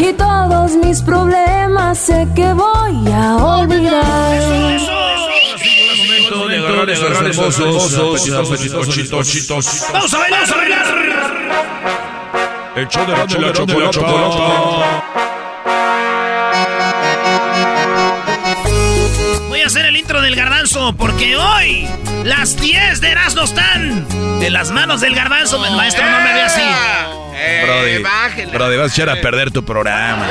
y todos mis problemas sé que voy a olvidar. Vamos a bailar, vamos a bailar. El show de la chocolate. Voy a hacer el intro del garbanzo porque hoy las 10 de Erasmo están en las manos del garbanzo. El maestro no me ve así. Eh, Brody, bájele. Brody, vas a echar a perder tu programa.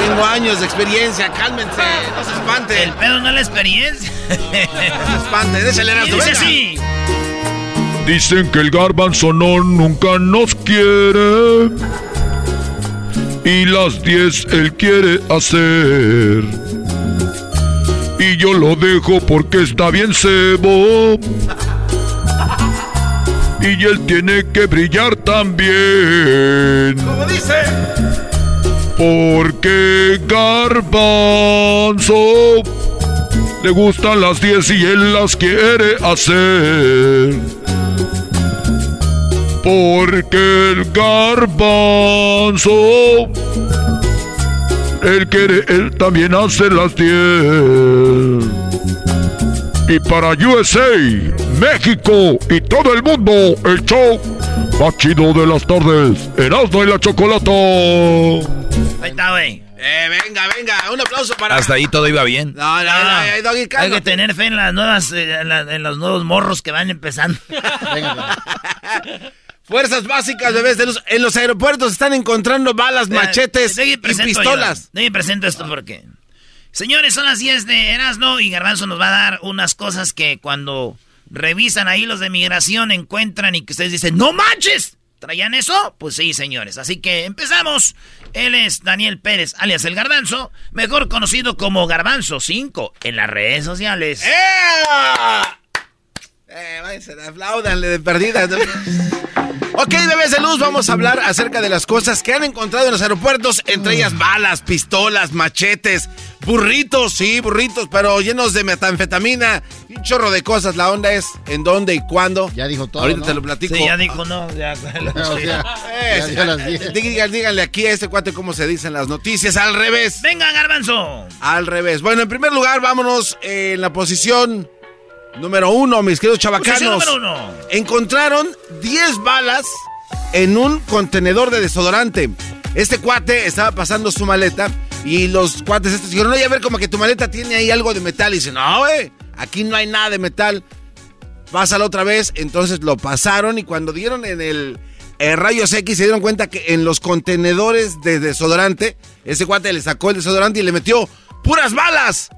Tengo años de experiencia, cálmense, no se espante. El pedo no es la experiencia. No se espante, déjale Y Erasmo, dice venga. así. Dicen que el garbanzo no nunca nos quiere. Y las 10 él quiere hacer. Y yo lo dejo porque está bien cebo. Y él tiene que brillar también. Como dice. Porque Garbanzo le gustan las 10 y él las quiere hacer. Porque el Garbanzo él quiere, él también hace las 10. Y para USA, México y todo el mundo, el show más chido de las tardes, Erasmo y la Chocolata. Ahí está, güey. Eh, venga, venga, un aplauso para. Hasta ahí todo iba bien. No, no, no, ay, Doggy, Hay que cálmate. tener fe en las nuevas, eh, en, la- en los nuevos morros que van empezando. Fuerzas básicas, bebés de luz. En los aeropuertos están encontrando balas, machetes y pistolas. yo. Deje presento esto porque. Señores, son las 10 de Erasmo y Garbanzo nos va a dar unas cosas que cuando revisan ahí los de migración encuentran y que ustedes dicen, ¡No manches! ¿Traían eso? Pues sí, señores. Así que empezamos. Él es Daniel Pérez, alias El Garbanzo, mejor conocido como Garbanzo 5 en las redes sociales. ¡Eh! Eh, váyanse, aplaudanle de perdida. ¿no? ok, bebés de luz, vamos a hablar acerca de las cosas que han encontrado en los aeropuertos, entre ellas balas, pistolas, machetes, burritos, sí, burritos, pero llenos de metanfetamina y un chorro de cosas. La onda es en dónde y cuándo. Ya dijo todo, Ahorita ¿no? te lo platico. Sí, ya dijo no. Ya, O sea, Eh, ya dio las 10. digan- díganle aquí a este cuate cómo se dicen las noticias, al revés. Venga, Garbanzo. Al revés. Bueno, en primer lugar, vámonos eh, en la posición número uno, mis queridos Posición chavacanos. número uno. Encontraron 10 balas en un contenedor de desodorante. Este cuate estaba pasando su maleta y los cuates estos dijeron, oye, a ver, como que tu maleta tiene ahí algo de metal. Y dice, no, güey, aquí no hay nada de metal. Pásalo otra vez. Entonces lo pasaron y cuando dieron en el eh, rayos X se dieron cuenta que en los contenedores de desodorante, ese cuate le sacó el desodorante y le metió puras balas.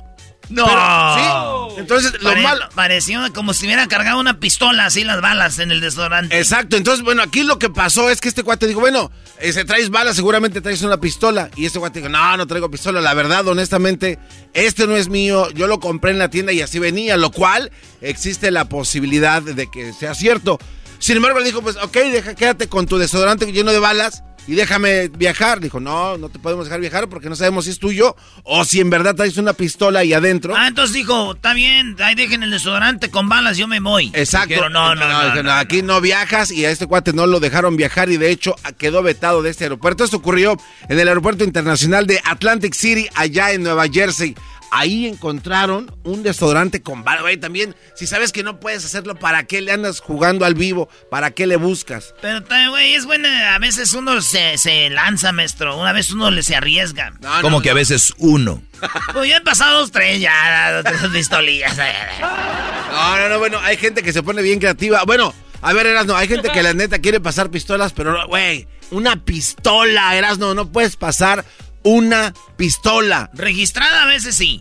No. Pero, sí. Entonces, lo Pare- malo... Pareció como si hubiera cargado una pistola así las balas en el desodorante. Exacto, entonces, bueno, aquí lo que pasó es que este cuate dijo, bueno, eh, si traes balas, seguramente traes una pistola. Y este cuate dijo, no, no traigo pistola. La verdad, honestamente, este no es mío. Yo lo compré en la tienda y así venía, lo cual existe la posibilidad de que sea cierto. Sin embargo, le dijo, pues, ok, deja, quédate con tu desodorante lleno de balas y déjame viajar. Dijo, no, no te podemos dejar viajar porque no sabemos si es tuyo o si en verdad traes una pistola ahí adentro. Ah, entonces dijo, está bien, ahí dejen el desodorante con balas, yo me voy. Exacto. No, no, no. Aquí no viajas y a este cuate no lo dejaron viajar y de hecho quedó vetado de este aeropuerto. Esto ocurrió en el aeropuerto internacional de Atlantic City, allá en Nueva Jersey. Ahí encontraron un desodorante con barba. Y también, si sabes que no puedes hacerlo, ¿para qué le andas jugando al vivo? ¿Para qué le buscas? Pero, güey, es bueno, a veces uno se, se lanza, maestro. Una vez uno le se arriesga. No, Como no, que a veces uno. Pues ya han pasado dos, tres, ya, dos, pistolillas. No, no, no, bueno, hay gente que se pone bien creativa. Bueno, A ver, Erasno, hay gente que la neta quiere pasar pistolas, pero, güey, una pistola, Erasno, no puedes pasar una pistola. Registrada a veces sí.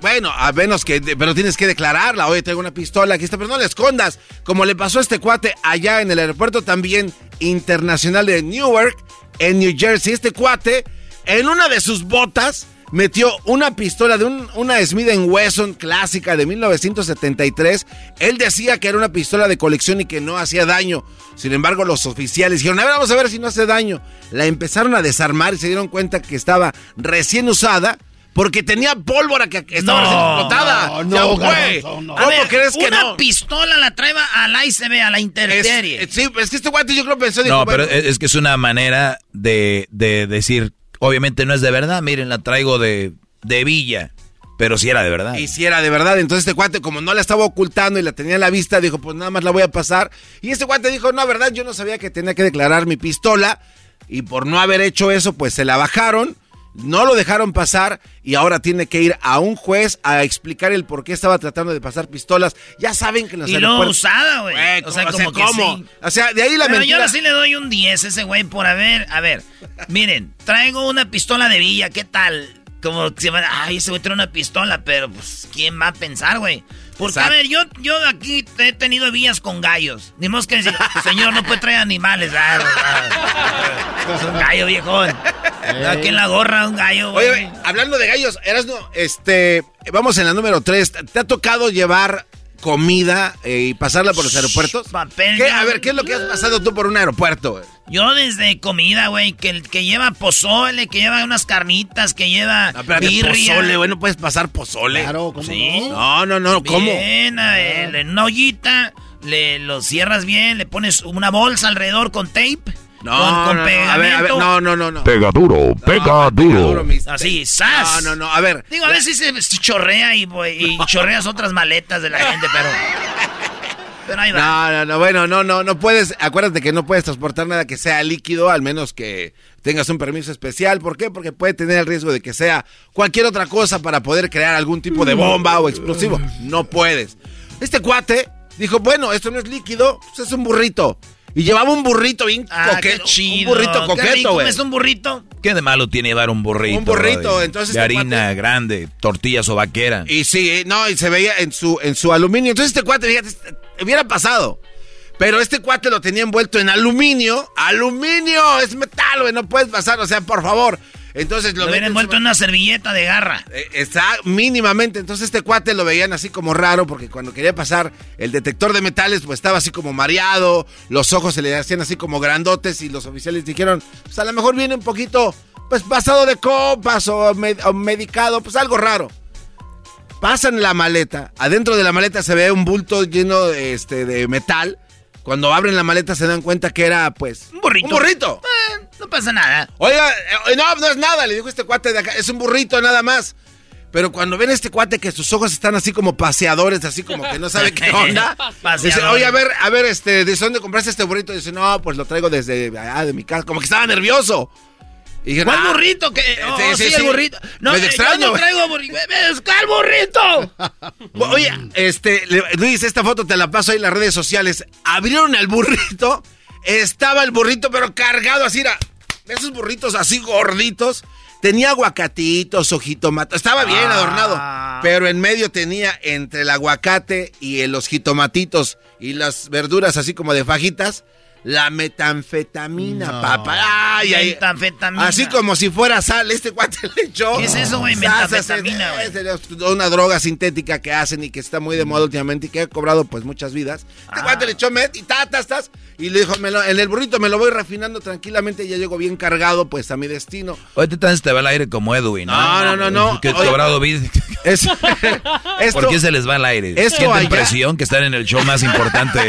Bueno, a menos que, pero tienes que declararla. Oye, tengo una pistola, aquí está, pero no la escondas. Como le pasó a este cuate allá en el aeropuerto también internacional de Newark, en New Jersey. Este cuate, en una de sus botas, metió una pistola de una Smith Wesson clásica de 1973. Él decía que era una pistola de colección y que no hacía daño. Sin embargo, los oficiales dijeron, a ver, vamos a ver si no hace daño. La empezaron a desarmar y se dieron cuenta que estaba recién usada porque tenía pólvora que estaba explotada. No, güey. No, ¿Cómo crees que una pistola la trae al ICB, a la intemperie. Es, sí, es que este guante yo creo pensó... no, pero es, que es una manera de, de, decir, obviamente no es de verdad, miren, la traigo de, de Villa. Pero si era de verdad. Y si era de verdad. Entonces este cuate, como no la estaba ocultando y la tenía en la vista, dijo, pues nada más la voy a pasar. Y este cuate dijo, no, verdad, yo no sabía que tenía que declarar mi pistola. Y por no haber hecho eso, pues se la bajaron no lo dejaron pasar y ahora tiene que ir a un juez a explicar el por qué estaba tratando de pasar pistolas. Ya saben que los y no usada, güey. O sea, como que ¿cómo? O sea, de ahí la Pero yo ahora sí le doy un 10 a ese güey por haber... A ver, miren, traigo una pistola de villa, ¿qué tal? Como que se van... Ay, ese güey trae una pistola, pero pues, ¿quién va a pensar, güey? Porque, a ver, yo, yo aquí he tenido vías con gallos. Ni más que decir, señor, no puede traer animales. Ah, un gallo, viejón. Aquí en la gorra, un gallo, güey. Oye, hablando de gallos, eras no, este, vamos en la número 3. ¿Te ha tocado llevar comida eh, y pasarla por los aeropuertos? Papel. A ver, ¿qué es lo que has pasado tú por un aeropuerto? Yo desde comida, güey, que, que lleva pozole, que lleva unas carnitas, que lleva no, pozole, güey, no puedes pasar pozole. Claro, ¿cómo ¿Sí? no? No, no, ¿cómo? Bien, a ver, en una ollita, le, lo cierras bien, le pones una bolsa alrededor con tape. No, con, no, no, a ver, a ver, no, no, no, no. Pega duro, pega duro. Así, ¡zas! No, no, no, a ver. Digo, a veces se chorrea y, y chorreas otras maletas de la gente, pero... No, no, no, bueno, no, no, no puedes, acuérdate que no puedes transportar nada que sea líquido, al menos que tengas un permiso especial. ¿Por qué? Porque puede tener el riesgo de que sea cualquier otra cosa para poder crear algún tipo de bomba o explosivo. No puedes. Este cuate dijo, bueno, esto no es líquido, pues es un burrito. Y llevaba un burrito bien ah, coqueto. Un burrito coqueto, güey. ¿Es un burrito? ¿Qué de malo tiene llevar un burrito? Un burrito, entonces. De este harina grande, tortillas o vaquera. Y sí, eh, no, y se veía en su, en su aluminio. Entonces este cuate, fíjate, hubiera pasado. Pero este cuate lo tenía envuelto en aluminio. ¡Aluminio! Es metal, güey. No puedes pasar. O sea, por favor. Entonces lo, lo habían envuelto en una servilleta de garra. Eh, está mínimamente. Entonces este cuate lo veían así como raro porque cuando quería pasar el detector de metales pues estaba así como mareado, los ojos se le hacían así como grandotes y los oficiales dijeron, pues a lo mejor viene un poquito pues pasado de copas o, o medicado, pues algo raro pasan la maleta, adentro de la maleta se ve un bulto lleno de, este, de metal. Cuando abren la maleta se dan cuenta que era, pues... Un burrito. Un burrito. Eh, no pasa nada. Oiga, eh, no, no es nada, le dijo este cuate de acá. Es un burrito nada más. Pero cuando ven a este cuate que sus ojos están así como paseadores, así como que no sabe qué onda. dice, oye, a ver, a ver, este, ¿de dónde compraste este burrito? Dice, no, pues lo traigo desde allá de mi casa. Como que estaba nervioso. ¿Cuál ah, burrito? Que, oh, sí, sí, el burrito. No, me extraño. Yo no traigo burrito. ¡El burrito! Oye, este, Luis, esta foto te la paso ahí en las redes sociales. Abrieron el burrito. Estaba el burrito, pero cargado así, era. Esos burritos así gorditos. Tenía aguacatitos, ojitomatos. Estaba bien ah. adornado. Pero en medio tenía entre el aguacate y los jitomatitos y las verduras así como de fajitas la metanfetamina, papá. Ay, ay, metanfetamina. Así como si fuera sal, este cuate le echó. ¿Qué es eso, güey? Metanfetamina, Es una droga sintética que hacen y que está muy de moda últimamente y que ha cobrado pues muchas vidas. Este cuate le echó met y tatas, y le dijo, en el burrito me lo voy refinando tranquilamente y ya llego bien cargado pues a mi destino. Hoy te, te va al aire como Edwin, ¿no? No, no, no, Que cobrado vida. ¿Por qué se les va al aire? Esto la impresión que están en el show más importante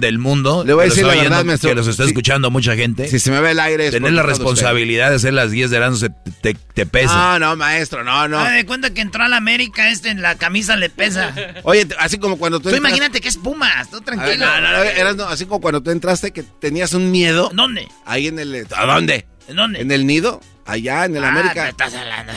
del mundo. Le voy a decir la verdad, Que los está escuchando mucha gente. Si se me ve el aire. Tener la responsabilidad de hacer las 10 de verano te, te, pesa. No, no, maestro, no, no. Me de cuenta que entró a la América, este en la camisa le pesa. Oye, así como cuando tú. Tú imagínate que es Pumas, tú tranquilo. no, no, no, así como cuando tú entraste que tenías un miedo. ¿Dónde? Ahí en el. ¿A dónde? ¿En dónde? En el nido. Allá en el ah, América. estás hablando.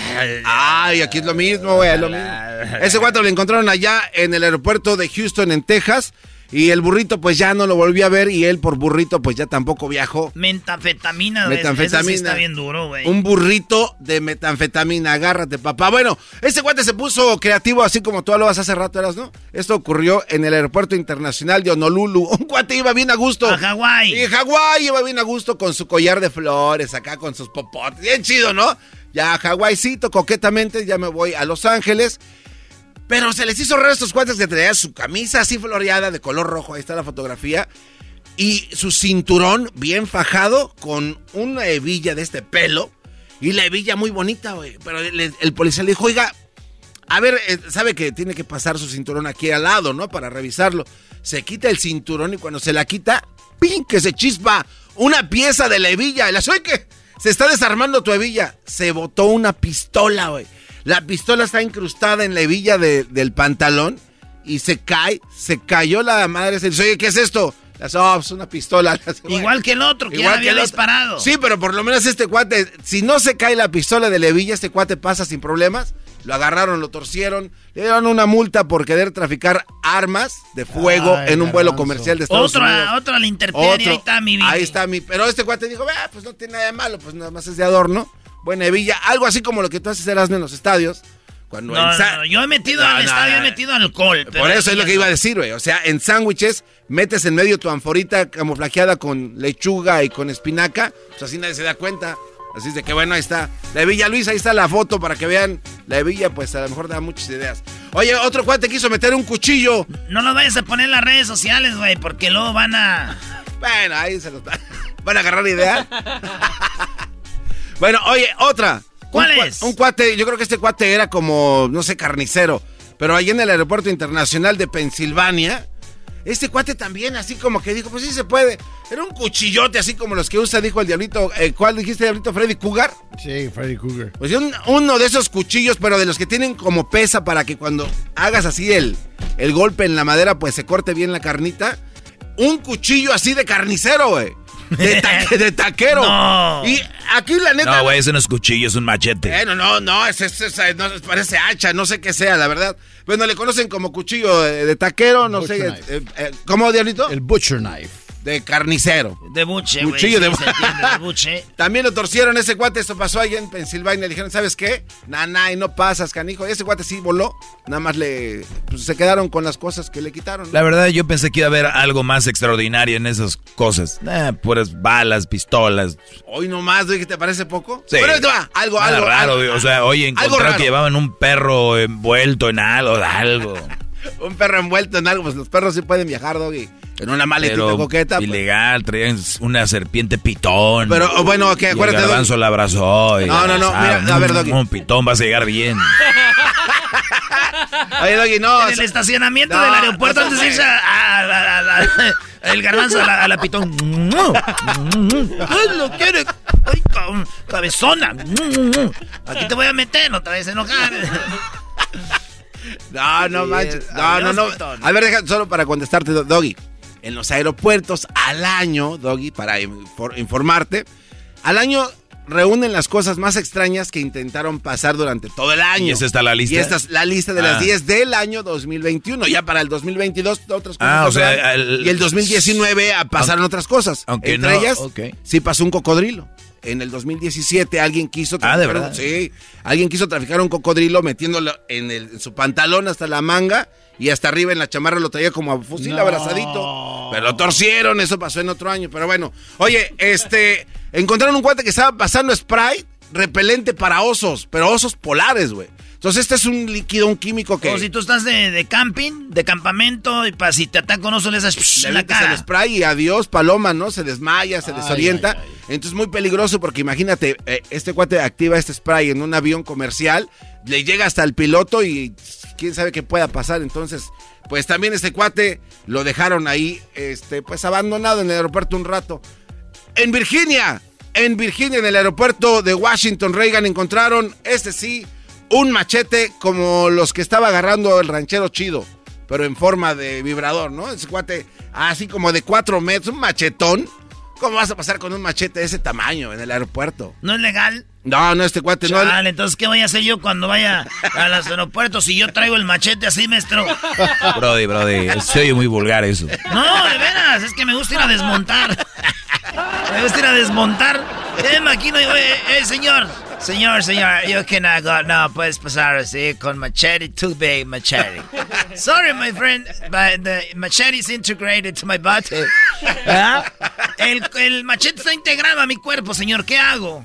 Ay, aquí es lo mismo, güey, lo mismo. Ese guato lo encontraron allá en el aeropuerto de Houston, en Texas. Y el burrito pues ya no lo volví a ver y él por burrito pues ya tampoco viajó. Metanfetamina, metanfetamina. Sí está bien duro, güey. Un burrito de metanfetamina, agárrate papá. Bueno, este guante se puso creativo así como tú lo vas hace rato, eras, ¿no? Esto ocurrió en el aeropuerto internacional de Honolulu. Un guate iba bien a gusto. A Hawái. Y Hawái iba bien a gusto con su collar de flores, acá con sus popotes. Bien chido, ¿no? Ya a Hawáicito, coquetamente, ya me voy a Los Ángeles. Pero se les hizo raro estos cuates que traían su camisa así floreada de color rojo, ahí está la fotografía. Y su cinturón bien fajado con una hebilla de este pelo. Y la hebilla muy bonita, güey. Pero el, policía le dijo, oiga, a ver, eh, sabe que tiene que pasar su cinturón aquí al lado, ¿no? Para revisarlo. Se quita el cinturón y cuando se la quita, ¡pin! Que se chispa una pieza de la hebilla. Y la que se está desarmando tu hebilla. Se botó una pistola, güey. La pistola está incrustada en la hebilla del pantalón y se cae, se cayó la madre. Se dice, oye, ¿qué es esto? Las, oh, es una pistola. Igual que el otro, que ya había disparado. Sí, pero por lo menos este cuate, si no se cae la pistola de la hebilla, este cuate pasa sin problemas. Lo agarraron, lo torcieron, le dieron una multa por querer traficar armas de fuego en un vuelo comercial de Estados Unidos. Otra la interperie, ahí está mi Ahí está mi. Pero este cuate dijo, pues no tiene nada de malo, pues nada más es de adorno buena hebilla, algo así como lo que tú haces en los estadios. Cuando no, no, yo he metido al estadio, he metido alcohol. Por eso es lo que iba a decir, güey. O sea, en sándwiches metes en medio tu anforita camuflajeada con lechuga y con espinaca, pues así nadie se da cuenta. Así es de que bueno, ahí está. La hebilla Luis, ahí está la foto para que vean. La hebilla, pues a lo mejor da muchas ideas. Oye, otro cuate quiso meter un cuchillo. No lo vayas a poner en las redes sociales, güey, porque luego van a. Bueno, ahí se los van a agarrar idea. Bueno, oye, otra. ¿Cuál es? Un cuate, yo creo que este cuate era como, no sé, carnicero. Pero ahí en el aeropuerto internacional de Pensilvania, este cuate también, así como que dijo, pues sí se puede. Era un cuchillote, así como los que usa, dijo el diablito. Eh, ¿Cuál dijiste, diablito? ¿Freddy Cougar? Sí, Freddy Cougar. Pues uno de esos cuchillos, pero de los que tienen como pesa para que cuando hagas así el, el golpe en la madera, pues se corte bien la carnita. Un cuchillo así de carnicero, güey. De, taquero. Y aquí la neta. No, güey, ese no es cuchillo, es un machete. Bueno, no, no, es, parece hacha, no sé qué sea, la verdad. Bueno, le conocen como cuchillo de, taquero, no sé. Eh, eh, ¿Cómo, Diablito? El butcher knife de carnicero. De buche, Cuchillo de... buche. También lo torcieron ese cuate, esto pasó allá en Pensilvania. Le dijeron, ¿sabes qué? Nah, y no pasas, canijo. ese cuate sí voló. Nada más le... Pues, se quedaron con las cosas que le quitaron. La verdad, yo pensé que iba a haber algo más extraordinario en esas cosas. Eh, puras balas, pistolas. Hoy nomás, ¿qué te parece poco? Sí. Pero va, algo, algo. raro, o sea, hoy encontraron que llevaban un perro envuelto en algo, algo. un perro envuelto en algo, pues los perros sí pueden viajar, Doggy. En una maletita coqueta. Pues. Ilegal, traían una serpiente pitón. Pero bueno, que acuérdate. Y el garbanzo la abrazó. no, no, no, mira, a ver, Doggy. Un pitón vas a llegar bien. Oye, Doggy, no. En el estacionamiento del aeropuerto antes de irse a, el garbanzo a la, pitón. Ay, lo quiere. Ay, cabezona. Aquí te voy a meter, otra vez enojar. No, no manches. No, no, no. A ver, deja solo para contestarte, Doggy. En los aeropuertos al año, Doggy, para informarte, al año reúnen las cosas más extrañas que intentaron pasar durante todo el año. ¿Y esa está la lista? Y esta es la lista de las 10 ah. del año 2021. Ya para el 2022 otras cosas. Ah, o sea, y el 2019 pasaron otras cosas. Aunque Entre ellas, sí pasó un cocodrilo en el 2017 alguien quiso ah, ¿de verdad? sí, alguien quiso traficar un cocodrilo metiéndolo en, su pantalón hasta la manga y hasta arriba en la chamarra lo traía como a fusil abrazadito. Pero lo torcieron, eso pasó en otro año. Pero bueno, oye, este, encontraron un cuate que estaba pasando spray repelente para osos, pero osos polares, güey. Entonces, este es un líquido, un químico que. O si tú estás de, camping, de campamento, y para si te ataca un oso, le haces la cara. el spray y adiós, paloma, ¿no? Se desmaya, se desorienta. Entonces, muy peligroso porque imagínate, eh, este cuate activa este spray en un avión comercial, le llega hasta el piloto y quién sabe qué pueda pasar. Entonces, pues también este cuate lo dejaron ahí, este, pues abandonado en el aeropuerto un rato. En Virginia, en Virginia, en el aeropuerto de Washington Reagan, encontraron, este sí, un machete como los que estaba agarrando el ranchero chido, pero en forma de vibrador, ¿no? Ese cuate así como de cuatro metros, un machetón, ¿Cómo vas a pasar con un machete de ese tamaño en el aeropuerto? ¿No es legal? No, no, este cuate no. Vale, entonces, ¿qué voy a hacer yo cuando vaya a los aeropuertos si yo traigo el machete así, maestro? Brody, brody, se oye muy vulgar eso. No, de veras, es que me gusta ir a desmontar. Me gusta ir a desmontar. Eh, maquino, eh, eh, señor. Señor, señor, yo que no, no puedes pasar así con machete, too big machete. Sorry, my friend, but the machete is integrated to my body. El, el machete está integrado a mi cuerpo, señor, ¿qué hago?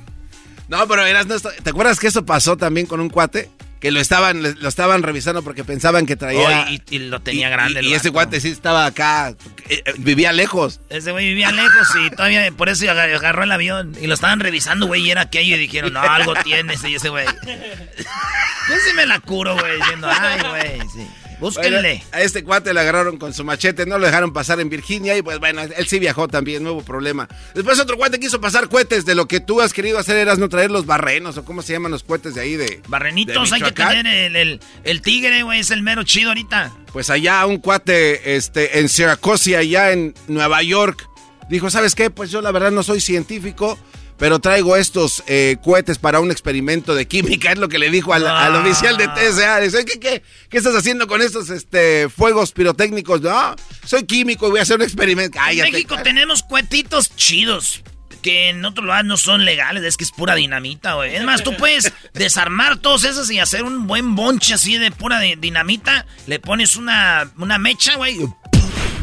No, pero eras, ¿te acuerdas que eso pasó también con un cuate? Que lo estaban, lo estaban revisando porque pensaban que traía. Oh, y, y, lo tenía grande. Y, y ese cuate sí estaba acá. Eh, vivía lejos. Ese güey vivía lejos y todavía por eso agarró el avión. Y lo estaban revisando, güey, y era aquello. Y dijeron, no, algo tiene ese, ese güey. Yo sí me la curo, güey, diciendo, ay, güey, sí. Búsquenle. Bueno, a este cuate le agarraron con su machete, no lo dejaron pasar en Virginia y pues bueno, él sí viajó también, hubo problema. Después otro cuate quiso pasar cohetes de lo que tú has querido hacer, eras no traer los barrenos o cómo se llaman los cohetes de ahí de... Barrenitos, de hay que tener el, el, el tigre, güey, es el mero chido ahorita. Pues allá un cuate este, en Syracuse, allá en Nueva York, dijo, ¿sabes qué? Pues yo la verdad no soy científico, pero traigo estos eh, cohetes para un experimento de química, es lo que le dijo al, ah. al oficial de TSA. Dice, ¿qué, qué, ¿qué, estás haciendo con estos este, fuegos pirotécnicos? No, soy químico y voy a hacer un experimento. Cállate. En México tenemos cuetitos chidos. Que en otro lugar no son legales, es que es pura dinamita, güey. Es más, tú puedes desarmar todos esos y hacer un buen bonche así de pura dinamita. Le pones una, una mecha, güey,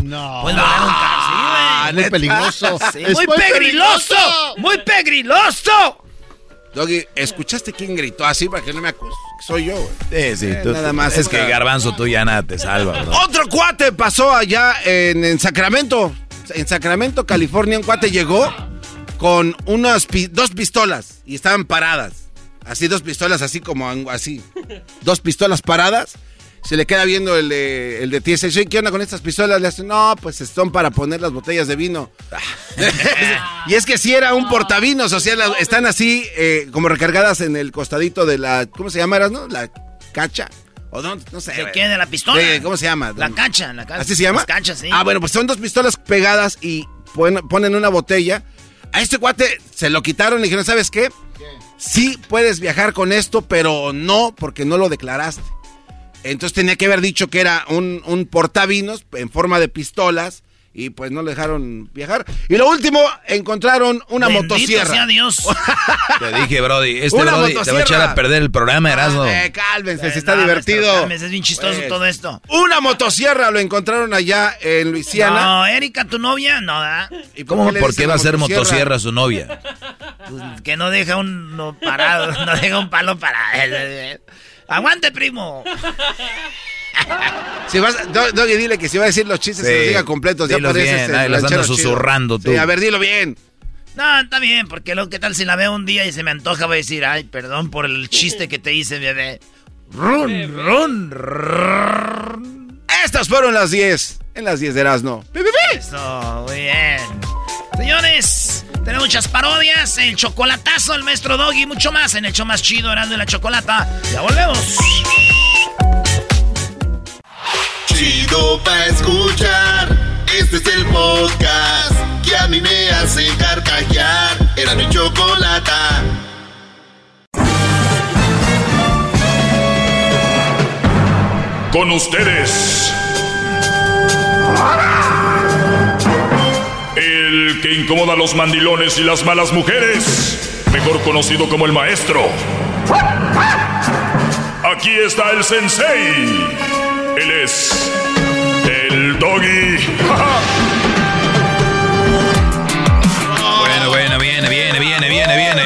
no. Lograr un sí, güey. Muy peligroso. Sí. Muy, muy pegriloso. Muy pegriloso. Doggy, ¿escuchaste quién gritó así para que no me acuse? Soy yo, güey. Sí, sí. Eh, tú, nada más. Es que Garbanzo, tú ya nada te salva, bro. Otro cuate pasó allá en, en, Sacramento. En Sacramento, California, un cuate llegó con unas pi dos pistolas y estaban paradas. Así, dos pistolas, así como así. Dos pistolas paradas se le queda viendo el de, el de TSA. ¿Qué onda con estas pistolas? Le hace, no, pues son para poner las botellas de vino. y es que si era un portavinos, o sea, están así eh, como recargadas en el costadito de la, ¿cómo se llama? no? La cacha. O no, no sé. ¿De qué? ¿De la pistola? De, ¿Cómo se llama? La cacha, la cacha. ¿Así se llama? Las cachas, sí. Ah, bueno, pues son dos pistolas pegadas y ponen una botella. A este cuate se lo quitaron y dijeron, ¿sabes qué? ¿Qué? Sí puedes viajar con esto, pero no porque no lo declaraste. Entonces tenía que haber dicho que era un, un portavinos en forma de pistolas y pues no le dejaron viajar. Y lo último, encontraron una Bendito motosierra. sea Dios. Te dije, Brody, este una Brody te va a echar a perder el programa, Erasmo. Ah, eh, cálmense, si está divertido. Cálmense, es bien chistoso pues, todo esto. Una motosierra lo encontraron allá en Luisiana. No, Erika, tu novia, no, ¿verdad? ¿Y por ¿Cómo? Qué ¿Por qué va a ser motosierra su novia? Pues, que no deja un no parado, no deja un palo para él. ¡Aguante, primo! Si vas, Doggy, dile que si va a decir los chistes, sí. se los diga completos. Ya pareces bien, los ando susurrando tú. Sí, a ver, dilo bien. No, está bien, porque lo que tal si la veo un día y se me antoja, voy a decir, ay, perdón por el chiste que te hice, bebé. Run, run, run. Estas fueron las 10. En las 10 de Erasmo. Eso, muy bien. Señores, tenemos muchas parodias, el chocolatazo, el maestro Doggy y mucho más en el show más chido, Erasmo y la Chocolata. Ya volvemos. Chido pa' escuchar, este es el podcast que a mí me hace carcajear. Era mi chocolata. Con ustedes. El que incomoda a los mandilones y las malas mujeres, mejor conocido como el maestro. Aquí está el sensei. Él es el doggy. bueno, bueno, viene, viene, viene, viene, viene.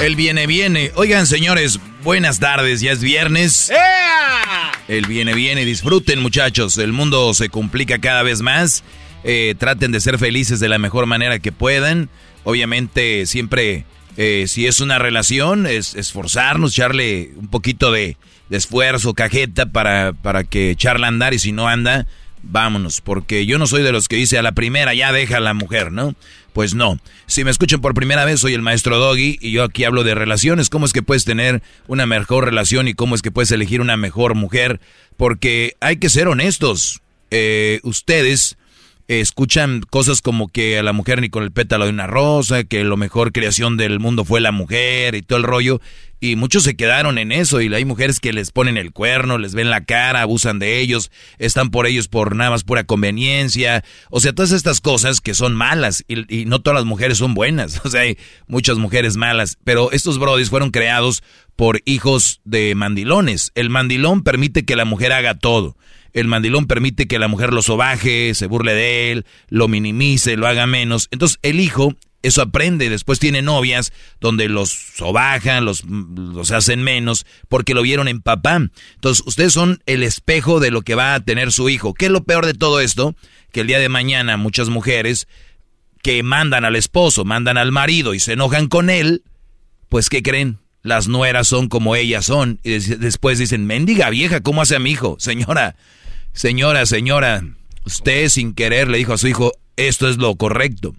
El viene, viene. Oigan, señores, buenas tardes. Ya es viernes. El viene, viene. Disfruten, muchachos. El mundo se complica cada vez más. Eh, traten de ser felices de la mejor manera que puedan. Obviamente, siempre, eh, si es una relación, es esforzarnos, echarle un poquito de, esfuerzo, cajeta para, para que echarla a andar. Y si no anda, vámonos. Porque yo no soy de los que dice a la primera ya deja a la mujer, ¿no? Pues no. Si me escuchan por primera vez, soy el maestro Doggy y yo aquí hablo de relaciones. ¿Cómo es que puedes tener una mejor relación y cómo es que puedes elegir una mejor mujer? Porque hay que ser honestos. Eh, ustedes escuchan cosas como que a la mujer ni con el pétalo de una rosa, que lo mejor creación del mundo fue la mujer y todo el rollo. Y muchos se quedaron en eso y hay mujeres que les ponen el cuerno, les ven la cara, abusan de ellos, están por ellos por nada más pura conveniencia. O sea, todas estas cosas que son malas y, no todas las mujeres son buenas. O sea, hay muchas mujeres malas. Pero estos brodis fueron creados por hijos de mandilones. El mandilón permite que la mujer haga todo el mandilón permite que la mujer lo sobaje, se burle de él, lo minimice, lo haga menos. Entonces el hijo eso aprende, después tiene novias donde los sobajan, los, los hacen menos, porque lo vieron en papá. Entonces ustedes son el espejo de lo que va a tener su hijo. ¿Qué es lo peor de todo esto? Que el día de mañana muchas mujeres que mandan al esposo, mandan al marido y se enojan con él, pues ¿qué creen? Las nueras son como ellas son. Y después dicen, mendiga vieja, ¿cómo hace a mi hijo? Señora, Señora, señora, usted sin querer le dijo a su hijo, esto es lo correcto.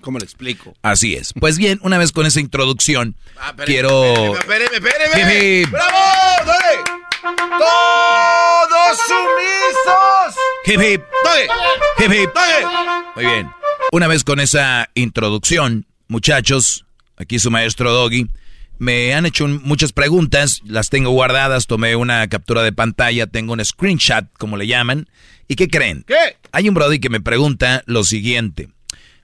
¿Cómo le explico? Así es. Pues bien, una vez con esa introducción, ah, quiero... Espéreme, espéreme, ¡Bravo! ¡Dale! ¡Todos sumisos! Hip, hip. ¡Dale! Hip, Muy bien. Una vez con esa introducción, muchachos, aquí su maestro Doggy, me han hecho muchas preguntas, las tengo guardadas, tomé una captura de pantalla, tengo un screenshot, como le llaman. ¿Y qué creen? ¿Qué? Hay un brody que me pregunta lo siguiente.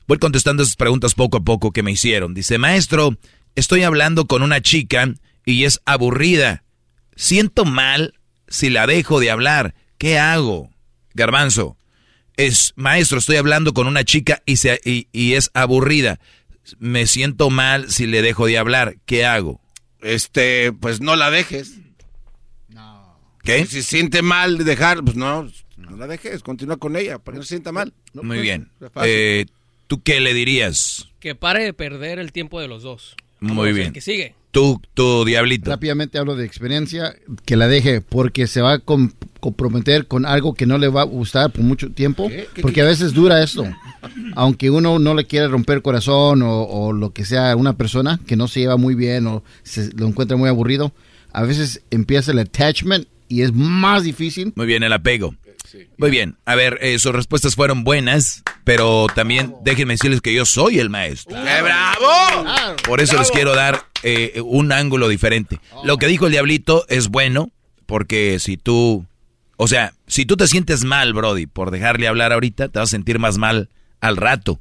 Voy contestando esas preguntas poco a poco que me hicieron. Dice, maestro, estoy hablando con una chica y es aburrida. Siento mal si la dejo de hablar. ¿Qué hago? Garbanzo, es, maestro, estoy hablando con una chica y, se, y es aburrida me siento mal si le dejo de hablar. ¿Qué hago? Este, pues no la dejes. No. ¿Qué? Si se siente mal dejar, pues no, no la dejes, continúa con ella, para que no se sienta mal. Muy bien. Eh, ¿Tú qué le dirías? Que pare de perder el tiempo de los dos. Muy bien. Que sigue. Tú, tú, diablito. Rápidamente hablo de experiencia, que la deje, porque se va a comprometer con algo que no le va a gustar por mucho tiempo, porque a veces dura esto. Aunque uno no le quiere romper el corazón o, lo que sea, una persona que no se lleva muy bien o se lo encuentra muy aburrido, a veces empieza el attachment y es más difícil. Muy bien, el apego. Muy bien. A ver, eh, sus respuestas fueron buenas, pero también déjenme decirles que yo soy el maestro. ¡Qué bravo! Por eso les quiero dar eh, un ángulo diferente. Lo que dijo el diablito es bueno, porque si tú, o sea, si tú te sientes mal, Brody, por dejarle hablar ahorita, te vas a sentir más mal al rato,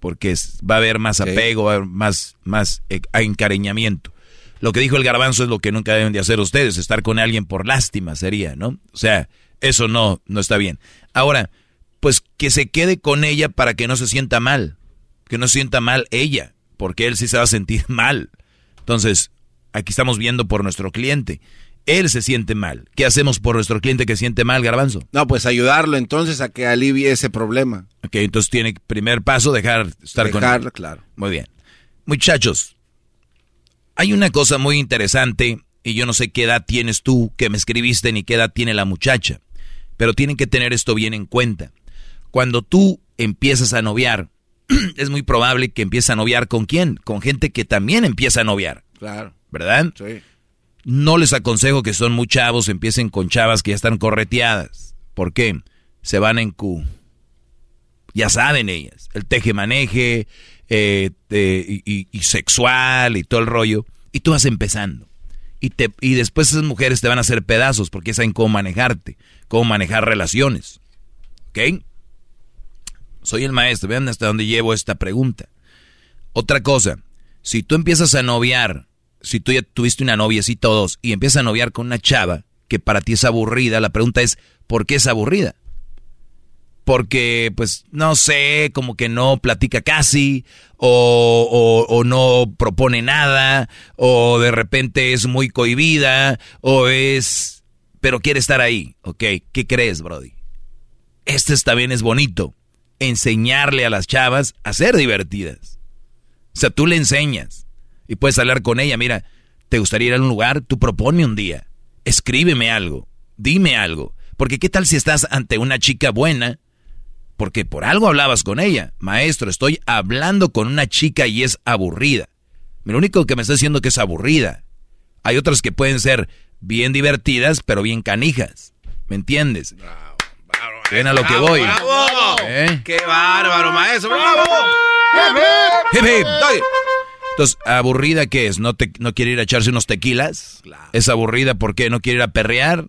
porque va a haber más apego, va a haber más, más eh, encariñamiento. Lo que dijo el garbanzo es lo que nunca deben de hacer ustedes, estar con alguien por lástima sería, ¿no? O sea, eso no, no está bien. Ahora, pues que se quede con ella para que no se sienta mal. Que no se sienta mal ella, porque él sí se va a sentir mal. Entonces, aquí estamos viendo por nuestro cliente. Él se siente mal. ¿Qué hacemos por nuestro cliente que siente mal, Garbanzo? No, pues ayudarlo entonces a que alivie ese problema. Ok, entonces tiene primer paso dejar estar con él. claro. Muy bien. Muchachos, hay una cosa muy interesante y yo no sé qué edad tienes tú que me escribiste ni qué edad tiene la muchacha. Pero tienen que tener esto bien en cuenta. Cuando tú empiezas a noviar, es muy probable que empieces a noviar con quién? Con gente que también empieza a noviar. Claro. ¿Verdad? Sí. No les aconsejo que son muy chavos, empiecen con chavas que ya están correteadas. ¿Por qué? Se van en Q. Ya saben ellas. El teje-maneje eh, y, y, sexual y todo el rollo. Y tú vas empezando. Y, te, y después esas mujeres te van a hacer pedazos porque saben cómo manejarte cómo manejar relaciones. ¿Ok? Soy el maestro, vean hasta dónde llevo esta pregunta. Otra cosa, si tú empiezas a noviar, si tú ya tuviste una novia así todos y empiezas a noviar con una chava que para ti es aburrida, la pregunta es, ¿por qué es aburrida? Porque, pues, no sé, como que no platica casi, o, o, no propone nada, o de repente es muy cohibida, o es pero quiere estar ahí. Ok, ¿qué crees, Brody? Este también es bonito. Enseñarle a las chavas a ser divertidas. O sea, tú le enseñas y puedes hablar con ella. Mira, ¿te gustaría ir a un lugar? Tú propone un día. Escríbeme algo. Dime algo. Porque ¿qué tal si estás ante una chica buena? Porque por algo hablabas con ella. Maestro, estoy hablando con una chica y es aburrida. Lo único que me está diciendo que es aburrida. Hay otras que pueden ser bien divertidas, pero bien canijas. ¿Me entiendes? Ven a lo que voy. ¡Bravo! ¿Eh? ¡Qué bárbaro, maestro! ¡Bravo! Hip, hip. Entonces, ¿aburrida qué es? ¿No, te, ¿No quiere ir a echarse unos tequilas? ¿Es aburrida porque no quiere ir a perrear?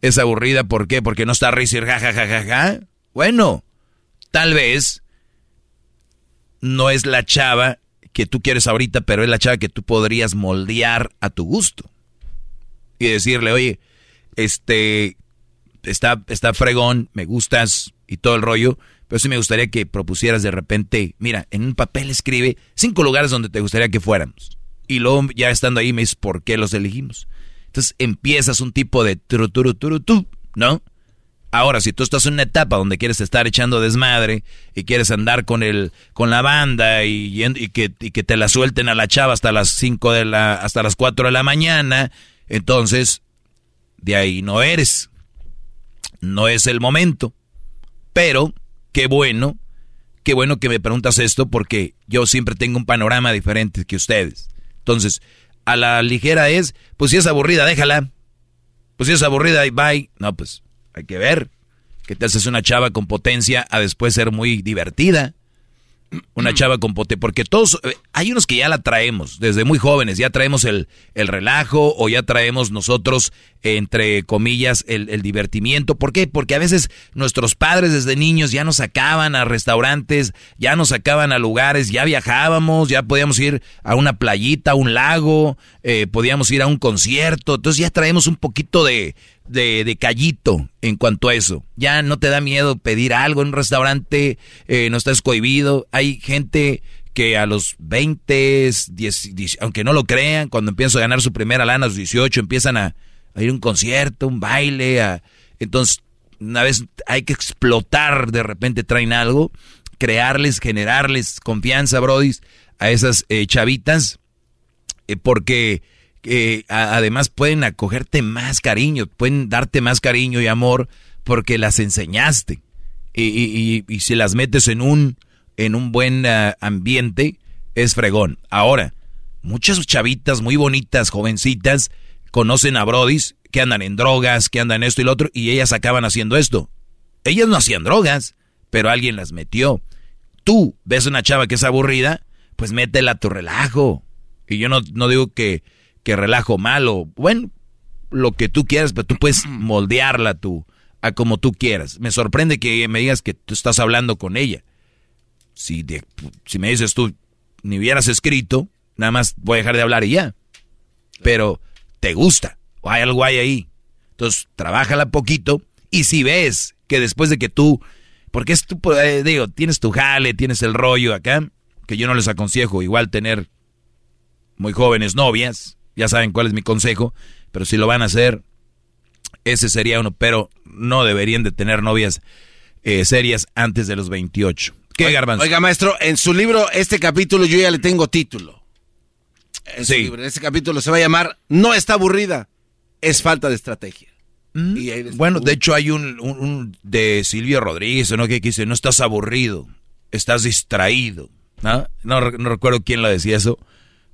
¿Es aburrida por qué? Porque no está a reír ja, ja, ja, ja, ja. Bueno, tal vez no es la chava que tú quieres ahorita, pero es la chava que tú podrías moldear a tu gusto. Y decirle, oye, este, está, está fregón, me gustas y todo el rollo, pero sí me gustaría que propusieras de repente, mira, en un papel escribe cinco lugares donde te gustaría que fuéramos. Y luego ya estando ahí me dices por qué los elegimos. Entonces empiezas un tipo de turu, tu, ¿no? Ahora, si tú estás en una etapa donde quieres estar echando desmadre y quieres andar con el, con la banda y, que, y que te la suelten a la chava hasta las 5 de la, hasta las 4 de la mañana, entonces, de ahí no eres. No es el momento. Pero, qué bueno, qué bueno que me preguntas esto porque yo siempre tengo un panorama diferente que ustedes. Entonces, a la ligera es, pues si es aburrida, déjala. Pues si es aburrida, bye. No, pues hay que ver que te haces una chava con potencia a después ser muy divertida. Una chava con potencia, porque todos, eh, hay unos que ya la traemos desde muy jóvenes, ya traemos el, el relajo o ya traemos nosotros, entre comillas, el, el, divertimiento. ¿Por qué? Porque a veces nuestros padres desde niños ya nos sacaban a restaurantes, ya nos sacaban a lugares, ya viajábamos, ya podíamos ir a una playita, a un lago, eh, podíamos ir a un concierto, entonces ya traemos un poquito de, de, de, callito en cuanto a eso. Ya no te da miedo pedir algo en un restaurante, eh, no estás cohibido. Hay gente que a los 20, 10, 10, aunque no lo crean, cuando empiezan a ganar su primera lana a los 18, empiezan a, ir a un concierto, un baile. A, entonces, una vez hay que explotar, de repente traen algo, crearles, generarles confianza, brodis, a esas eh, chavitas, porque que además pueden acogerte más cariño, pueden darte más cariño y amor porque las enseñaste. Y, y, y, y si las metes en un, en un buen uh, ambiente, es fregón. Ahora, muchas chavitas muy bonitas, jovencitas, conocen a Brodis que andan en drogas, que andan esto y lo otro, y ellas acaban haciendo esto. Ellas no hacían drogas, pero alguien las metió. Tú ves una chava que es aburrida, pues métela a tu relajo. Y yo no, no digo que que relajo malo, bueno, lo que tú quieras, pero tú puedes moldearla tú a como tú quieras. Me sorprende que me digas que tú estás hablando con ella. Si, de, si me dices tú, ni hubieras escrito, nada más voy a dejar de hablar y ya. Pero te gusta, o hay algo ahí. Entonces, trabájala poquito y si ves que después de que tú, porque es tu, eh, digo, tienes tu jale, tienes el rollo acá, que yo no les aconsejo igual tener muy jóvenes novias, ya saben cuál es mi consejo, pero si lo van a hacer, ese sería uno, pero no deberían de tener novias eh, serias antes de los 28. ¿Qué, oiga, Garbanzo? Oiga, maestro, en su libro, este capítulo yo ya le tengo título. En sí. su libro, este capítulo se va a llamar No está aburrida, es falta de estrategia. Mm. Y ahí bueno, de hecho hay un, un, un, de Silvio Rodríguez, ¿no? Que dice, no estás aburrido, estás distraído. ¿no? No, no recuerdo quién lo decía eso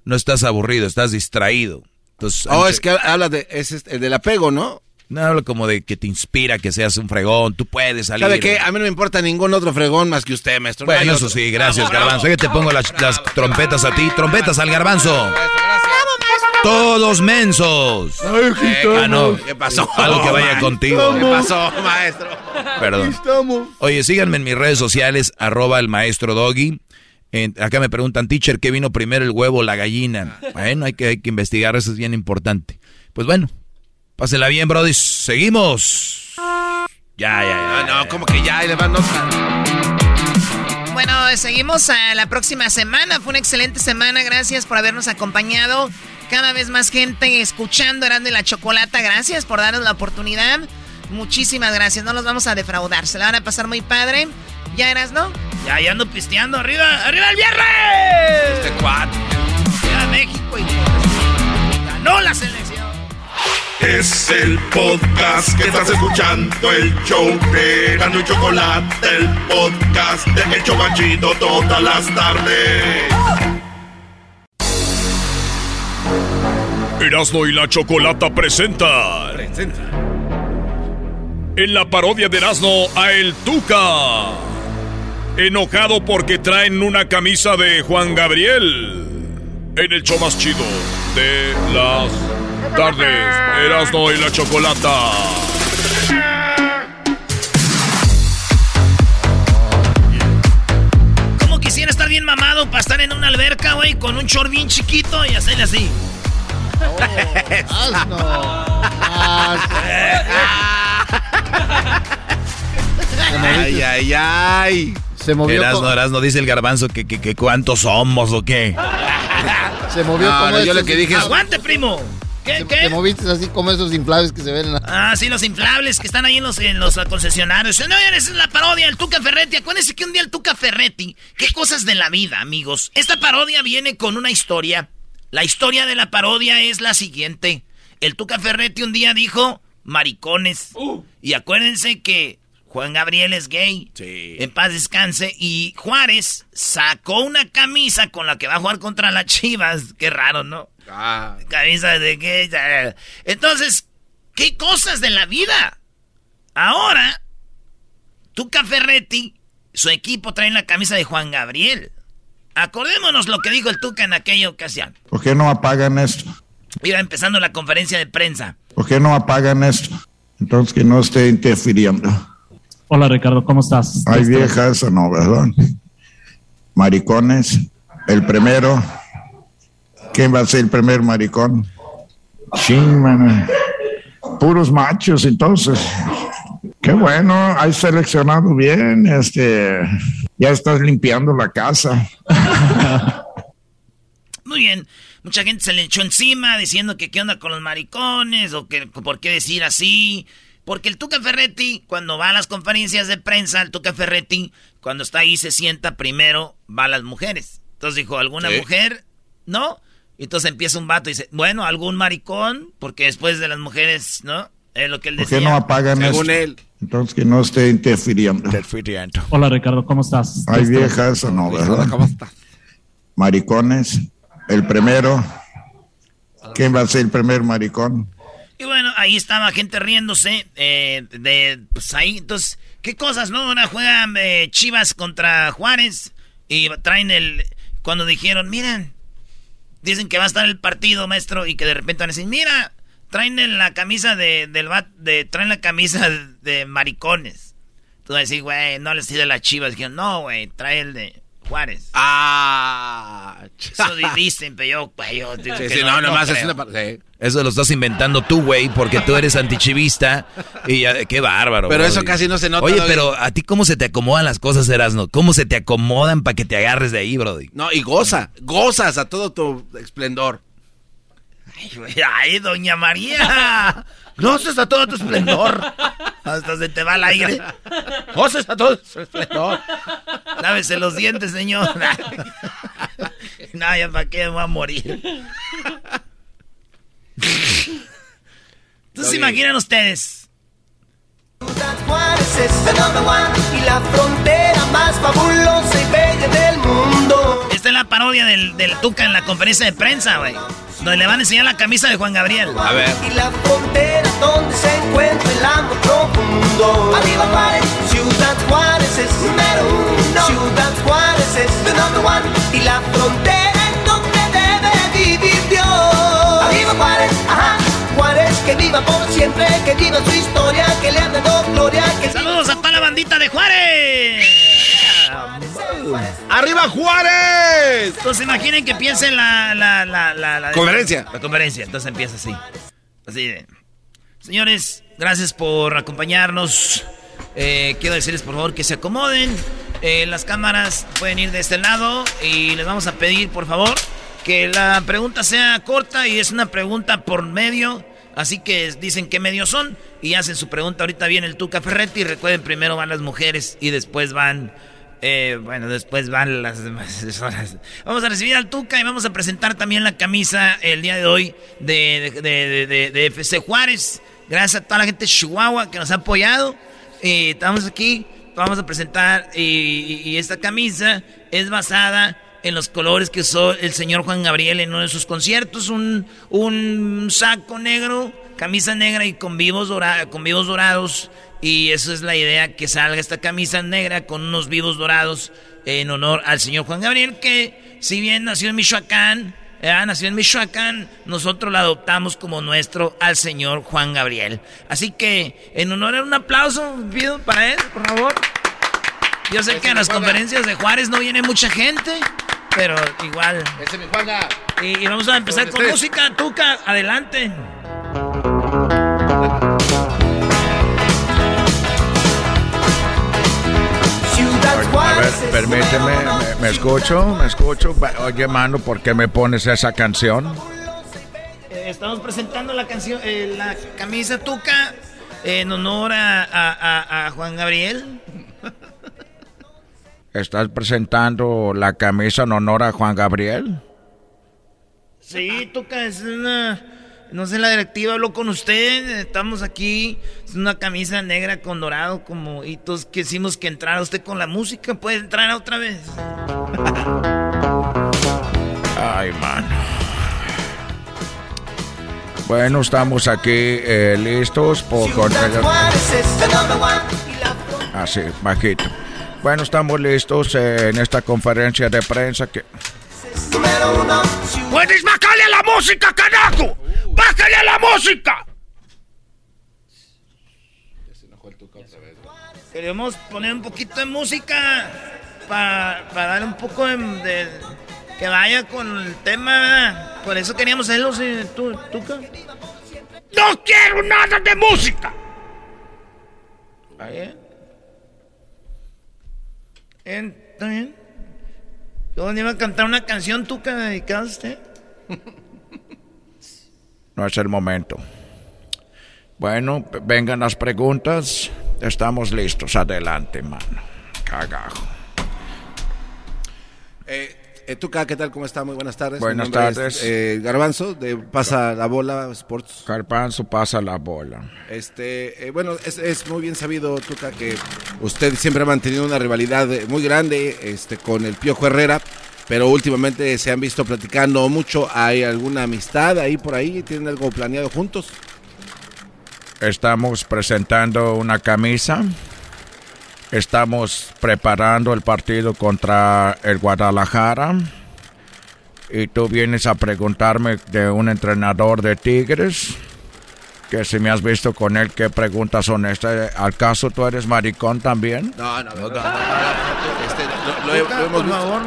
no estás aburrido, estás distraído. Entonces, oh, es que habla de, es este, del apego, ¿no? No, habla como de que te inspira que seas un fregón, tú puedes salir. ¿Sabe qué? A mí no me importa ningún otro fregón más que usted, maestro. Bueno, eso sí, gracias, bravo, Garbanzo. Que te pongo las, bravo, las trompetas a ti. Trompetas al Garbanzo. Todos mensos. Ay, aquí estamos. Ah, no. ¿Qué pasó? Algo que vaya contigo. ¿Qué pasó, maestro? Perdón. Aquí estamos. Oye, síganme en mis redes sociales, arroba el maestro Doggy. Acá me preguntan, teacher, ¿qué vino primero, el huevo o la gallina? Bueno, hay que, hay que investigar, eso es bien importante. Pues bueno, pásela bien, brody. Seguimos. Ya, ya, ya. No, no, como que ya, y le van otra. Bueno, seguimos a la próxima semana. Fue una excelente semana. Gracias por habernos acompañado. Cada vez más gente escuchando Erasmo y la Chocolata. Gracias por darnos la oportunidad. Muchísimas gracias. No los vamos a defraudar. Se la van a pasar muy padre. ¿Ya eras, no? Ya, ya ando pisteando. ¡Arriba! ¡Arriba el viernes! Este cuatro. Ya México y ganó la selección. Es el podcast que estás escuchando, el show de Gano y Chocolate, el podcast de El Chobachito todas las tardes. Erasmo y la Chocolata presenta. Presenta. en la parodia de Erasmo a El Tuca. Enojado porque traen una camisa de Juan Gabriel. En el show más chido de las tardes. Erasmo y la chocolata. ¿Cómo quisiera estar bien mamado para estar en una alberca, güey, con un short bien chiquito y hacerle así? Asno. Ay, ay, ay. Se movió. Erasno, Erasno, dice el garbanzo que, que, que cuántos somos o qué. Se movió No, como no, yo lo que dije es- ¡Aguante, primo! ¿Qué, Te, qué? te moviste así como esos inflables que se ven en la... Ah, sí, los inflables que están ahí en los, en los concesionarios. No, esa es la parodia del Tuca Ferretti. Acuérdense que un día el Tuca Ferretti... Qué cosas de la vida, amigos. Esta parodia viene con una historia. La historia de la parodia es la siguiente. El Tuca Ferretti un día dijo maricones. Y acuérdense que Juan Gabriel es gay. Sí. En paz descanse. Y Juárez sacó una camisa con la que va a jugar contra las Chivas. Qué raro, ¿no? Ah. Camisa de gay. Entonces, ¿qué cosas de la vida? Ahora, Tuca Ferretti, su equipo trae la camisa de Juan Gabriel. Acordémonos lo que dijo el Tuca en aquella ocasión. ¿Por qué no apagan esto? Iba empezando la conferencia de prensa. ¿Por qué no apagan esto? Entonces que no esté interfiriendo. Hola Ricardo, ¿cómo estás? Hay viejas o no, ¿verdad? Maricones. El primero. ¿Quién va a ser el primer maricón? Sí, man. Puros machos, entonces. Qué bueno, has seleccionado bien. Este, ya estás limpiando la casa. Muy bien. Mucha gente se le echó encima diciendo que qué onda con los maricones o que por qué decir así. Porque el Tuca Ferretti, cuando va a las conferencias de prensa, el Tuca Ferretti, cuando está ahí se sienta primero, va a las mujeres. Entonces dijo, ¿alguna Sí. mujer? ¿No? Y entonces empieza un vato y dice, bueno, algún maricón, porque después de las mujeres, ¿no? Es lo que él ¿Por decía. qué no apagan Según esto? él. Entonces que no esté interfiriendo. Hola Ricardo, ¿cómo estás? Hay viejas o no, ¿verdad? ¿Cómo está? Maricones. El primero. ¿Quién va a ser el primer maricón? Y bueno, ahí estaba gente riéndose eh, de, pues ahí, entonces, ¿qué cosas, no? Ahora juegan eh, Chivas contra Juárez y traen el, cuando dijeron, miren, dicen que va a estar el partido, maestro, y que de repente van a decir, mira, traen en la camisa de, del bat, de, traen la camisa de, maricones. Tú vas a decir, güey, no les de las Chivas. Dijeron, no, güey, trae el de Juárez. Ah. Eso di- dicen, pero yo, güey, yo digo Sí, que sí, no, nomás es creo. una parte. Eso lo estás inventando tú, güey, porque tú eres antichivista. Y ya- qué bárbaro. Pero eso casi no se nota, Oye, pero a ti, ¿cómo se te acomodan las cosas, Erasno? ¿Cómo se te acomodan para que te agarres de ahí, Brody? No, y goza, gozas a todo tu esplendor. Ay, güey, ay, doña María. Gracias a todo tu esplendor. Hasta se te va el aire. Gracias a todo tu esplendor. Lávese los dientes, señor. No, ya para qué me voy a morir. Entonces, ¿se imaginan ustedes? Juárez es el number one y la frontera más fabulosa y bella del mundo. Esta es la parodia del, del Tuca en la conferencia de prensa, güey. Donde le van a enseñar la camisa de Juan Gabriel. A ver. Y la frontera donde se encuentra el amor profundo. Arriba Juárez, Ciudad Juárez es número uno. Ciudad Juárez es the number one y la frontera en donde debe vivir Dios. Arriba Juárez, ajá. Juárez que viva por siempre, que viva su historia, que le han dado gloria, que Saludos a toda la bandita de Juárez. ¡Arriba Juárez! Entonces imaginen que piensen la, la, la, la, la- Conferencia. La conferencia. Entonces empieza así. Así de. Señores, gracias por acompañarnos. Eh, quiero decirles por favor que se acomoden. Eh, las cámaras pueden ir de este lado y les vamos a pedir por favor que la pregunta sea corta y es una pregunta por medio. Así que dicen qué medios son y hacen su pregunta. Ahorita viene el Tuca Ferretti recuerden, primero van las mujeres y después van... eh, bueno, después van las demás asesoras. Vamos a recibir al Tuca y vamos a presentar también la camisa el día de hoy de, de, de- de- FC Juárez. Gracias a toda la gente de Chihuahua que nos ha apoyado. Eh, estamos aquí, vamos a presentar y- y esta camisa es basada en los colores que usó el señor Juan Gabriel en uno de sus conciertos, un, un saco negro, camisa negra y con vivos, dora- con vivos dorados Y eso es la idea, que salga esta camisa negra con unos vivos dorados en honor al señor Juan Gabriel, que si bien nació en Michoacán, eh, nació en Michoacán, nosotros la adoptamos como nuestro al señor Juan Gabriel. Así que, en honor a un aplauso, pido para él, por favor. Yo sé que a las conferencias de Juárez no viene mucha gente, pero igual. Ese mi Juanga. Y, y vamos a empezar con música, Tuca, adelante. A ver, permíteme, me, me escucho, me escucho. Oye, mano, ¿por qué me pones esa canción? Eh, estamos presentando la canción, eh, la camisa Tuca en honor a, a- a- a Juan Gabriel. ¿Estás presentando la camisa en honor a Juan Gabriel? Sí, Tuca, es una... No sé, la directiva habló con usted, estamos aquí, es una camisa negra con dorado, como, y todos quisimos que entrara usted con la música, puede entrar otra vez. Ay, mano. Bueno, estamos aquí eh, listos por... Así, bajito. Bueno, estamos listos eh, en esta conferencia de prensa que... ¡Puedes bajarle a la música, carajo! ¡Bájale a la música! Queremos poner un poquito de música para darle un poco de, de- que vaya con el tema. Por eso queríamos hacerlo, sí, tú, Tuca. ¡No quiero nada de música! ¿Está bien? ¿Está bien? Yo iba a cantar una canción, Tuca, dedicada a usted. No es el momento. Bueno, vengan las preguntas. Estamos listos. Adelante, mano. Cagajo. Eh, Tuca, ¿qué tal? ¿Cómo está? Muy buenas tardes. Buenas es, tardes. eh, Garbanzo, de Pasa la Bola Sports. Garbanzo pasa la bola. Este, eh, bueno, es, es muy bien sabido, Tuca, que usted siempre ha mantenido una rivalidad eh, muy grande este, con el Piojo Herrera, pero últimamente se han visto platicando mucho. ¿Hay alguna amistad ahí por ahí? ¿Tienen algo planeado juntos? Estamos presentando una camisa. Estamos preparando el partido contra el Guadalajara. Y tú vienes a preguntarme de un entrenador de Tigres. Que si me has visto con él, ¿qué preguntas son estas? ¿Al caso tú eres maricón también? No, no, no. no, no, no, este, lo, lo he- lo hemos visto,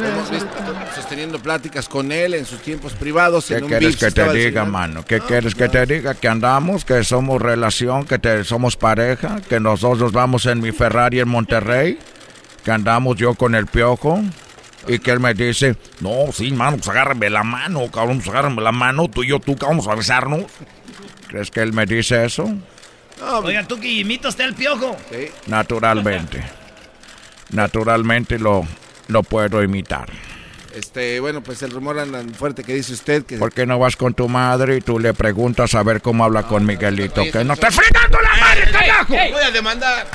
lo hemos visto sosteniendo pláticas con él en sus tiempos privados. ¿Qué en un quieres que te diga, mano? ¿Qué quieres que te diga? Que andamos, que somos relación, que te, somos pareja, que nosotros vamos en mi Ferrari en Monterrey, que andamos yo con el piojo. Y que él me dice, no, sí, mano, pues agárrame la mano, cabrón, pues agárrame la mano, tú y yo, tú, vamos a besarnos. ¿Crees que él me dice eso? Oiga, Tuca, imita usted al piojo. Naturalmente. Naturalmente lo, lo puedo imitar. Este, bueno, pues el rumor anda fuerte que dice usted que... ¿Por qué no vas con tu madre y tú le preguntas a ver cómo habla con Miguelito? Que no te fregando la madre, carajo. Voy a demandar.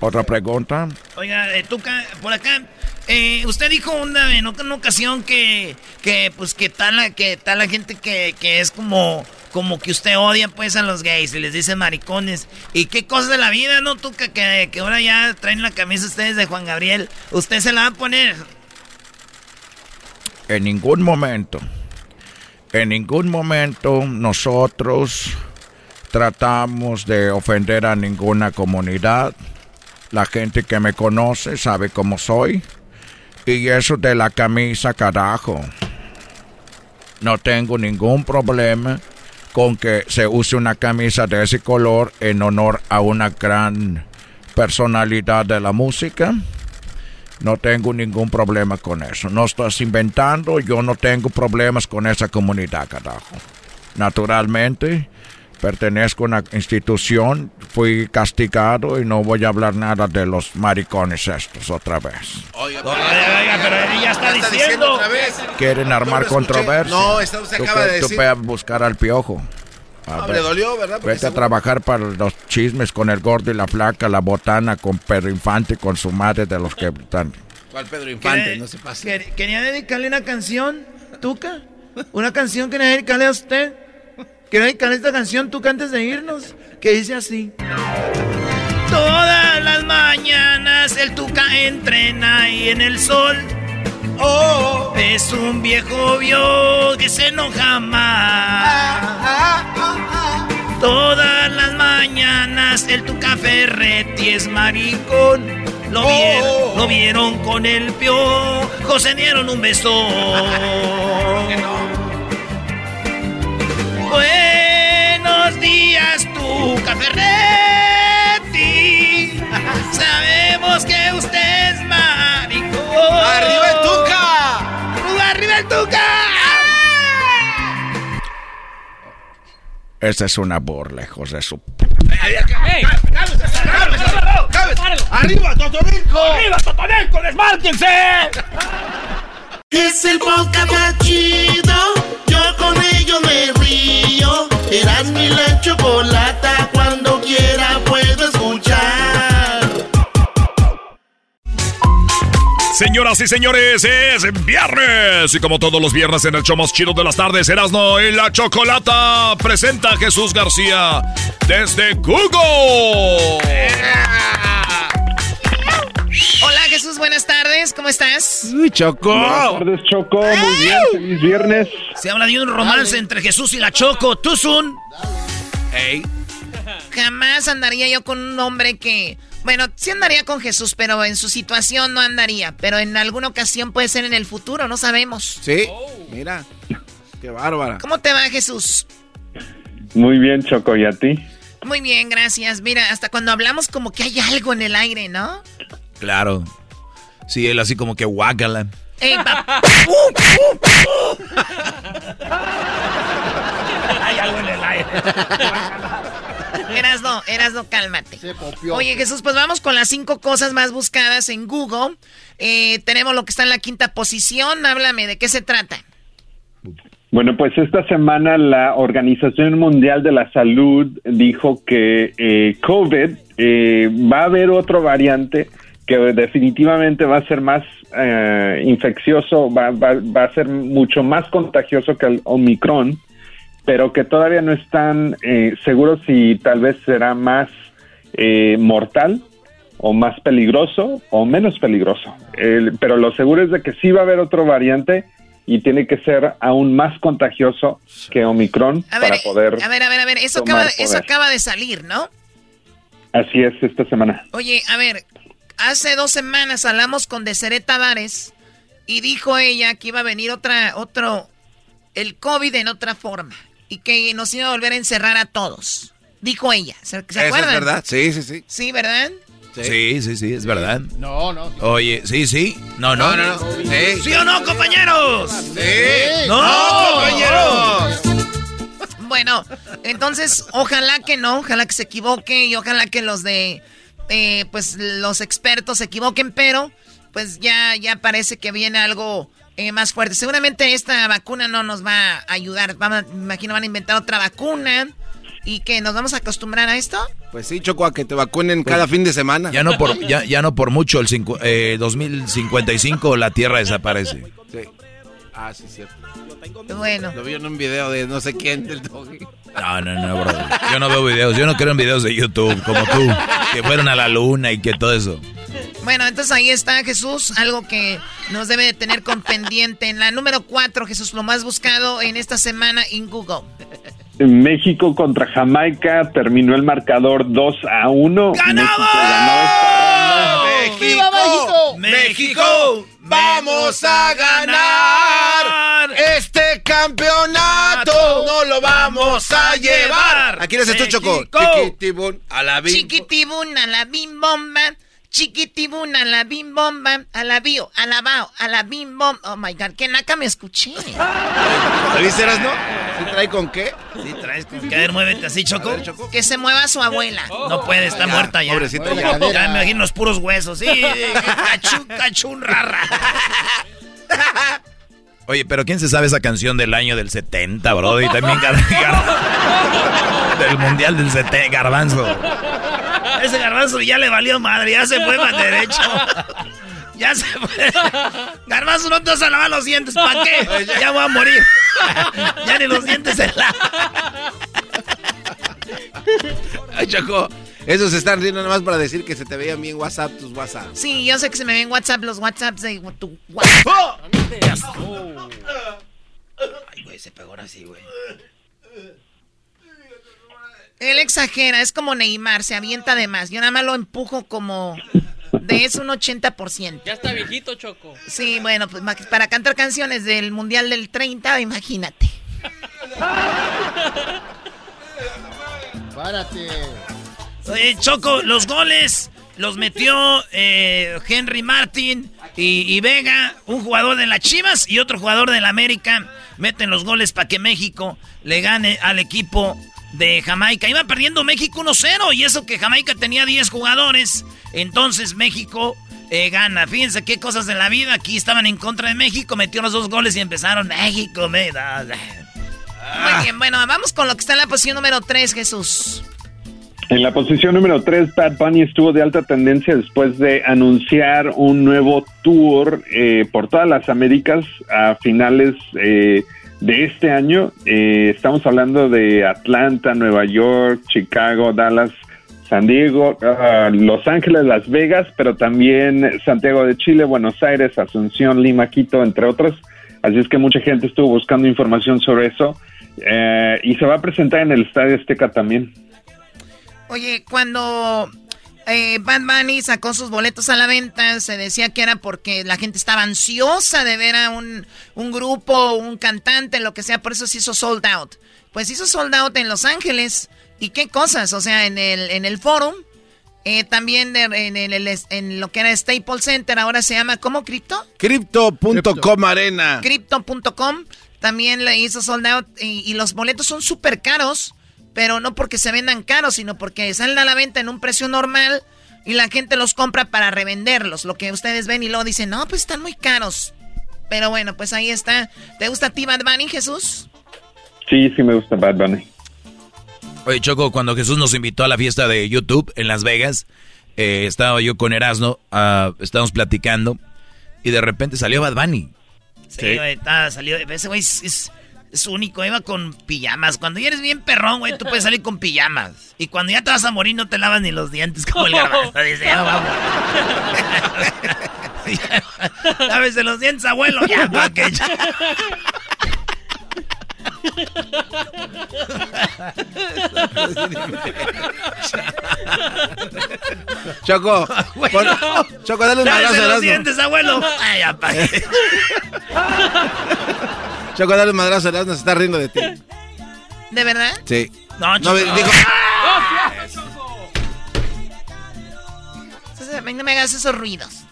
Otra pregunta. Oiga, eh, Tuca, por acá, eh, usted dijo una, en una ocasión que, que pues, que tal, la- que tal la gente que, que es como, como que usted odia, pues, a los gays y les dice maricones. ¿Y qué cosas de la vida, no, Tuca? Que, que ahora ya traen la camisa ustedes de Juan Gabriel. ¿Usted se la va a poner? En ningún momento, en ningún momento nosotros tratamos de ofender a ninguna comunidad. La gente que me conoce sabe cómo soy. Y eso de la camisa, carajo. No tengo ningún problema con que se use una camisa de ese color en honor a una gran personalidad de la música. No tengo ningún problema con eso. No estás inventando, yo no tengo problemas con esa comunidad, carajo. Naturalmente, pertenezco a una institución, fui castigado y no voy a hablar nada de los maricones estos otra vez. Oiga, Oiga, pero ella está diciendo. otra vez. ¿Quieren armar No controversia? No, esta usted acaba de Tú decir. a buscar al piojo. A No, ver. le dolió, ¿verdad? Porque Vete a trabajar para los chismes con el gordo y la flaca, la botana, con Pedro Infante, con su madre de los que están. ¿Cuál Pedro Infante? ¿Quiere- No se pase. quer- ¿Quería dedicarle una canción, Tuca? ¿Una canción que dedicarle a usted? Que con esta canción tú cantes de irnos, que dice así. Todas las mañanas el tuca entrena ahí en el sol. Oh, es un viejo vio que se enoja más. Todas las mañanas el tuca Ferretti es maricón. Lo, vieron, lo vieron con el pio, se dieron un beso. Buenos días, Tuca Ferretti. Sabemos que usted es maricón. ¡Arriba el Tuca! ¡Arriba el Tuca! Esta es una burla, lejos de su... ¡Ey! ¡Arriba, Totonilco! ¡Arriba, Totonilco! ¡Desmárquense! Es el podcast más chido. Con ello me río. Eras mi la chocolata. Cuando quiera puedo escuchar. Señoras y señores, es viernes. Y como todos los viernes en el show más chido de las tardes, Erasno y la Chocolata presenta a Jesús García desde Google. Hola Jesús, buenas tardes, ¿cómo estás? Uy, Choco. Buenas tardes, Choco. Muy bien, feliz viernes. Se habla de un romance entre Jesús y la Choco. ¿Tú, Sun? Ey. Jamás andaría yo con un hombre que... Bueno, sí andaría con Jesús, pero en su situación no andaría. Pero en alguna ocasión puede ser en el futuro, no sabemos. Sí, mira. Qué bárbara. ¿Cómo te va Jesús? Muy bien, Choco, ¿y a ti? Muy bien, gracias. Mira, hasta cuando hablamos como que hay algo en el aire, ¿no? Claro. Sí, él así como que guácala. Ey, pa- Hay algo en el aire. Erasno, Erasno, cálmate. Oye, Jesús, pues vamos con las cinco cosas más buscadas en Google. Eh, tenemos lo que está en la quinta posición. Háblame, ¿de qué se trata? Bueno, pues esta semana la Organización Mundial de la Salud dijo que eh, COVID eh, va a haber otro variante que definitivamente va a ser más eh, infeccioso, va, va- va a ser mucho más contagioso que el Omicron, pero que todavía no están eh, seguros si tal vez será más eh, mortal o más peligroso o menos peligroso. El- pero lo seguro es de que sí va a haber otro variante y tiene que ser aún más contagioso que Omicron A ver, para poder... a ver, a ver, a ver. Eso acaba, eso acaba de salir, ¿no? Así es esta semana. Oye, a ver, hace dos semanas hablamos con Deseret Tavares y dijo ella que iba a venir otra, otro, el COVID en otra forma y que nos iba a volver a encerrar a todos. Dijo ella. ¿Se, se Eso acuerdan? es verdad. Sí, sí, sí. Sí, ¿verdad? Sí, sí, sí, es verdad. No, no. Oye, sí, sí. No, no. No, no. ¿Sí o no, compañeros? Sí. ¡No, compañeros! Bueno, entonces ojalá que no, ojalá que se equivoque y ojalá que los de, eh, pues los expertos se equivoquen, pero pues ya, ya parece que viene algo eh, más fuerte. Seguramente esta vacuna no nos va a ayudar. A- me imagino van a inventar otra vacuna y que nos vamos a acostumbrar a esto. Pues sí, Choco, a que te vacunen cada fin de semana. Ya no por, ya, ya no por mucho, el cincu- eh, 2055 la Tierra desaparece. Sí. Ah, sí, cierto. Bueno, Lo vi en un video de no sé quién del doggy. No, no, no, bro. Yo no veo videos. Yo no creo en videos de YouTube como tú, que fueron a la luna y que todo eso. bueno, entonces ahí está Jesús, algo que nos debe de tener con pendiente. En la número 4, Jesús, lo más buscado en esta semana en Google. México contra Jamaica terminó el marcador 2 a 1. ¡Ganamos! ¡México! México! ¡México! ¡Vamos a ganar! ¡Este campeonato no lo vamos a llevar! Aquí les estoy, Choco. México. Chiquitibún, a la bim. Chiquitibuna, la bim bomba. Chiquitibuna, la bim bomba. A la bio, a la bao, a la bim bomba. Oh my god, que naca me escuché. ¿Lo viste, eras, no? ¿Sí trae con qué? Sí, traes con que a ver, muévete así, Choco. Que se mueva su abuela. No puede, está Ya, muerta ya. pobrecita, ya. ya. Ya me imagino los puros huesos. Sí, cachun, cachun, rara. Oye, pero ¿quién se sabe esa canción del año del 70, bro? Y también gar- gar- del mundial del 70, garbanzo. Ese garbanzo ya le valió madre, ya se fue para derecho. Ya se fue. Garbanzo, no te vas a lavar los dientes, ¿para qué? Ya voy a morir. ya ni los dientes se la... Ay, Choco. Esos se están riendo nomás para decir que se te veían bien WhatsApp tus WhatsApp. Sí, yo sé que se me ven WhatsApp los WhatsApps de tu WhatsApp. Ay, güey, se pegó así, güey. Él exagera, es como Neymar, se avienta de más. Yo nada más lo empujo como de eso un 80%. Ya está viejito, Choco. Sí, bueno, pues para cantar canciones del Mundial del 30, imagínate. Párate. Choco, los goles los metió eh, Henry Martin y, Vega, un jugador de las Chivas y otro jugador de la América. Meten los goles para que México le gane al equipo de Jamaica. Iba perdiendo México 1-0 y eso que Jamaica tenía 10 jugadores. Entonces México eh, gana. Fíjense qué cosas de la vida. Aquí estaban en contra de México, metió los dos goles y empezaron México. Me da... Muy bien, bueno, vamos con lo que está en la posición número 3, Jesús. En la posición número 3, Bad Bunny estuvo de alta tendencia después de anunciar un nuevo tour eh, por todas las Américas a finales eh, de este año. Eh, estamos hablando de Atlanta, Nueva York, Chicago, Dallas, San Diego, ah, Los Ángeles, Las Vegas, pero también Santiago de Chile, Buenos Aires, Asunción, Lima, Quito, entre otros. Así es que mucha gente estuvo buscando información sobre eso. y se va a presentar en el Estadio Azteca también. Oye, cuando eh, Bad Bunny sacó sus boletos a la venta, se decía que era porque la gente estaba ansiosa de ver a un, un grupo, un cantante, lo que sea, por eso se hizo sold out. Pues hizo sold out en Los Ángeles. ¿Y qué cosas? O sea, en el, en el forum, eh, también en, el, en lo que era Staples Center, ahora se llama, ¿cómo? ¿Cripto? Crypto.com Arena. Crypto.com también le hizo sold out y, y los boletos son súper caros pero no porque se vendan caros, sino porque salen a la venta en un precio normal y la gente los compra para revenderlos. Lo que ustedes ven y luego dicen, no, pues están muy caros. Pero bueno, pues ahí está. ¿Te gusta a ti Bad Bunny, Jesús? Sí, sí me gusta Bad Bunny. Oye, Choco, cuando Jesús nos invitó a la fiesta de YouTube en Las Vegas, eh, estaba yo con Erasno, uh, estábamos platicando, y de repente salió Bad Bunny. Sí, salió, ese güey es es único, iba con pijamas. Cuando ya eres bien perrón, güey, tú puedes salir con pijamas. Y cuando ya te vas a morir, no te lavas ni los dientes como el garbanzo. Dice, ya vamos. Lávese los dientes, abuelo. Ya, pa' que ya. Choco, Choco, dale un madrazo los dientes, abuelo. Ay, pa' Choco, dale un madrazo, se está riendo de ti. ¿De verdad? Sí. No, Choco. No, dijo... No me hagas esos ruidos.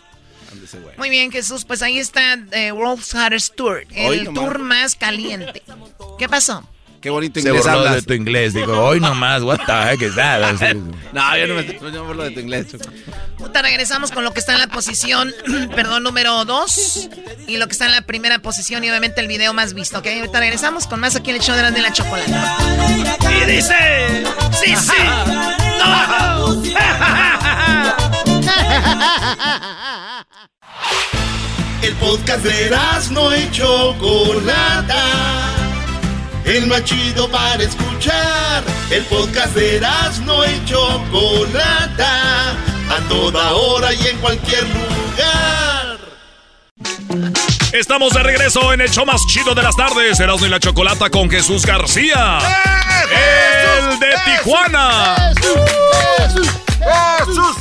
Muy bien, Jesús, pues ahí está eh, World's Hardest Tour, el tour más caliente. ¿Qué pasó? Qué bonito inglés Se hablas. de tu inglés. Digo, hoy nomás, what the heck is that? no, yo no me, yo me de tu inglés. Puta, regresamos con lo que está en la posición, perdón, número 2. Y lo que está en la primera posición y obviamente el video más visto, ¿ok? Ahorita regresamos con más aquí en el show de la, de la chocolata. Y dice, sí, sí, no. El podcast de no y Chocolata el más chido para escuchar. El podcast de no y Chocolata, a toda hora y en cualquier lugar. Estamos de regreso en el show más chido de las tardes, Erasmo y la Chocolata con Jesús García. ¡El de Tijuana! ¡Jesús! ¡Jesús!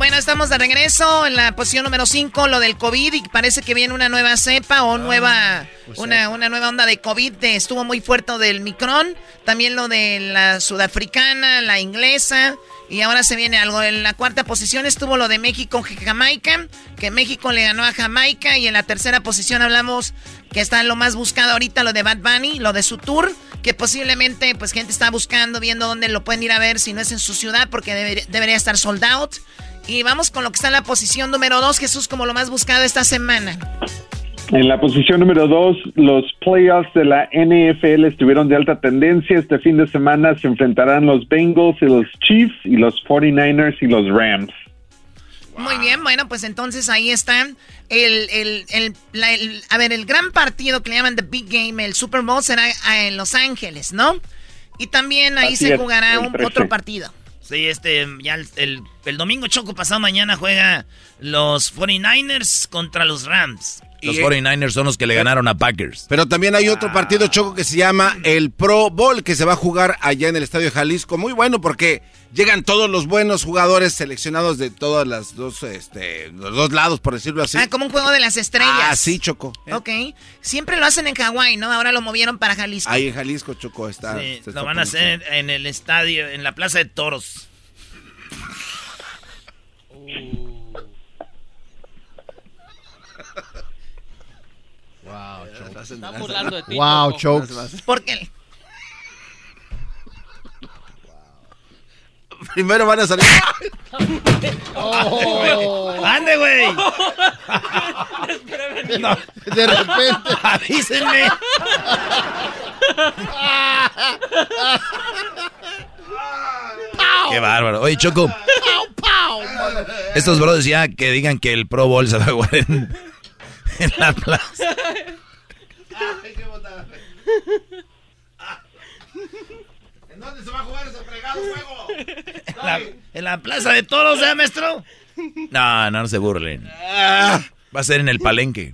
Bueno, estamos de regreso en la posición número 5, lo del COVID, y parece que viene una nueva cepa o nueva, pues una, una, nueva onda de COVID. Estuvo muy fuerte del Micron, también lo de la sudafricana, la inglesa, y ahora se viene algo. En la cuarta posición estuvo lo de México, Jamaica, que México le ganó a Jamaica, y en la tercera posición hablamos que está lo más buscado ahorita, lo de Bad Bunny, lo de su tour, que posiblemente pues gente está buscando, viendo dónde lo pueden ir a ver si no es en su ciudad, porque debería estar sold out. Y vamos con lo que está en la posición número 2, Jesús, como lo más buscado esta semana. En la posición número 2, los playoffs de la NFL estuvieron de alta tendencia. Este fin de semana se enfrentarán los Bengals y los Chiefs y los 49ers y los Rams. Muy bien, bueno, pues entonces ahí está el, el, el, a ver, el gran partido que le llaman The Big Game, el Super Bowl será en Los Ángeles, ¿no? Y también ahí se jugará un, otro partido. Sí, este, ya el, el, domingo choco pasado mañana juega los 49ers contra los Rams. Los 49ers son los que le ganaron a Packers. Pero también hay otro partido choco que se llama el Pro Bowl, que se va a jugar allá en el Estadio de Jalisco. Muy bueno porque llegan todos los buenos jugadores seleccionados de todas las dos, este, los dos lados, por decirlo así. Ah, como un juego de las estrellas. Ah, sí, Choco. Ok. Siempre lo hacen en Hawái, ¿no? Ahora lo movieron para Jalisco. Ahí en Jalisco, Choco, está. Sí, lo van a hacer en el estadio, en la Plaza de Toros. Wow, Choco. Están burlando de ti. Wow, Choco. ¿Por qué? Primero van a salir. oh. ¡Ande, güey! No. De repente. Avísenme. Qué bárbaro. Oye, Choco. Estos brothers ya que digan que el Pro Bowl se va a jugar en, en la plaza. ¿En dónde se va a jugar ese fregado juego? En la, en la plaza de toros, ¿eh, maestro? No, no, no se burlen. Va a ser en el palenque.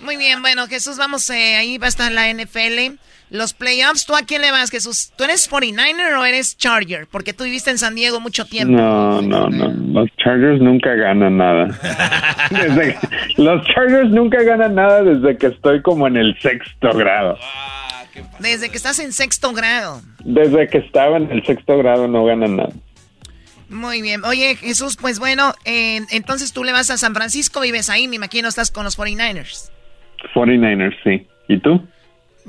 Muy bien, bueno, Jesús, vamos, eh, ahí va a estar la NFL. Los playoffs, ¿tú a quién le vas, Jesús? ¿Tú eres 49er o eres Charger? Porque tú viviste en San Diego mucho tiempo. No, no, no. Los Chargers nunca ganan nada. Desde que- los Chargers nunca ganan nada desde que estoy como en el sexto grado. Desde que estás en sexto grado. Desde que estaba en el sexto grado no ganan nada. Muy bien. Oye, Jesús, pues bueno, eh, entonces tú le vas a San Francisco, vives ahí, me imagino estás con los 49ers. 49ers, sí. ¿Y tú?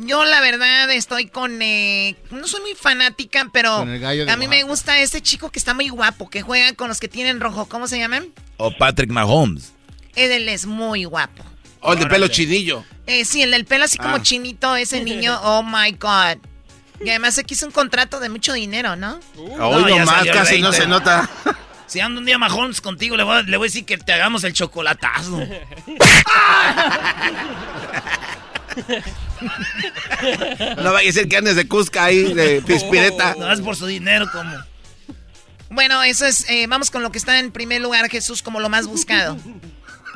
Yo la verdad estoy con... eh, no soy muy fanática, pero a mí me gusta este chico que está muy guapo, que juega con los que tienen rojo. ¿Cómo se llaman? O Patrick Mahomes. Él es muy guapo. O el de pelo chinillo. Eh, sí, el del pelo así como Ah. chinito, ese niño, oh my god. Y además se quiso un contrato de mucho dinero, ¿no? Hoy ya nomás, salió el casi no 20. se nota. Si ando un día Mahomes contigo, le voy, a, le voy a decir que te hagamos el chocolatazo. No vaya a ser que andes de Cusca ahí, de Pispireta. No es por su dinero, como. Bueno, eso es, eh, vamos con lo que está en primer lugar, Jesús, como lo más buscado.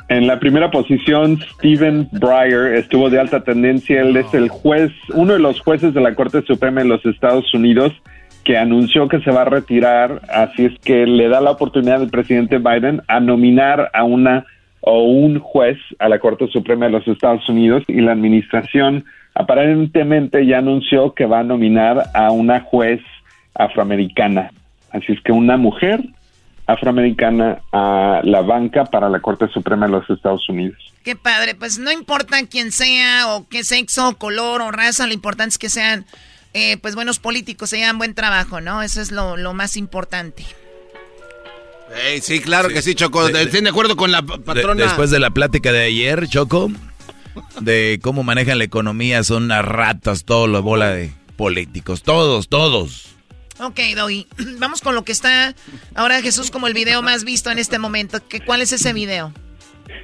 En la primera posición, Stephen Breyer estuvo de alta tendencia. Él es el juez, uno de los jueces de la Corte Suprema de los Estados Unidos que anunció que se va a retirar. Así es que le da la oportunidad al presidente Biden a nominar a una o un juez a la Corte Suprema de los Estados Unidos y la administración aparentemente ya anunció que va a nominar a una juez afroamericana. Así es que una mujer afroamericana a la banca para la Corte Suprema de los Estados Unidos. Qué padre, pues no importa quién sea, o qué sexo, color o raza, lo importante es que sean, eh, pues buenos políticos, se hagan buen trabajo, ¿no? Eso es lo, lo más importante. Ey, sí, claro que sí, Choco. Estoy de acuerdo con la pa- De- patrona. después de la plática de ayer, Choco, de cómo manejan la economía, son unas ratas, todo la bola de políticos, todos, todos. Ok, Doggy, vamos con lo que está ahora Jesús como el video más visto en este momento. ¿Qué, ¿Cuál es ese video?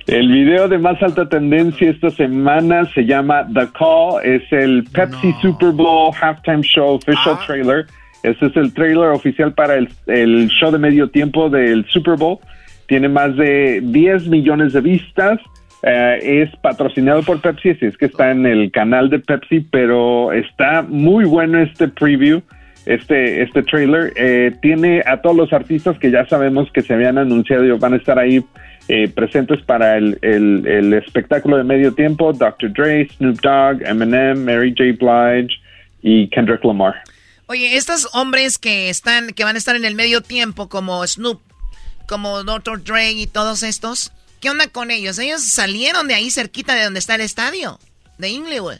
El video de más alta tendencia esta semana se llama The Call, es el Pepsi Super Bowl Halftime Show Official Trailer. Este es el trailer oficial para el, show de medio tiempo del Super Bowl. Tiene más de 10 millones de vistas. Eh, es patrocinado por Pepsi, así es que está en el canal de Pepsi, pero está muy bueno este preview, este, este trailer. Eh, tiene a todos los artistas que ya sabemos que se habían anunciado y van a estar ahí eh, presentes para el, el- el espectáculo de medio tiempo. Dr. Dre, Snoop Dogg, Eminem, Mary J. Blige y Kendrick Lamar. Oye, estos hombres que están, que van a estar en el medio tiempo, como Snoop, como Dr. Dre y todos estos, ¿qué onda con ellos? Ellos salieron de ahí cerquita de donde está el estadio, de Inglewood.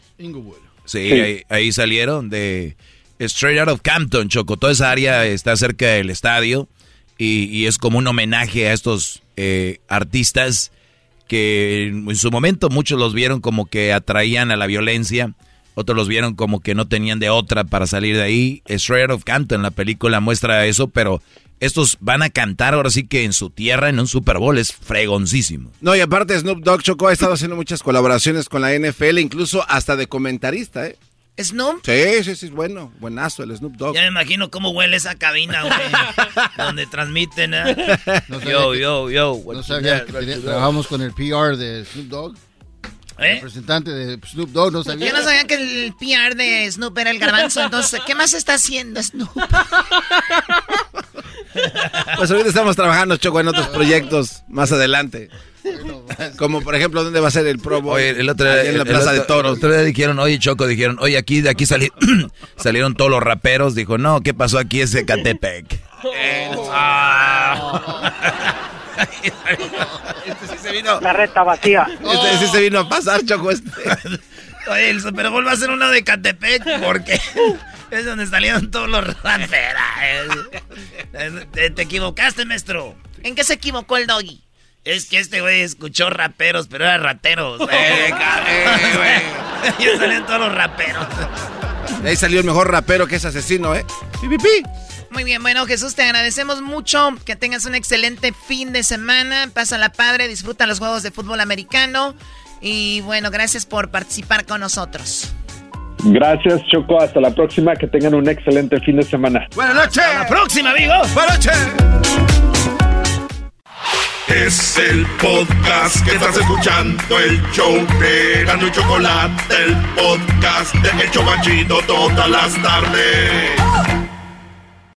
Sí, Sí. Ahí, ahí salieron de Straight Out of Campton, Choco. Toda esa área está cerca del estadio y, y es como un homenaje a estos eh, artistas que en su momento muchos los vieron como que atraían a la violencia otros los vieron como que no tenían de otra para salir de ahí. Straight of Canton, la película muestra eso, pero estos van a cantar ahora sí que en su tierra, en un Super Bowl, es fregoncísimo. No, y aparte Snoop Dogg Choco ha estado haciendo muchas colaboraciones con la NFL, incluso hasta de comentarista, ¿eh? ¿Snoop? Sí, sí, sí, es bueno, buenazo el Snoop Dogg. Ya me imagino cómo huele esa cabina, güey, donde transmiten, ¿eh? yo, yo, yo. No sabía que trabajamos con el PR de Snoop Dogg. ¿Eh? Representante de Snoop Dogg, no sabía. Yo no sabía que el PR de Snoop era el garbanzo, entonces, ¿qué más está haciendo Snoop? Pues ahorita estamos trabajando, Choco, en otros proyectos más adelante. Como por ejemplo, ¿dónde va a ser el Pro Bowl? Oye, el otro día, en la Plaza de Toros. El otro día dijeron, oye, Choco, dijeron, oye, aquí de aquí salieron todos los raperos. Dijo, no, ¿qué pasó aquí? Es Catepec. este sí se vino. La reta vacía. Este sí se vino a pasar, Choco. Este. Oye, el Super Bowl va a ser uno de Catepec porque es donde salieron todos los raperos. Te, te equivocaste, maestro. ¿En qué se equivocó el doggy? Es que este güey escuchó raperos, pero era rateros. Eh, y salieron todos los raperos. De ahí salió el mejor rapero que es asesino, ¿eh? Muy bien, bueno, Jesús, te agradecemos mucho. Que tengas un excelente fin de semana. Pásala padre, disfruta los juegos de fútbol americano. Y bueno, gracias por participar con nosotros. Gracias, Choco. Hasta la próxima. Que tengan un excelente fin de semana. Buenas noches. Hasta la próxima, amigos. Buenas noches. Es el podcast que estás escuchando, el show de Gano y Chocolate, el podcast de El Chocachito todas las tardes.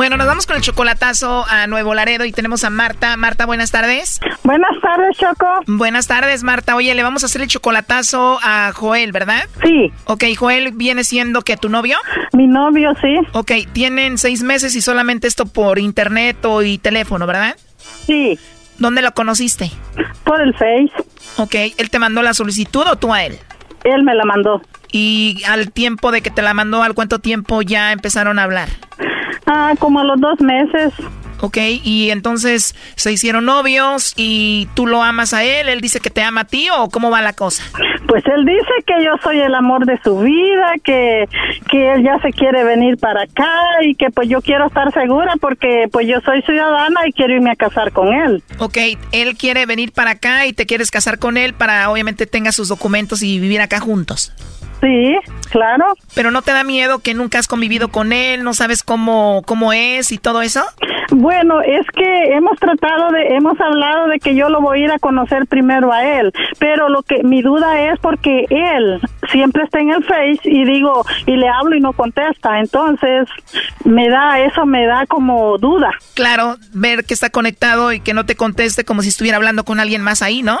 Bueno, nos vamos con el chocolatazo a Nuevo Laredo y tenemos a Marta. Marta, buenas tardes. Buenas tardes, Choco. Buenas tardes, Marta. Oye, le vamos a hacer el chocolatazo a Joel, ¿verdad? Sí. Ok, Joel viene siendo que tu novio. Mi novio, sí. Ok, tienen seis meses y solamente esto por internet o y teléfono, ¿verdad? Sí. ¿Dónde lo conociste? Por el Face. Ok, ¿él te mandó la solicitud o tú a él? Él me la mandó. Y al tiempo de que te la mandó, ¿al cuánto tiempo ya empezaron a hablar? Ah, como a los dos meses. Ok, y entonces se hicieron novios y tú lo amas a él, él dice que te ama a ti o cómo va la cosa? Pues él dice que yo soy el amor de su vida, que, que él ya se quiere venir para acá y que pues yo quiero estar segura porque pues yo soy ciudadana y quiero irme a casar con él. Ok, él quiere venir para acá y te quieres casar con él para obviamente tenga sus documentos y vivir acá juntos. Sí, claro. Pero no te da miedo que nunca has convivido con él, no sabes cómo, cómo es y todo eso? Bueno, es que hemos tratado de, hemos hablado de que yo lo voy a ir a conocer primero a él, pero lo que mi duda es porque él siempre está en el Face y digo, y le hablo y no contesta, entonces me da, eso me da como duda. Claro, ver que está conectado y que no te conteste como si estuviera hablando con alguien más ahí, ¿no?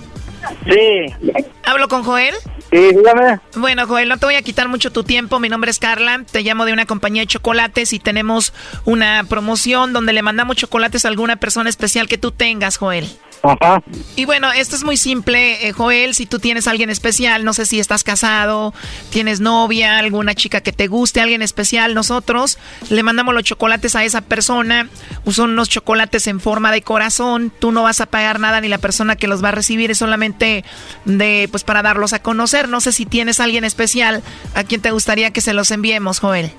Sí. ¿Hablo con Joel? Sí, dígame. Bueno, Joel, no te voy a quitar mucho tu tiempo. Mi nombre es Carla. Te llamo de una compañía de chocolates y tenemos una promoción donde le mandamos chocolates a alguna persona especial que tú tengas, Joel. Ajá. Y bueno, esto es muy simple, eh, Joel. Si tú tienes a alguien especial, no sé si estás casado, tienes novia, alguna chica que te guste, alguien especial, nosotros le mandamos los chocolates a esa persona. Son unos chocolates en forma de corazón. Tú no vas a pagar nada ni la persona que los va a recibir es solamente de, pues, para darlos a conocer. No sé si tienes a alguien especial a quien te gustaría que se los enviemos, Joel.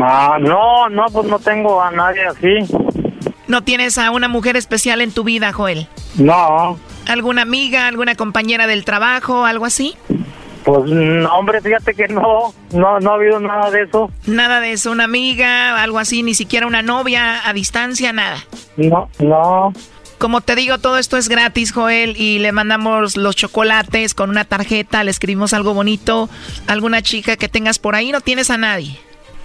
Ah, no, no, pues no tengo a nadie así. ¿No tienes a una mujer especial en tu vida, Joel? No. ¿Alguna amiga, alguna compañera del trabajo, algo así? Pues, no, hombre, fíjate que no, no, no ha habido nada de eso. Nada de eso, una amiga, algo así, ni siquiera una novia a distancia, nada. No, no. Como te digo, todo esto es gratis, Joel, y le mandamos los chocolates con una tarjeta, le escribimos algo bonito, alguna chica que tengas por ahí, no tienes a nadie.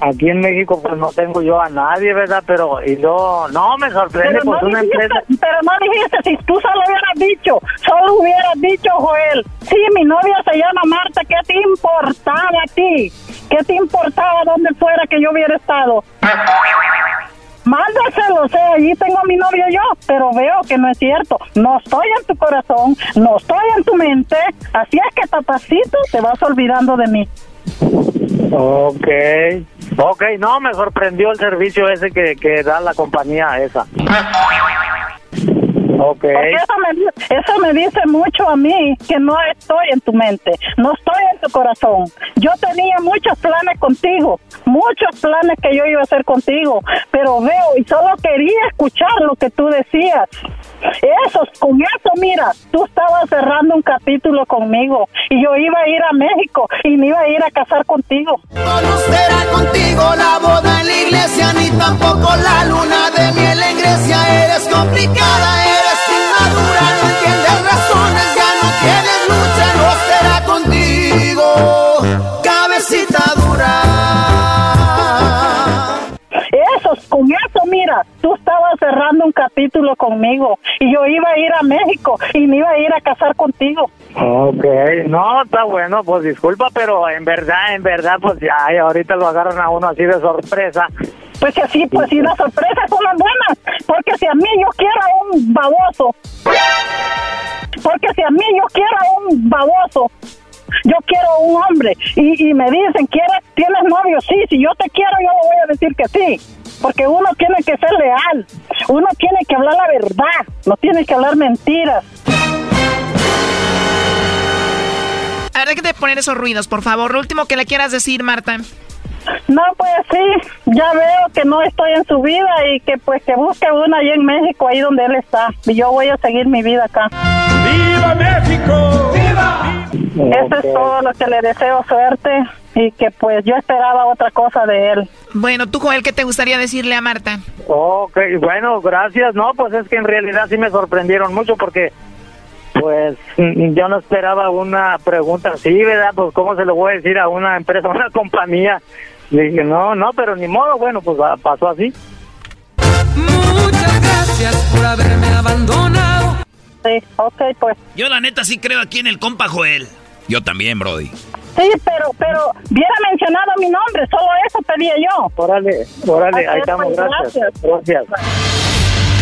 Aquí en México pues no tengo yo a nadie, ¿verdad? Pero y yo no me sorprende Pero pues no, una dijiste, empresa. pero no dijiste, si tú solo hubieras dicho, solo hubieras dicho, Joel, sí, mi novia se llama Marta, ¿qué te importaba a ti? ¿Qué te importaba donde fuera que yo hubiera estado? Mándaselo, sé, allí tengo a mi novia yo, pero veo que no es cierto. No estoy en tu corazón, no estoy en tu mente, así es que papacito te vas olvidando de mí. Ok, ok, no, me sorprendió el servicio ese que, que da la compañía esa. Ok. Porque eso me, eso me dice mucho a mí que no estoy en tu mente, no estoy en tu corazón. Yo tenía muchos planes contigo, muchos planes que yo iba a hacer contigo, pero veo y solo quería escuchar lo que tú decías. Eso, con eso, mira, tú estabas cerrando un capítulo conmigo y yo iba a ir a México y me iba a ir a casar contigo. No será contigo la boda en la iglesia, ni tampoco la luna de miel en Grecia. Eres complicada, eres madura, no entiendes razones, ya no tienes lucha, no será contigo, cabecita dura. Capítulo conmigo y yo iba a ir a México y me iba a ir a casar contigo. Ok, no, está bueno, pues disculpa, pero en verdad, en verdad, pues ya, ahorita lo agarran a uno así de sorpresa. Pues que sí, pues sí, las sorpresas son las buenas, porque si a mí yo quiero a un baboso, porque si a mí yo quiero a un baboso, yo quiero un hombre y, y me dicen, ¿quieres, ¿tienes novio? Sí, si yo te quiero yo le voy a decir que sí. Porque uno tiene que ser leal, uno tiene que hablar la verdad, no tiene que hablar mentiras. A ver, de poner esos ruidos, por favor. Lo último que le quieras decir, Marta. No, pues sí, ya veo que no estoy en su vida y que pues que busque una ahí en México, ahí donde él está. Y yo voy a seguir mi vida acá. ¡Viva México! ¡Viva! Eso es todo lo que le deseo suerte y que pues yo esperaba otra cosa de él. Bueno, tú, Joel, ¿qué te gustaría decirle a Marta? Ok, bueno, gracias. No, pues es que en realidad sí me sorprendieron mucho porque, pues, yo no esperaba una pregunta así, ¿verdad? Pues, ¿cómo se lo voy a decir a una empresa, a una compañía? Dije, no, no, pero ni modo, bueno, pues pasó así. Muchas gracias por haberme abandonado. Sí, ok, pues. Yo la neta sí creo aquí en el compa Joel. Yo también, Brody. Sí, pero, pero, hubiera mencionado mi nombre, solo eso pedía yo. Órale, órale, ahí estamos, pues, gracias. Gracias.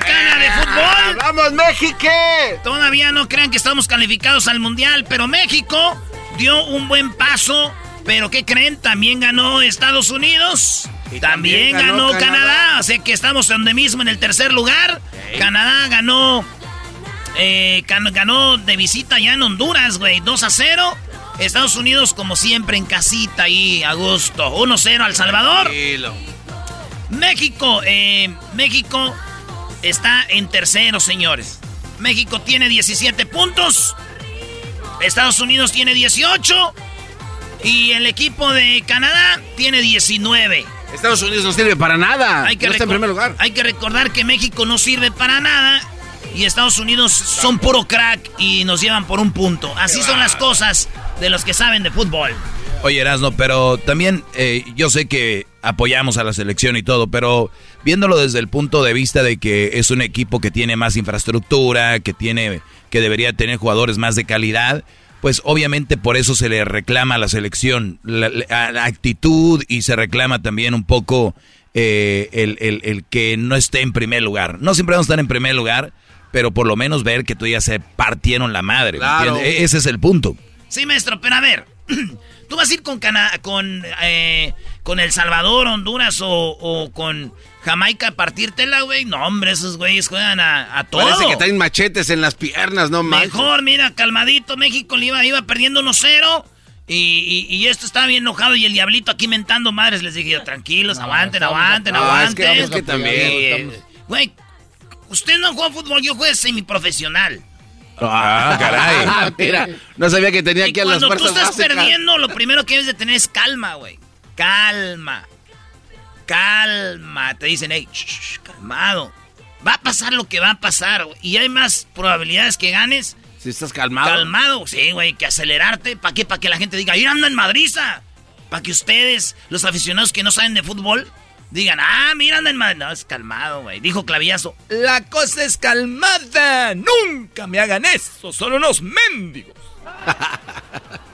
mexicana de fútbol. ¡Vamos, México! Todavía no crean que estamos calificados al mundial, pero México dio un buen paso. Pero ¿qué creen? También ganó Estados Unidos. También, también ganó, ganó Canadá. Canadá. Así que estamos donde mismo en el tercer lugar. Canadá ganó. eh, can- ganó de visita ya en Honduras, güey. 2 a 0. Estados Unidos, como siempre, en casita ahí, a gusto. 1-0 al Salvador. México, eh, México está en tercero, señores. México tiene 17 puntos. Estados Unidos tiene 18. Y el equipo de Canadá tiene 19. Estados Unidos no sirve para nada. Hay que, no está en primer lugar. hay que recordar que México no sirve para nada. Y Estados Unidos son puro crack y nos llevan por un punto. Así son las cosas de los que saben de fútbol. Oye, Erasno, pero también eh, yo sé que apoyamos a la selección y todo, pero viéndolo desde el punto de vista de que es un equipo que tiene más infraestructura, que tiene, que debería tener jugadores más de calidad, pues obviamente por eso se le reclama a la selección la, la- actitud y se reclama también un poco eh, el, el- el que no esté en primer lugar. No siempre vamos a estar en primer lugar, pero por lo menos ver que todavía se partieron la madre. E- Ese es el punto. Sí, maestro, pero a ver, ¿tú vas a ir con Cana con, eh, con El Salvador, Honduras o, o con Jamaica a partírtela, güey? No, hombre, esos güeyes juegan a, a todo. Parece que traen machetes en las piernas, no manches. Mejor, mira, calmadito, México le iba, iba perdiendo 1-0 Y, y, esto estaba bien enojado y el diablito aquí mentando madres. Les dije yo, tranquilos, aguanten, aguanten, aguanten. Es que, también. Güey, usted no juega fútbol, yo juego semiprofesional. Ah, caray. Mira, no sabía que tenía que a las fuerzas Cuando tú estás perdiendo, lo primero que debes de tener es calma, güey. Calma. Calma. Te dicen, hey, calmado. Va a pasar lo que va a pasar, güey. Y hay más probabilidades que ganes si estás calmado. Calmado, sí, güey, que acelerarte. ¿Para qué? Para que la gente diga, ¡ir anda en madriza! Para que ustedes, los aficionados que no saben de fútbol, digan, ah, mira, anda en madriza. No, es calmado, güey. Dijo Clavillazo, la cosa es calmada. Nunca me hagan eso, son unos mendigos.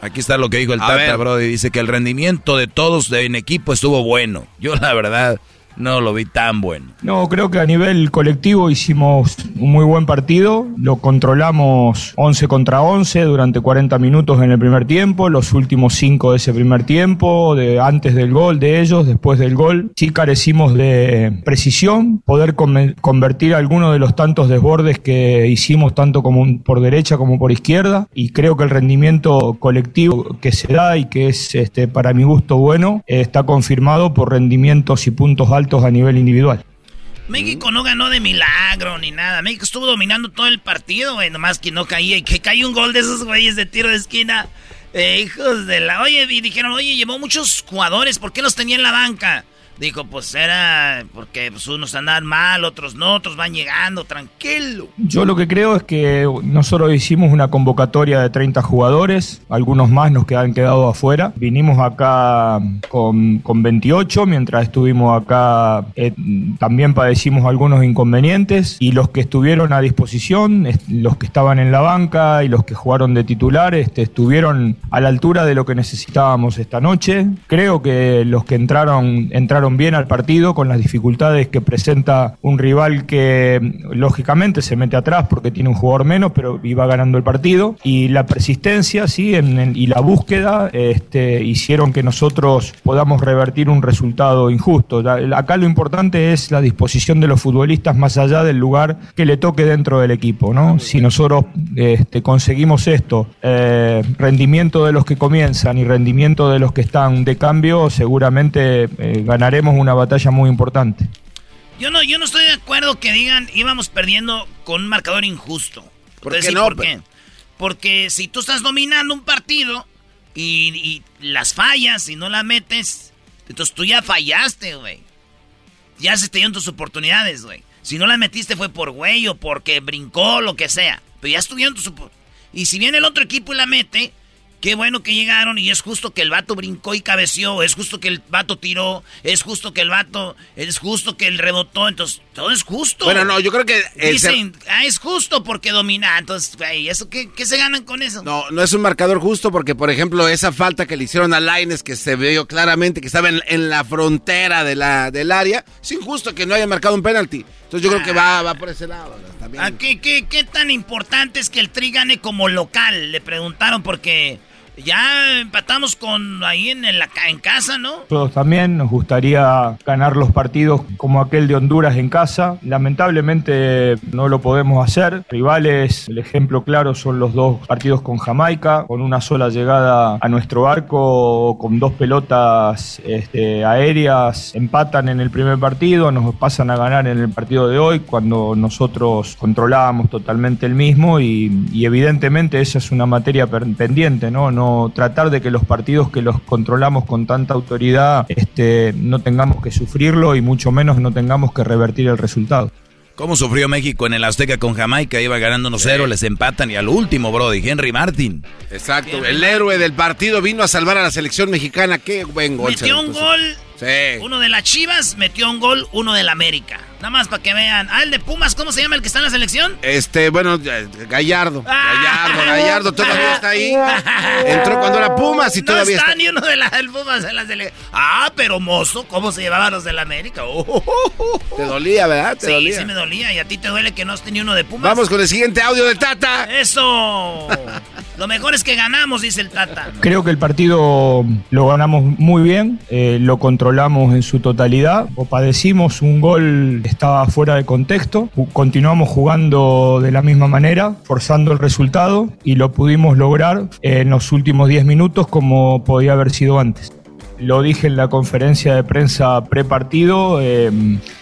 Aquí está lo que dijo el Tata, bro. Dice que el rendimiento de todos en equipo estuvo bueno. Yo, la verdad, no lo vi tan bueno. No, creo que a nivel colectivo hicimos un muy buen partido. Lo controlamos 11 contra 11 durante 40 minutos en el primer tiempo, los últimos 5 de ese primer tiempo, de, antes del gol de ellos, después del gol. Sí carecimos de precisión, poder convertir algunos de los tantos desbordes que hicimos tanto como por derecha como por izquierda. Y creo que el rendimiento colectivo que se da y que es este, para mi gusto bueno, está confirmado por rendimientos y puntos altos a nivel individual. México no ganó de milagro ni nada. México estuvo dominando todo el partido, güey. Nomás que no caía. Y que cae un gol de esos güeyes de tiro de esquina. Eh, hijos de la. Oye, y dijeron, oye, llevó muchos jugadores. ¿Por qué los tenía en la banca? Dijo, pues era porque pues, unos andan mal, otros no, otros van llegando, tranquilo. Yo lo que creo es que nosotros hicimos una convocatoria de 30 jugadores, algunos más nos han quedado afuera. Vinimos acá con, con 28, mientras estuvimos acá eh, también padecimos algunos inconvenientes y los que estuvieron a disposición, los que estaban en la banca y los que jugaron de titular, este, estuvieron a la altura de lo que necesitábamos esta noche. Creo que los que entraron, entraron bien al partido con las dificultades que presenta un rival que lógicamente se mete atrás porque tiene un jugador menos, pero iba ganando el partido. Y la persistencia sí, en, y la búsqueda este, hicieron que nosotros podamos revertir un resultado injusto. Acá lo importante es la disposición de los futbolistas más allá del lugar que le toque dentro del equipo. ¿no? Si nosotros este, conseguimos esto, eh, rendimiento de los que comienzan y rendimiento de los que están de cambio, seguramente eh, ganaremos una batalla muy importante. Yo no, yo no estoy de acuerdo que digan íbamos perdiendo con un marcador injusto. ¿Por qué no? Porque si tú estás dominando un partido y, las fallas y no la metes, entonces tú ya fallaste, güey. Ya se te dieron tus oportunidades, güey. Si no la metiste fue por güey o porque brincó, lo que sea. Pero ya estuvieron tus oportunidades. Y si viene el otro equipo y la mete, Qué bueno que llegaron y es justo que el vato brincó y cabeció, es justo que el vato tiró, es justo que el vato, es justo que el rebotó, entonces todo es justo. Bueno, no, yo creo que... Dicen, ah, es justo porque domina, entonces, güey, ¿eso qué, se ganan con eso? No, no es un marcador justo porque, por ejemplo, esa falta que le hicieron a Laines, que se vio claramente que estaba en, la frontera de la, del área, es injusto que no haya marcado un penalti. Entonces yo creo que va, va por ese lado. También. Ah, ¿Qué, qué, ¿Qué tan importante es que el Tri gane como local? Le preguntaron porque... Ya empatamos con ahí en, la, en casa, ¿no? Todos también nos gustaría ganar los partidos como aquel de Honduras en casa. Lamentablemente no lo podemos hacer. Rivales, el ejemplo claro son los dos partidos con Jamaica, con una sola llegada a nuestro arco, con dos pelotas este, aéreas, empatan en el primer partido, nos pasan a ganar en el partido de hoy cuando nosotros controlábamos totalmente el mismo y, evidentemente esa es una materia pendiente, no tratar de que los partidos que los controlamos con tanta autoridad este, no tengamos que sufrirlo y mucho menos no tengamos que revertir el resultado. ¿Cómo sufrió México en el Azteca con Jamaica? Iba ganando 1-0, les empatan y al último, Brody, Henry Martin. Exacto, el héroe del partido vino a salvar a la selección mexicana. Qué buen gol. Metió un gol, uno de las Chivas, metió un gol, uno del América. Nada más para que vean. Ah, el de Pumas, ¿cómo se llama el que está en la selección? Este, bueno, Gallardo. Ah. Gallardo, Gallardo todavía está ahí. Entró cuando era Pumas y todavía está. No está ni uno de la, del Pumas en la selección. Ah, pero mozo, ¿cómo se llevaban los del América? Oh, Te dolía, ¿verdad? Te sí, sí me dolía. Y a ti te duele que no esté ni uno de Pumas. Vamos con el siguiente audio de Tata. ¡Eso! Lo mejor es que ganamos, dice el Tata. Creo que el partido lo ganamos muy bien, eh, lo controlamos en su totalidad, o padecimos un gol estaba fuera de contexto, continuamos jugando de la misma manera, forzando el resultado y lo pudimos lograr en los últimos 10 minutos como podía haber sido antes. Lo dije en la conferencia de prensa prepartido. Eh,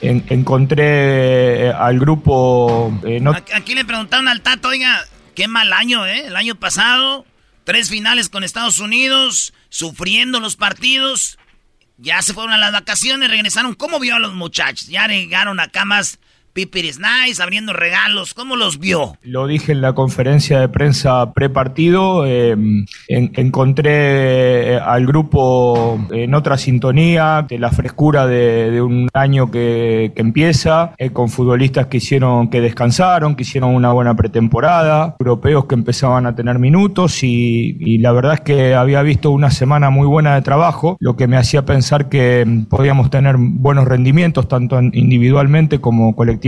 encontré eh, al grupo. Aquí le preguntaron al Tato, oiga, Qué mal año, ¿eh? El año pasado, tres finales con Estados Unidos, sufriendo los partidos. Ya se fueron a las vacaciones, regresaron. ¿Cómo vio a los muchachos? Ya llegaron acá más Pipiris Nice, abriendo regalos. ¿Cómo los vio? Lo dije en la conferencia de prensa prepartido. Eh, encontré al grupo en otra sintonía, de la frescura de, un año que, empieza, eh, con futbolistas que hicieron, que descansaron, que hicieron una buena pretemporada, europeos que empezaban a tener minutos y, y la verdad es que había visto una semana muy buena de trabajo, lo que me hacía pensar que mm, podíamos tener buenos rendimientos, tanto individualmente como colectivamente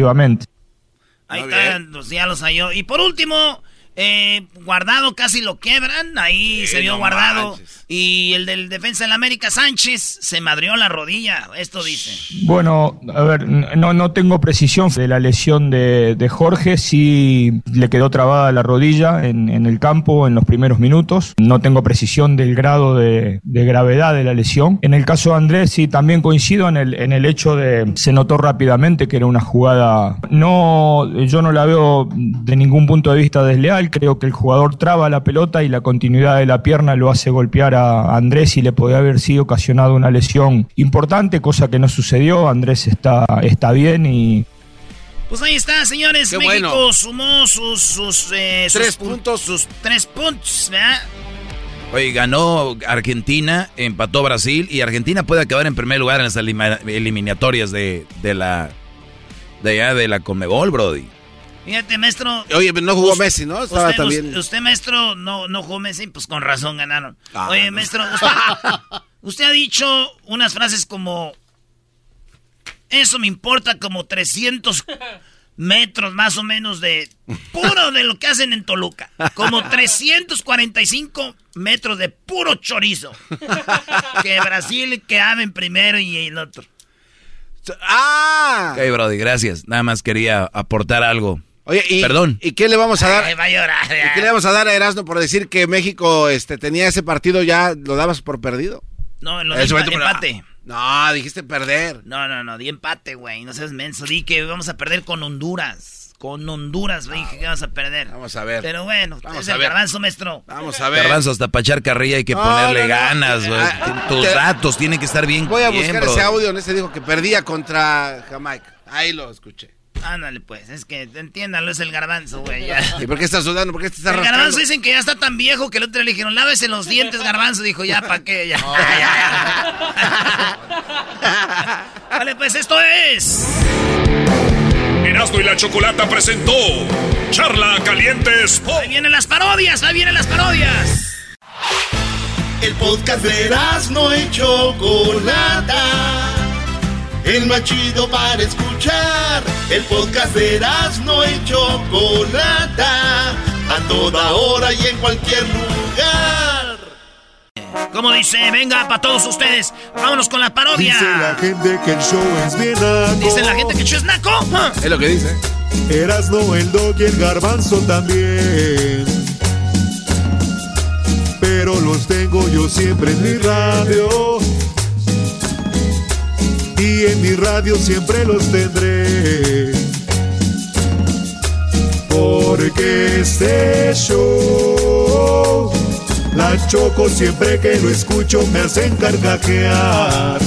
Ahí están, los ya los halló. Y por último, eh, guardado casi lo quebran, ahí se vio guardado. Y el del defensa del América Sánchez se madrió la rodilla, esto dice. Bueno, a ver, no, no tengo precisión de la lesión de, Jorge, sí le quedó trabada la rodilla en, el campo en los primeros minutos. No tengo precisión del grado de, gravedad de la lesión. En el caso de Andrés, sí también coincido en el, en el hecho de se notó rápidamente que era una jugada. No, yo no la veo de ningún punto de vista desleal Creo que el jugador traba la pelota y la continuidad de la pierna lo hace golpear a Andrés y le podía haber sido ocasionado una lesión importante, cosa que no sucedió. Andrés está, está bien y pues ahí está, señores. México sumó sus, eh, tres puntos. Sus tres puntos, ¿verdad? Oye, ganó Argentina, empató Brasil y Argentina puede acabar en primer lugar en las eliminatorias de, de la de allá de la Conmebol, Brody. Fíjate, maestro. Oye, no jugó Messi, ¿no? Estaba usted, también... usted, maestro, no, no jugó Messi, pues con razón ganaron. Ah, Oye, maestro, usted, ha dicho unas frases como. Eso me importa como 300 metros más o menos de puro de lo que hacen en Toluca. Como 345 metros de puro chorizo. Que Brasil que en primero y el otro. Ah. Ok, Brody, gracias. Nada más quería aportar algo. Oye, y, Perdón. ¿y qué le vamos a dar? va a llorar, ¿Y qué le vamos a dar a Erasmo por decir que México este, tenía ese partido ya lo dabas por perdido? No, en lo de empate. No, dijiste perder. No, no, no, di empate, güey. No seas menso. Di que vamos a perder con Honduras. Con Honduras, güey, que vamos a perder. Vamos a ver. Pero bueno, vamos es a el ver. garbanzo, maestro. Vamos a ver. Garbanzo, hasta pachar carrilla hay que ponerle ganas, güey. Ah, Tus datos tienen que estar bien. Voy a buscar ese audio en ese dijo que perdía contra Jamaica. Ahí lo escuché. Ándale, pues, es que entiéndanlo, es el garbanzo, güey. ¿Y por qué estás sudando? ¿Por qué estás El garbanzo dicen que ya está tan viejo que el otro le dijeron, lávese los dientes, garbanzo. Dijo, ya, ¿para qué? Ya. vale, pues esto es. Erasmo y la Chocolata presentó Charla Caliente Sport. Ahí vienen las parodias, ahí vienen las parodias. El podcast de Erasmo y Chocolata el más chido para escuchar. El podcast de no y Chocolata, a toda hora y en cualquier lugar. Como dice, venga para todos ustedes, vámonos con la parodia. Dice la gente que el show es bien naco. Dice la gente que el show es naco. Es lo que dice. Erasno, el dog y el garbanzo también. Pero los tengo yo siempre en mi radio y en mi radio siempre los tendré. Porque este show, la choco siempre que lo escucho me hacen carcajear.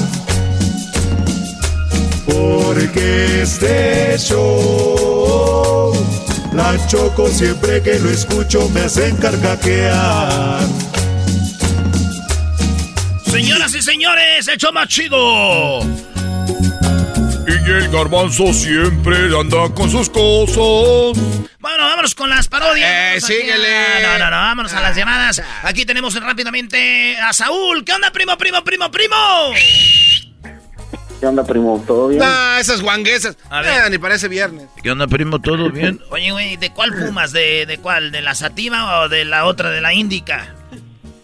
Porque este show, la choco siempre que lo escucho me hacen carcajear. Señoras y señores, hecho más chido y el garbanzo siempre anda con sus cosas. Bueno, vámonos con las parodias. Eh, síguele. No, no, no, vámonos a las llamadas. Aquí tenemos rápidamente a Saúl. ¿Qué onda, primo, primo, primo, primo? ¿Qué onda, primo? ¿Todo bien? Ah, esas guanguesas. Eh, ni parece viernes. ¿Qué onda, primo? ¿Todo bien? Oye, güey, ¿de cuál fumas? ¿De, ¿De cuál? ¿De la sativa o de la otra, de la índica?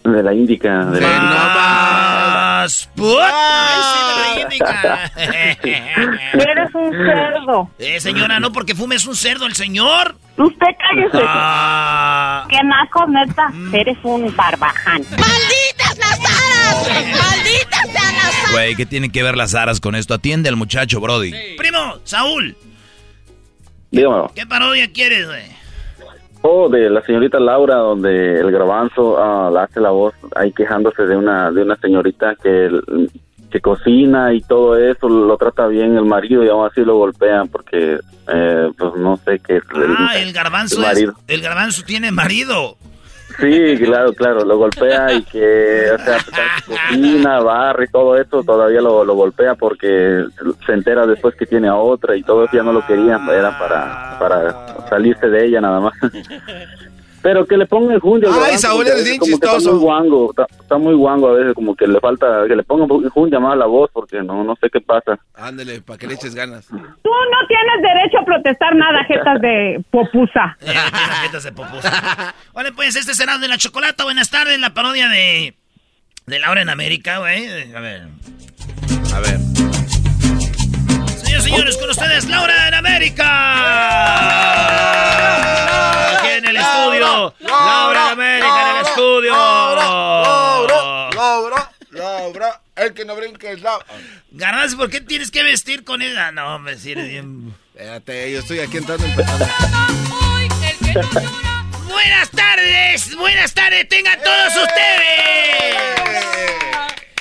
De la índica. De la más. ¡Ay, sí, de la índica! Eres un cerdo. Eh, señora, no porque fumes un cerdo el señor. Usted cállese. Ah. Qué naco, neta. Eres un barbaján. ¡Malditas las aras! ¡Malditas sean las aras! Güey, ¿qué tienen que ver las aras con esto? Atiende al muchacho, Brody. Primo, Saúl, Dígamelo. ¿qué parodia quieres, güey? Oh, de la señorita Laura, donde el garbanzo ah, la hace la voz ahí quejándose de una de una señorita que, que cocina y todo eso, lo trata bien el marido y aún así lo golpean porque, eh, pues no sé qué. Ah, el garbanzo el es- el garbanzo tiene marido. Sí, claro, claro, lo golpea y que, o sea, cocina, barra y todo eso, todavía lo, lo golpea porque se entera después que tiene a otra y todo eso ya no lo querían, era para, para salirse de ella nada más. Pero que le ponga el jundio. al Ay, Saúl, veces bien como que chistoso. Está muy guango, está, está muy guango a veces, como que le falta, que le ponga un más a la voz porque no, no sé qué pasa. Ándele, para que le eches ganas. Tú no tienes derecho a protestar nada, jetas de popusa. Jetas de popusa. Vale, pues este será de la chocolata. Buenas tardes, la parodia de. de Laura en América, güey. A ver. A ver. Señores, señores, con ustedes, Laura en América. En. Laura en América en el estudio. Laura, Laura, Laura, el que no brinca es Laura. Garbanzo, ¿por qué tienes que vestir con ella? No, hombre, si eres bien. Espérate, yo estoy aquí entrando empezando. Buenas tardes, buenas tardes, tengan todos ustedes.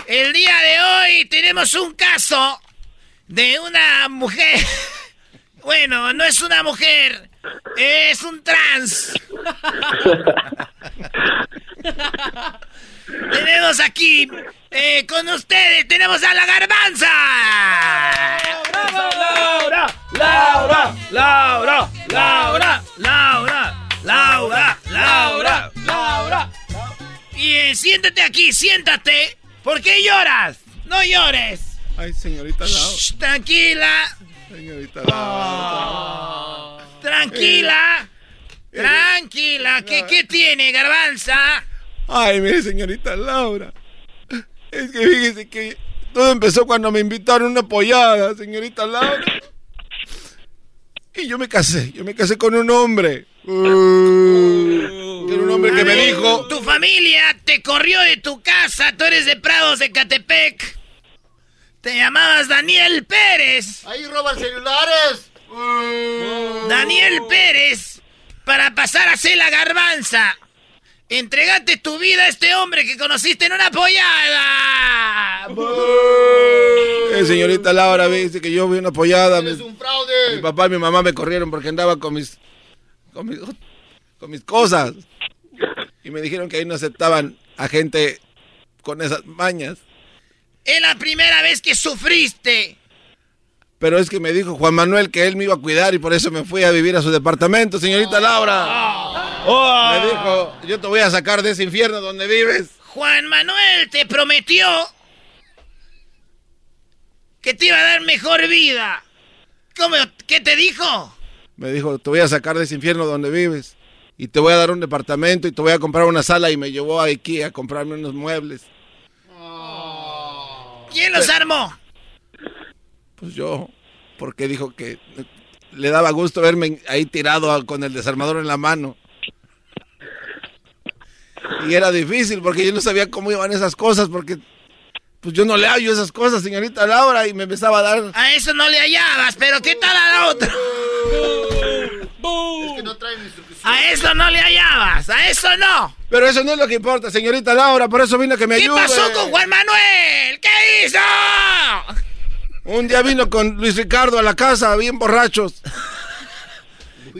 El día de hoy tenemos un caso de una mujer. Bueno, no es una mujer, es un trans. tenemos aquí eh, con ustedes, tenemos a la garbanza. Laura, Laura, Laura, Laura, Laura, Laura, Laura, Laura. Bien, siéntate aquí, siéntate. ¿Por qué lloras? No llores. Ay, señorita Laura. Shh, tranquila. Señorita Laura. Tranquila. Tranquila. ¿Qué, ¿Qué tiene, garbanza? Ay, mire, señorita Laura. Es que fíjese que todo empezó cuando me invitaron a una pollada, señorita Laura. Y yo me casé, yo me casé con un hombre. Uh, era un hombre que me dijo... Tu familia te corrió de tu casa. Tú eres de Prados de Catepec. Te llamabas Daniel Pérez. Ahí roban celulares. Daniel Pérez. Para pasar a ser la garbanza. Entregate tu vida a este hombre que conociste en una pollada. Eh, señorita Laura, dice que yo vi una pollada. mi- un fraude. Mi papá y mi mamá me corrieron porque andaba con mis, con mis, con mis cosas. Y me dijeron que ahí no aceptaban a gente con esas mañas. Es la primera vez que sufriste. Pero es que me dijo Juan Manuel que él me iba a cuidar y por eso me fui a vivir a su departamento, señorita Laura. Me dijo, yo te voy a sacar de ese infierno donde vives. Juan Manuel te prometió que te iba a dar mejor vida. ¿Cómo? ¿Qué te dijo? Me dijo, te voy a sacar de ese infierno donde vives. Y te voy a dar un departamento y te voy a comprar una sala y me llevó a Ikea a comprarme unos muebles. ¿Quién los armó? Pues yo, porque dijo que le daba gusto verme ahí tirado con el desarmador en la mano. Y era difícil porque yo no sabía cómo iban esas cosas porque pues yo no le hallo esas cosas, señorita Laura, y me empezaba a dar... A eso no le hallabas, pero ¿qué tal a la otra? Es que no traen. A eso no le hallabas, a eso no. Pero eso no es lo que importa, señorita Laura, por eso vino que me ¿Qué ayude. pasó con Juan Manuel? ¿Qué hizo? Un día vino con Luis Ricardo a la casa, bien borrachos.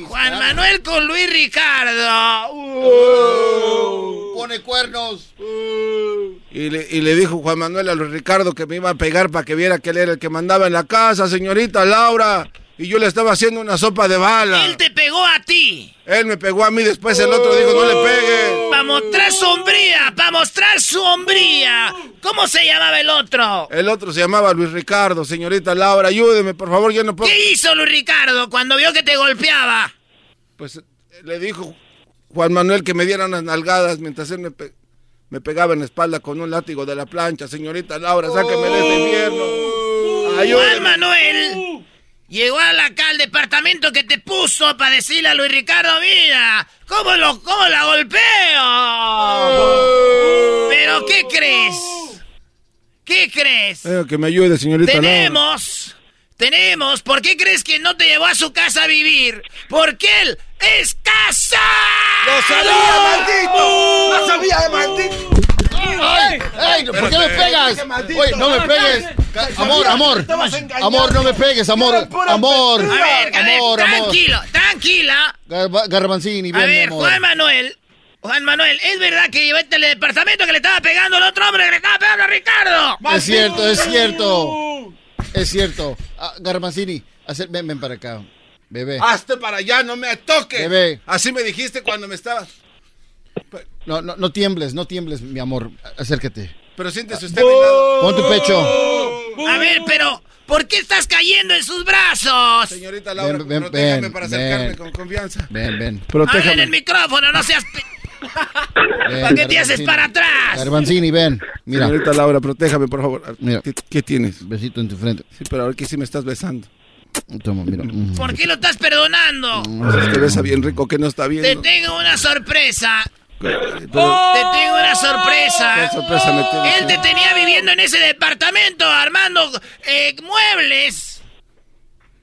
Juan Manuel con Luis Ricardo. Pone cuernos. Y le, y le dijo Juan Manuel a Luis Ricardo que me iba a pegar para que viera que él era el que mandaba en la casa, señorita Laura. Y yo le estaba haciendo una sopa de bala. Él te pegó a ti? Él me pegó a mí, después el otro dijo, no le pegue. Para mostrar su hombría, para mostrar su hombría. ¿Cómo se llamaba el otro? El otro se llamaba Luis Ricardo. Señorita Laura, ayúdeme, por favor, yo no puedo... ¿Qué hizo Luis Ricardo cuando vio que te golpeaba? Pues le dijo Juan Manuel que me diera unas nalgadas mientras él me, pe- me pegaba en la espalda con un látigo de la plancha. Señorita Laura, sáqueme de este infierno. Ayúdeme. Juan Manuel llegó a la- acá al departamento que te puso para decirle a Luis Ricardo, mira, ¿cómo, lo, cómo la golpeo? ¿Pero qué crees? ¿Qué crees? Eh, que me ayude, señorita Laura. Tenemos, tenemos, ¿por qué crees que no te llevó a su casa a vivir? Porque él es casa. ¡Lo sabía, maldito! ¡Lo sabía, maldito! ¡Ay! ¡Ay! ¿Por qué me pegas? Oye, no me pegues. Amor, amor. Amor, no me pegues, amor. Amor. A ver, a Amor, amor. tranquilo, tranquila. Garba- Garbanzini, A ven, mi ver. Juan Manuel. Juan Manuel, ¿es verdad que llevaste al departamento que le estaba pegando al otro hombre que le estaba pegando a Ricardo? Es cierto, es cierto. Es cierto. Ah, Garbanzini, ven, ven para acá. Bebé. Hazte para allá, no me toques. Bebé. Así me dijiste cuando me estabas. No, no, no tiembles, no tiembles, mi amor. Acércate. Pero siéntese usted a mi lado. Pon tu pecho. A ver, pero ¿por qué estás cayendo en sus brazos? Señorita Laura, Ven, ven, protéjame ven, para acercarme ven. con confianza. Ven, ven. En el micrófono, no seas... pe- Ven, ¿Para qué te haces para atrás? Garbanzini, ven. Mira. Señorita Laura, protéjame, por favor. Mira. ¿Qué, qué tienes? Besito en tu frente. Sí, pero ahora que sí me estás besando. Toma, mira. Mm. ¿Por qué lo estás perdonando? Te besa bien rico que no está bien. Te tengo una sorpresa. Pero- Te tengo una sorpresa. ¿Qué sorpresa me tienes? Él te tenía viviendo en ese departamento armando eh, muebles.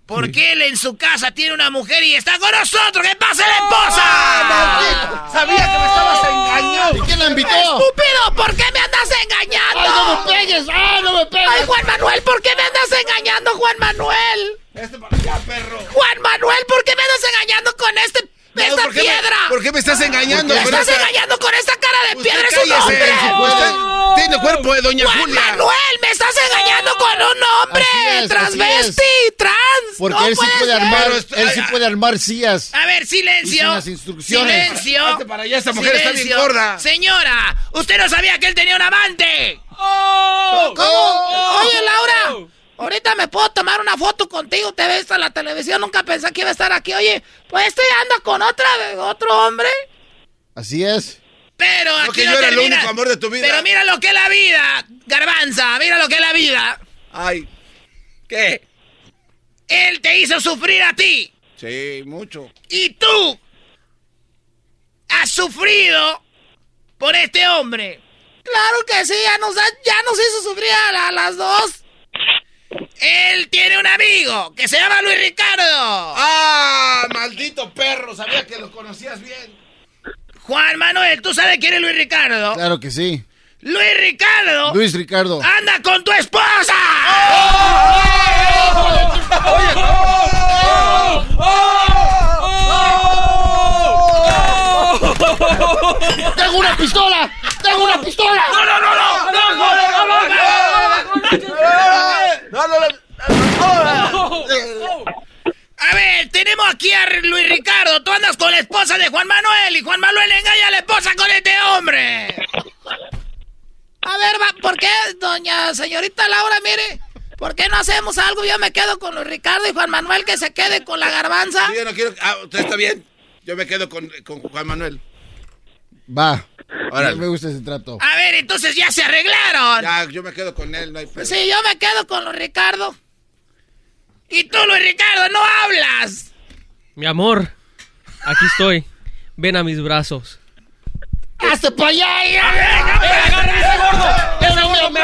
Porque él en su casa tiene una mujer y está con nosotros. ¡Que pase la esposa! Sabía que me estabas engañando. ¿Y quién la invitó? ¡Estúpido! ¿Por qué me andas engañando? ¡Ay, no me pegues! ¡Ay, no me pegues! ¡Ay, Juan Manuel! ¿Por qué me andas engañando, Juan Manuel? Este para allá, perro. Juan Manuel, ¿por qué me andas engañando con este, esta ¿por qué me- qué me estás engañando? Me estás esta- engañando con esta cara de Usted piedra, es un hombre. Usted tiene cuerpo de doña Juan Julia. Manuel, me estás engañando con un hombre. Es, transvesti, trans. Porque No él sí puede ser. armar, él sí puede armar sillas. A ver, silencio. las instrucciones. Silencio. Para allá, esta mujer está bien gorda. Señora, usted no sabía que él tenía un amante. Oh. ¿Cómo? Oye, Laura. Ahorita me puedo tomar una foto contigo, te ves en la televisión, nunca pensé que iba a estar aquí. Oye, pues este anda con otra, otro hombre. Así es. Pero No, aquí que no yo era el único amor de tu vida. Pero mira lo que es la vida, garbanza, mira lo que es la vida. Ay, ¿qué? Él te hizo sufrir a ti. Sí, mucho. Y tú has sufrido por este hombre. Claro que sí, ya nos, ha- ya nos hizo sufrir a, la- a las dos. Él tiene un amigo que se llama Luis Ricardo. ¡Ah, maldito perro! Sabía que lo conocías bien. Juan Manuel, ¿tú sabes quién es Luis Ricardo? Claro que sí. Luis Ricardo. Luis Ricardo. ¡Anda con tu esposa! ¡Tengo una pistola! ¡Tengo una pistola! ¡No, no, no, no! ¡No, no, no, no, no! A ver, tenemos aquí a Luis Ricardo. Tú andas con la esposa de Juan Manuel y Juan Manuel engaña a la esposa con este hombre. A ver, va, ¿por qué, doña señorita Laura, mire? ¿Por qué no hacemos algo? Yo me quedo con Luis Ricardo y Juan Manuel que se quede con la garbanza. Sí, yo no quiero. Ah, usted está bien. Yo me quedo con, con Juan Manuel. Va. Órale. Me gusta ese trato. A ver, entonces ya se arreglaron. Ya, yo me quedo con él, no hay pedo. Sí, yo me quedo con Luis Ricardo. Y tú, Luis Ricardo, no hablas. Mi amor, aquí estoy. Ven a mis brazos. ¡Hazte para allá!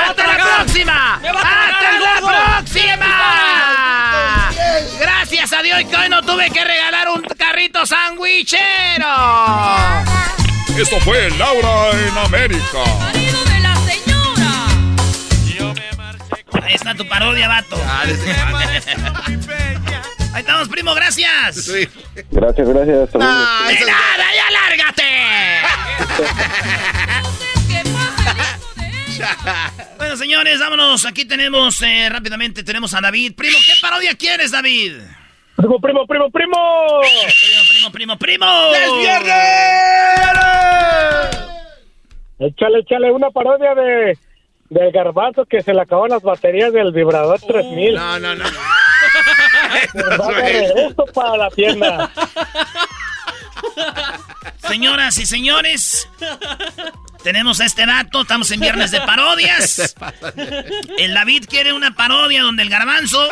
¡Hasta la próxima! ¡Hasta la próxima! Gracias a Dios que hoy no tuve que regalar un carrito sandwichero. Esto fue Laura en América. Ahí está tu parodia, vato. Ahí estamos, primo, gracias. Sí. Gracias, gracias. Ah, ¡De nada, ya lárgate! bueno, señores, vámonos. Aquí tenemos eh, rápidamente, tenemos a David. Primo, ¿qué parodia quieres, David? Primo, primo, primo, primo. Primo, primo, Primo, primo, primo. ¡Es viernes! Échale, échale una parodia de del garbanzo que se le acaban las baterías del vibrador 3000. No, no, no. Esto para la tienda. Señoras y señores, tenemos este dato, estamos en viernes de parodias. El David quiere una parodia donde el garbanzo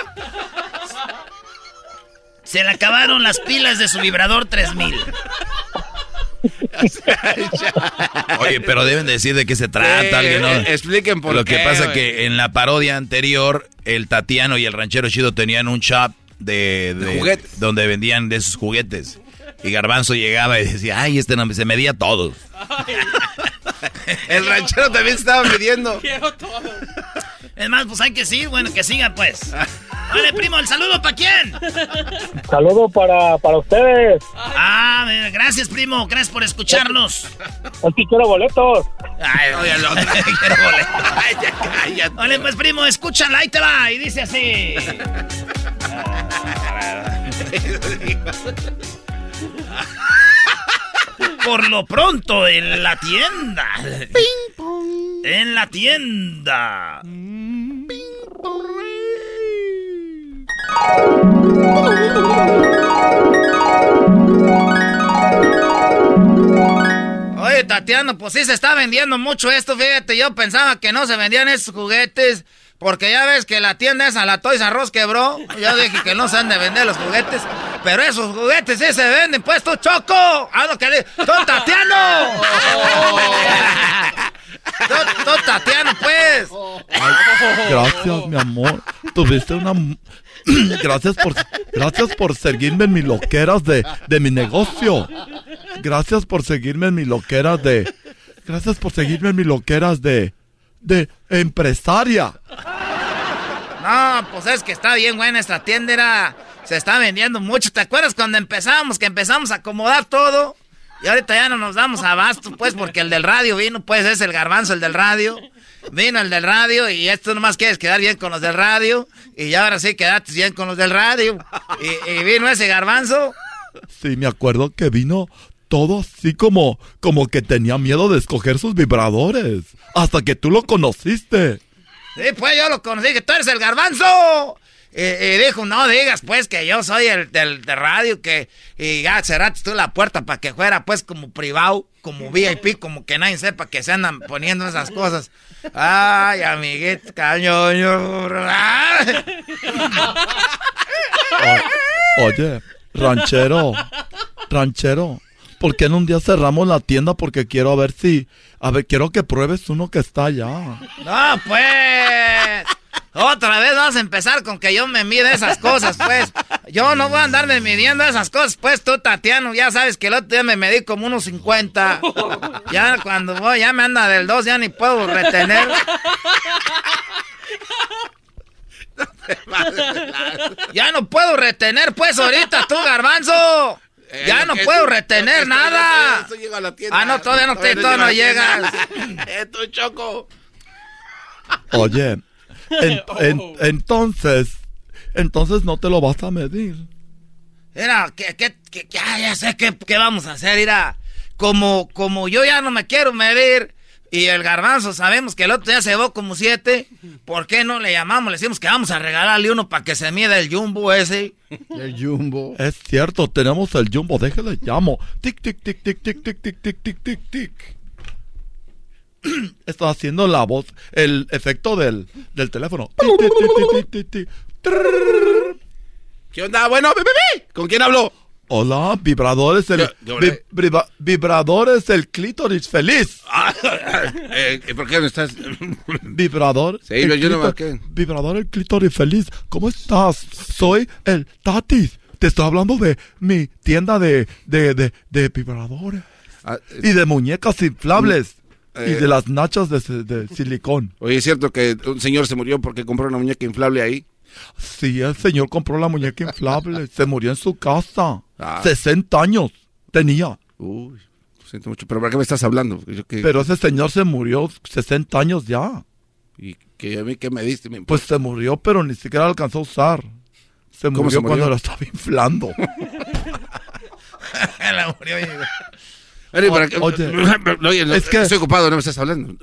se le acabaron las pilas de su vibrador 3000. Oye, pero deben decir de qué se trata. alguien, ¿no? Expliquen por Lo qué. que pasa que en la parodia anterior, el Tatiano y el ranchero chido tenían un shop de, De juguetes. donde vendían de esos juguetes. Y Garbanzo llegaba y decía, ay, este no, se medía todo. El ranchero también estaba midiendo. Es más, pues hay que seguir, bueno, que siga pues. Vale, primo, el saludo para quién. Saludo para, para ustedes. Ah, gracias, primo, gracias por escucharnos. Es que quiero boletos. Ay, oye, el otro, quiero boleto. Ay, ya cállate. Vale, pues, primo, escúchala, ahí te va, y dice así. Por lo pronto, en la tienda. En la tienda. Oye, Tatiano, pues sí se está vendiendo mucho esto, fíjate, yo pensaba que no se vendían esos juguetes, porque ya ves que la tienda esa, la Toys Us quebró, yo dije que no se han de vender los juguetes, pero esos juguetes sí se venden, pues tú, Choco, haz lo que le... ¡Tú, Tatiano! ¡Tú, tú, Tatiano, pues! Gracias, mi amor. Tuviste una... Gracias por, gracias por seguirme en mis loqueras de, de mi negocio. Gracias por seguirme en mis loqueras de... Gracias por seguirme en mis loqueras de... De empresaria. No, pues es que está bien buena esta tienda, era- se está vendiendo mucho. ¿Te acuerdas cuando empezamos, que empezamos a acomodar todo? Y ahorita ya no nos damos abasto, pues, porque el del radio vino, pues es el garbanzo, el del radio. Vino el del radio y esto nomás quieres quedar bien con los del radio. Y ya ahora sí quedaste bien con los del radio. Y, y vino ese garbanzo. Sí, me acuerdo que vino todo así como... Como que tenía miedo de escoger sus vibradores. Hasta que tú lo conociste. Sí, pues yo lo conocí, que tú eres el garbanzo. Y, y dijo, no digas pues que yo soy el del de radio, que y ya cerraste tú la puerta para que fuera pues como privado, como VIP, como que nadie sepa que se andan poniendo esas cosas. Ay, amiguito, cañoño. Ay. O- oye, ranchero, ranchero, ¿por qué en un día cerramos la tienda? Porque quiero ver si, a ver, quiero que pruebes uno que está allá. No, pues. Otra vez vas a empezar con que yo me mide esas cosas, pues. Yo no voy a andarme midiendo esas cosas, pues tú, Tatiano, ya sabes que el otro día me medí como unos 50. Ya cuando voy, ya me anda del 2, ya ni puedo retener. Ya no puedo retener, pues, ahorita tú, garbanzo. Ya no puedo retener nada. Ah, no, todavía no, te, todavía no llegas. Eh, tú, Choco. Oye, en- en- entonces, entonces no te lo vas a medir. Mira, que, que, que- que- ah, ya sé qué, vamos a hacer, mira. Como, como yo ya no me quiero medir y el garbanzo sabemos que el otro día se llevó como siete, ¿por qué no le llamamos? Le decimos que vamos a regalarle uno para que se mida el jumbo ese. El jumbo. Es cierto, tenemos el jumbo, déjale llamo. Tic, tic, tic, tic, tic, tic, tic, tic, tic, tic, tic. Está haciendo la voz, el efecto del, del teléfono. ¿Qué onda? Bueno. ¿con quién hablo? Hola, vibradores el ¿Qué- qué vi- viva- vibradores el clítoris feliz. Eh, ¿Por qué me estás...? Vibrador. Sí, el yo no marqué. Vibrador el clítoris feliz. ¿Cómo estás? Soy el Tatis. Te estoy hablando de mi tienda de, de, de, de vibradores. y de muñecas inflables. Y eh, de las nachas de, de silicón. Oye, ¿es cierto que un señor se murió porque compró una muñeca inflable ahí? Sí, el señor compró la muñeca inflable. se murió en su casa. Ah. 60 años tenía. Uy, lo siento mucho. ¿Pero para qué me estás hablando? Yo Pero ese señor se murió 60 años ya. ¿Y que a mí qué me diste? Me- Pues se murió, pero ni siquiera alcanzó a usar. Se ¿Cómo murió, se murió? cuando lo estaba inflando. la murió. Oye, para que- Oye, Oye, no, es que- estoy ocupado, no me estás hablando.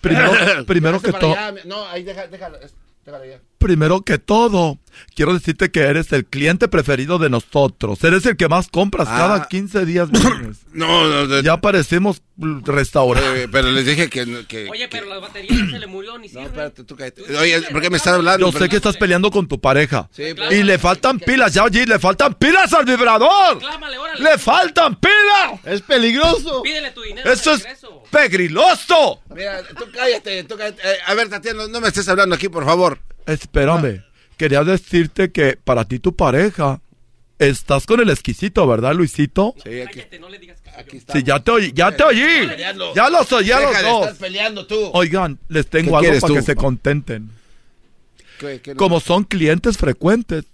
Primero, primero que todo, No, ahí deja- déjalo. déjalo ya. primero que todo, quiero decirte que eres el cliente preferido de nosotros. Eres el que más compras Ah. cada 15 días. No, no, de- Ya parecemos restaurante. Eh, pero les dije que... que Oye, pero la batería se le murió ni no, sirve. espérate, tú cállate. Oye, ¿por qué me estás hablando? Yo sé que estás peleando con tu pareja. Sí, pues. Y le faltan pilas, ya oye, le faltan pilas al vibrador. Clámale, órale. ¡Le faltan pilas! Es peligroso. Pídele tu dinero. ¡Eso es pegriloso! Mira, tú cállate, tú cállate. Eh, a ver, Tatiana, no, no me estés hablando aquí, por favor. Espérame, quería decirte que para ti tu pareja, estás con el exquisito, ¿verdad, Luisito? Sí, aquí, Cállate, no le digas que aquí está. Sí, ya te oí, ya te oí. Ya los oí, ya los dos. peleando tú. Oigan, les tengo ¿Qué algo para tú? que se contenten. ¿Qué- qué no? Como son clientes frecuentes,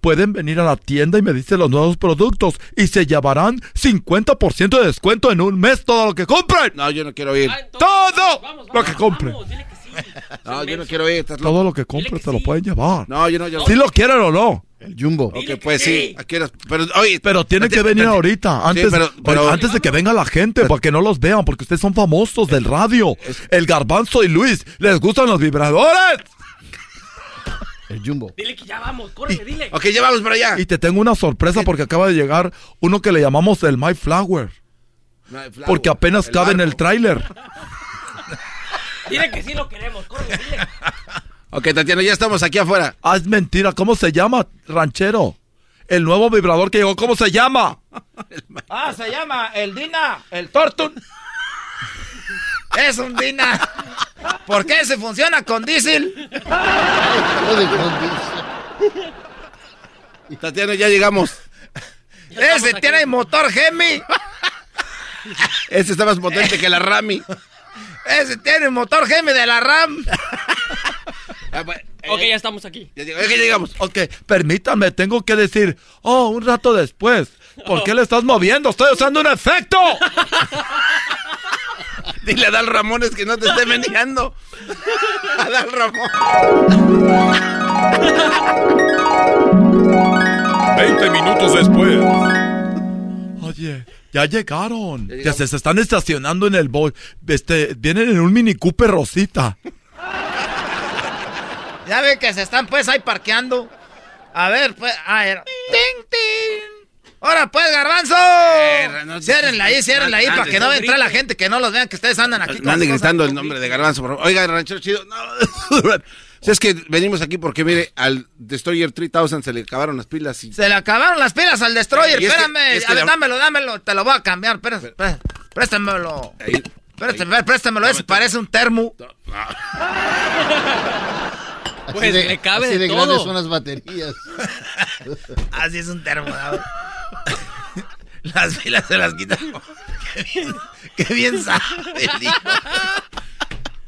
pueden venir a la tienda y me dicen los nuevos productos y se llevarán 50% de descuento en un mes todo lo que compren. No, yo no quiero ir. Ah, entonces, Todo vamos, lo que compren. vamos, dile que sí. No, yo no quiero ir. loco. Todo lo que compren se lo pueden llevar. No, yo no, yo no. Si lo quieren o no. El jumbo. Ok, pues sí. Aquí eres- Pero, oye, Pero tienen que venir ahorita, antes, pero- pero- oye, antes de que venga la gente, para que no los vean, porque ustedes son famosos del radio. El Garbanzo y Luis, ¿les gustan los vibradores? El jumbo. Dile que ya vamos, córrele, dile. Ok, ya vamos para allá. Y te tengo una sorpresa porque acaba de llegar uno que le llamamos el My Flower. Porque apenas cabe en el tráiler. Dile que sí lo queremos, córrele, dile. Ok, Tatiana, ya estamos aquí afuera. Ah, es mentira. ¿Cómo se llama, ranchero? El nuevo vibrador que llegó, ¿cómo se llama? Ah, se llama el Dina, el Tortun. Es un Dina. ¿Por qué se funciona con diésel? Tatiana, ya llegamos. Ese tiene motor Gemi. Este está más potente que la Rami. Ese tiene motor Gemi de la RAM. Ah, pues, eh, Ok, ya estamos aquí. ya llegamos. Ok, permítanme, tengo que decir, oh, un rato después. ¿Por qué le estás moviendo? Estoy usando un efecto. Dile a Dal Ramones que no te esté meneando. A Dal Ramón. 20 minutos después. Oye, ya llegaron. Ya se, se están estacionando en el boy. Este, vienen en un Mini Cooper Rosita. Ya ven que se están pues ahí parqueando. A ver, pues. A ver. ¡Ting, ting! ¡Ahora pues, garbanzo! no- ciérrenla ahí, ciérrenla ahí para que no entrar la gente, que no los vean que ustedes andan aquí. Con gritando el nombre de Garbanzo, por favor. Oiga, ranchero chido. No. Si es que venimos aquí porque, mire, al Destroyer 3000 se le acabaron las pilas y... Se le acabaron las pilas al Destroyer. Y es que- Espérame. es que a ver, la- dámelo, dámelo. Te lo voy a cambiar. Espérate, espérate. Préstamelo. Ahí- Préstamelo, préstamelo. Ese parece un termo. Pues, de, le cabe así de de todo. grandes son las baterías. Así es un termo. ¿no? Las pilas se las quitan. Qué bien, qué bien sabe el hijo.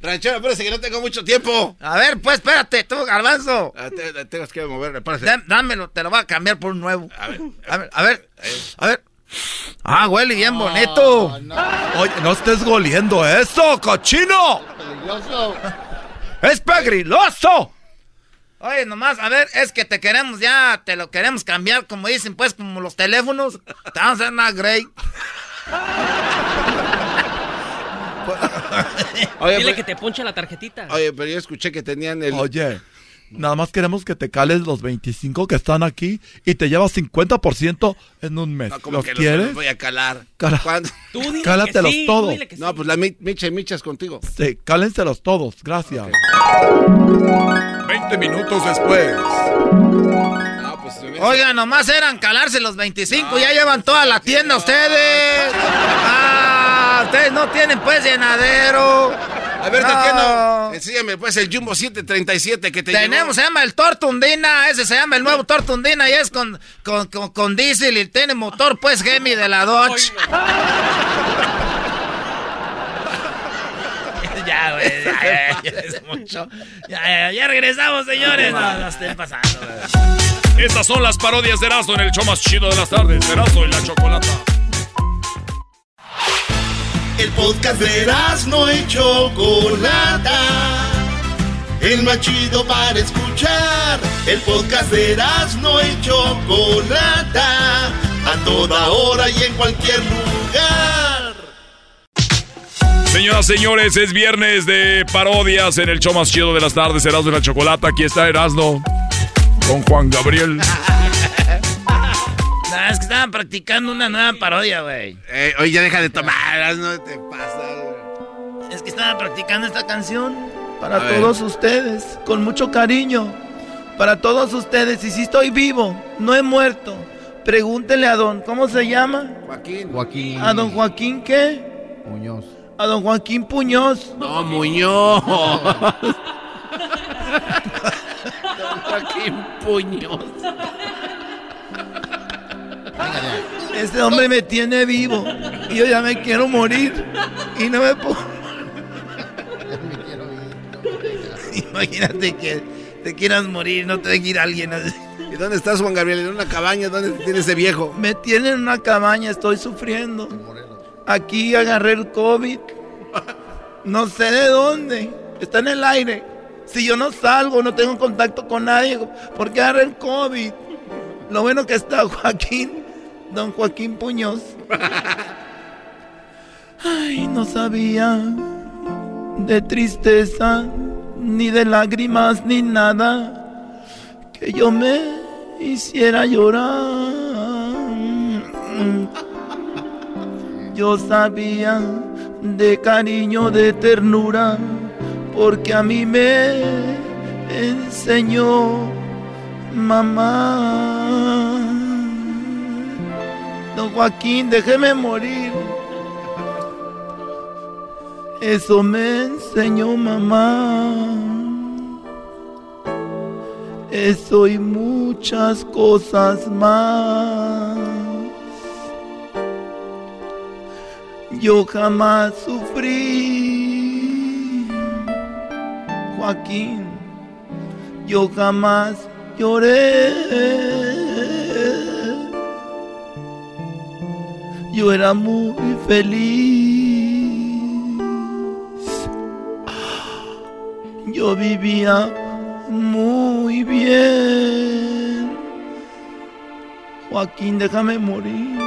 Ranchero, espérese que no tengo mucho tiempo. A ver, pues espérate, tú, garbanzo. Ah, te- te- Tengas que mover, párese. Dá- Dámelo, te lo voy a cambiar por un nuevo. A ver, a ver, a ver. A ver. Ah, huele bien bonito. Oye, no estés goliendo eso, cochino. Peligroso. Es pegriloso. Oye, nomás, a ver, es que te queremos ya, te lo queremos cambiar, como dicen, pues, como los teléfonos. Te vamos a hacer una Grey. Oye, Dile pero, que te ponche la tarjetita. oye, pero yo escuché que tenían el... Oye, nada más queremos que te cales los 25 que están aquí y te llevas 50% en un mes. No, como ¿Los que los- quieres? los voy a calar. Cala-. Tú dile Cállatelos que sí, todos. tú dile que sí. No, pues la mi- micha y michas contigo. Sí, cálenselos todos, gracias. 20 minutos después. No, pues Oiga, nomás eran calarse los 25, ya llevan toda la tienda ustedes. Ah, ustedes no tienen pues llenadero. A ver, No. Tatiana, enséñame pues el Jumbo 737 que te Tenemos, se llama el Tortundina, ese se llama el nuevo Tortundina y es con, con, con, con diésel y tiene motor pues Gemi de la Dodge. ya, güey, ya, ya, ya es mucho. Ya, ya, ya regresamos, señores. No, no estén pasando, güey. Estas son las parodias de Erasmo en el show más chido de las tardes. Erasmo y la chocolata. El podcast de Erasmo y Chocolata. El más chido para escuchar. El podcast de Erasmo y Chocolata. A toda hora y en cualquier lugar. Señoras, señores, es viernes de parodias en el show más chido de las tardes, Erasmo y la Chocolata. Aquí está Erasmo con Juan Gabriel. Estaban practicando una nueva parodia, güey. Eh, oye, ya deja de tomar, no te pasa, güey. Es que estaban practicando esta canción para A ver. todos ustedes, con mucho cariño. Para todos ustedes, y si estoy vivo, no he muerto. Pregúntele a don, ¿cómo se llama? Joaquín. Joaquín. ¿A don Joaquín qué? Muñoz. A don Joaquín Puñoz. No, Muñoz. Don Joaquín Puñoz. Este hombre me tiene vivo y yo ya me quiero morir y no me puedo. Imagínate que te quieras morir, no te deje ir alguien así. ¿Y dónde estás, Juan Gabriel? ¿En una cabaña? ¿Dónde tienes ese viejo? Me tienen en una cabaña, estoy sufriendo. Aquí agarré el COVID. No sé de dónde. Está en el aire. Si yo no salgo, no tengo contacto con nadie, ¿por qué agarré el COVID? Lo bueno que está Joaquín, don Joaquín Puñoz. Ay, no sabía de tristeza, ni de lágrimas, ni nada que yo me hiciera llorar. Yo sabía de cariño, de ternura, porque a mí me enseñó mamá. Don Joaquín, déjeme morir. Eso me enseñó mamá. Eso y muchas cosas más. Yo jamás sufrí, Joaquín. Yo jamás lloré. Yo era muy feliz. Yo vivía muy bien. Joaquín, déjame morir.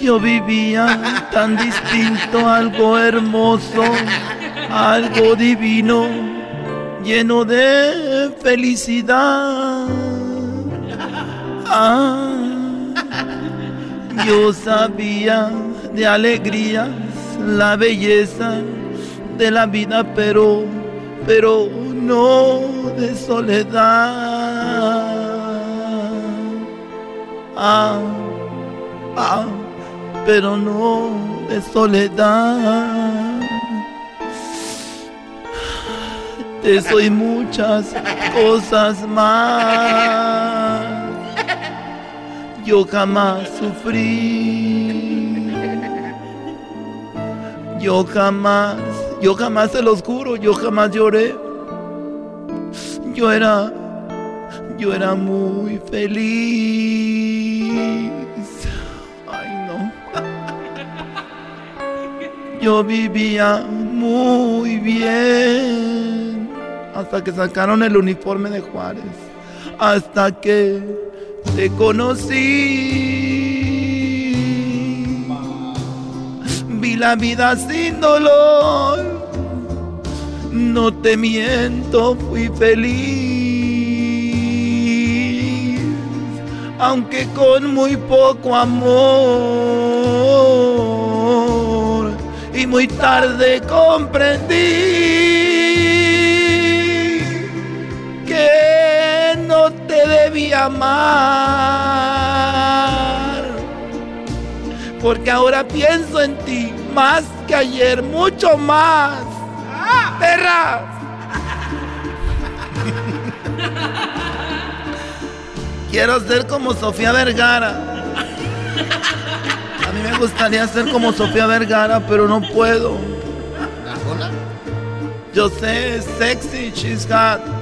Yo vivía tan distinto, algo hermoso, algo divino, lleno de felicidad. Ah, yo sabía de alegrías, la belleza de la vida, pero, pero no de soledad. Ah, ah, pero no de soledad. Te soy muchas cosas más. Yo jamás sufrí. Yo jamás, yo jamás se los juro, yo jamás lloré. Yo era, yo era muy feliz. Ay, no. Yo vivía muy bien hasta que sacaron el uniforme de Juárez. Hasta que te conocí. Vi la vida sin dolor. No te miento, fui feliz. Aunque con muy poco amor. Y muy tarde comprendí amar. Porque ahora pienso en ti más que ayer, mucho más. ¡Perra! Quiero ser como Sofía Vergara. A mí me gustaría ser como Sofía Vergara, pero no puedo. Yo sé, sexy, she's hot.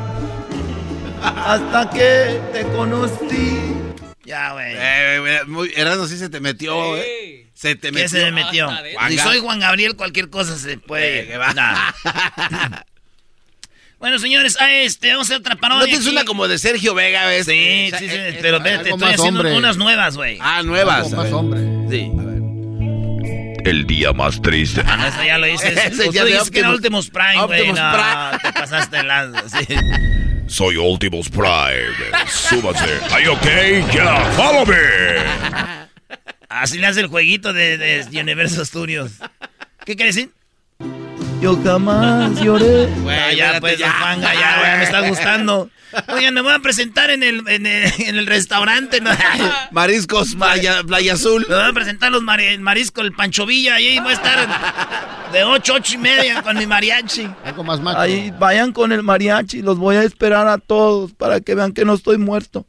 Hasta que te conocí. Ya, güey. Eh, eh, muy- Erasmo sí se te metió, eh. Se te metió. ¿Qué se me metió? Juan Si soy Juan Gabriel, cualquier cosa se puede. Eh, que va. Nah. Bueno, señores, a este, vamos a hacer otra parodia. ¿No tienes aquí. una como de Sergio Vega, ves? Sí, sí, sí, pero te, estoy haciendo hombre. unas nuevas, güey. Ah, nuevas. Algo más hombre. Sí. El día más triste. Ah, eso ya lo dices. Ese ya dices que era Optimus- Prime, güey. Optimus No, Prime. te pasaste lanza, sí. Soy Optimus Prime. Súbase. ¿Are you okay? Yeah, follow me. Así le hace el jueguito de, de Universo Studios. ¿Qué quiere decir? Yo jamás lloré. Bueno, ya, espérate, pues, ya. don Fanga, ya, güey, me está gustando. Oigan, me voy a presentar en el, en el, en el restaurante. ¿no? Mariscos Playa, Playa Azul. Me voy a presentar los mari- el marisco, el Pancho Villa. Ahí voy a estar de 8, 8 y media con mi mariachi. Algo más macho. Ahí vayan con el mariachi. Los voy a esperar a todos para que vean que no estoy muerto.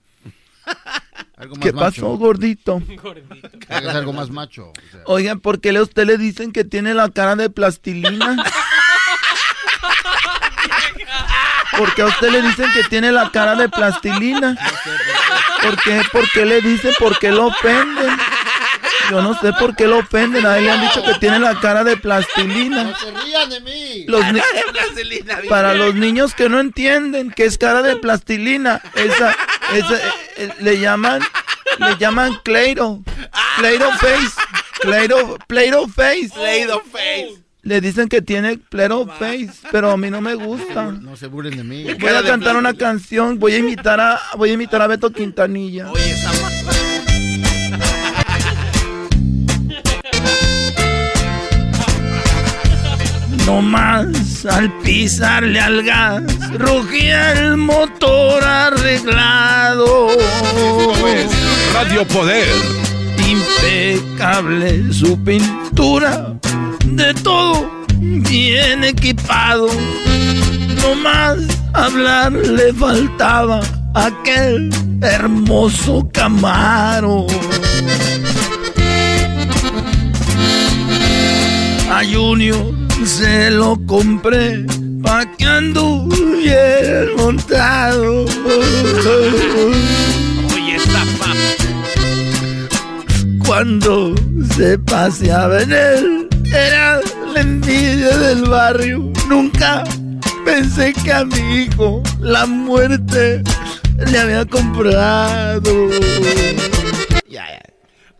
Algo más ¿Qué macho. pasó, gordito? Es algo más macho. o sea. Oigan, ¿por qué a usted le dicen que tiene la cara de plastilina? Porque a usted le dicen que tiene la cara de plastilina. ¿Por qué? ¿Por qué le dicen? ¿Por qué lo ofenden? Yo no sé por qué lo ofenden. A él le han dicho que tiene la cara de plastilina. No se rían de mí. Los ni- Vaselina, bien. para los niños que no entienden que es cara de plastilina, esa, esa le llaman, le llaman Cleiro, Cleiro Face, Cleiro, Cleiro Face. Play-Doh face. Le dicen que tiene Cleiro Face, pero a mí no me gusta. No se burlen de mí. Voy a cantar una canción, voy a imitar a, voy a imitar a Beto Quintanilla. Oye, esa No más al pisarle al gas, rugía el motor arreglado. Radio Poder. Impecable su pintura, de todo bien equipado. No más hablar le faltaba aquel hermoso Camaro. A Junior se lo compré pa' que anduviera montado. Oye, esta ma- Cuando se paseaba en él, era la envidia del barrio. Nunca pensé que a mi hijo la muerte le había comprado. Ya, ya.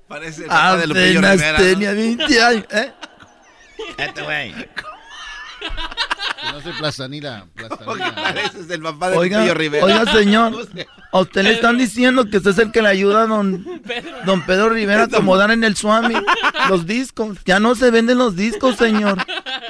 Parece el papá de Lupillo Apenas Rivera. tenía 20 años. ¿Eh? Este güey. No soy plastanila. Pareces el papá de Oiga, Lupillo Rivera. oiga, señor, a usted le están diciendo que usted es el que le ayuda a don, don Pedro Rivera a acomodar en el Swami los discos. Ya no se venden los discos, señor.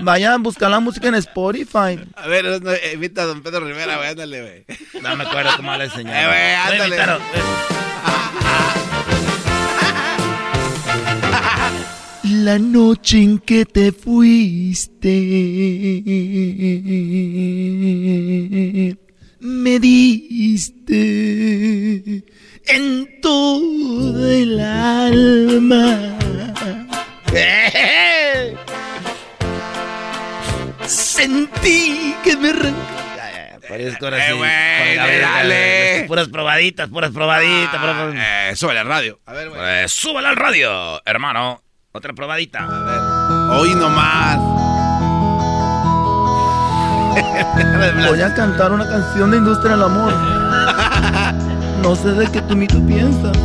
Vaya a buscar la música en Spotify. A ver, no, invita a don Pedro Rivera, güey, ándale, güey. No me acuerdo cómo le señor. Eh, güey, ándale. La noche en que te fuiste, me diste en todo el alma. ¡Eh! Sentí que me arrancaba. Parezco ahora Eh, sí, Juan Gabriel, dale. Puras probaditas, puras probaditas. puras probaditas. Eh, súbele al radio. A ver, güey. Súbala al radio, hermano. Otra probadita. A ver. Hoy nomás. Voy a cantar una canción de Industria del Amor. No sé de qué tú ni tú piensas.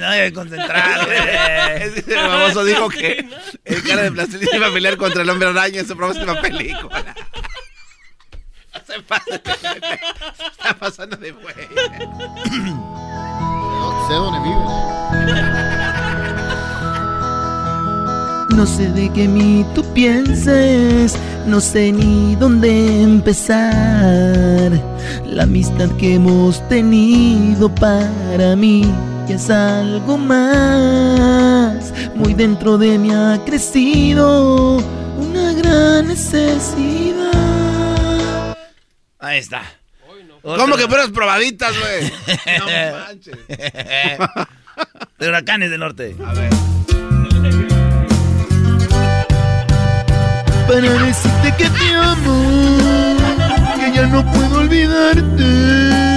no hay que concentrar, el famoso dijo que el cara de plastilina iba a pelear contra el hombre araña en su próxima película. Se está pasando de güey. Sé dónde viven. No sé de qué mí tú pienses, no sé ni dónde empezar. La amistad que hemos tenido para mí ya es algo más. Muy dentro de mí ha crecido una gran necesidad. Ahí está. ¿Cómo que puras probaditas, güey? No manches. De huracanes del norte. A ver. Para decirte que te amo, que ya no puedo olvidarte.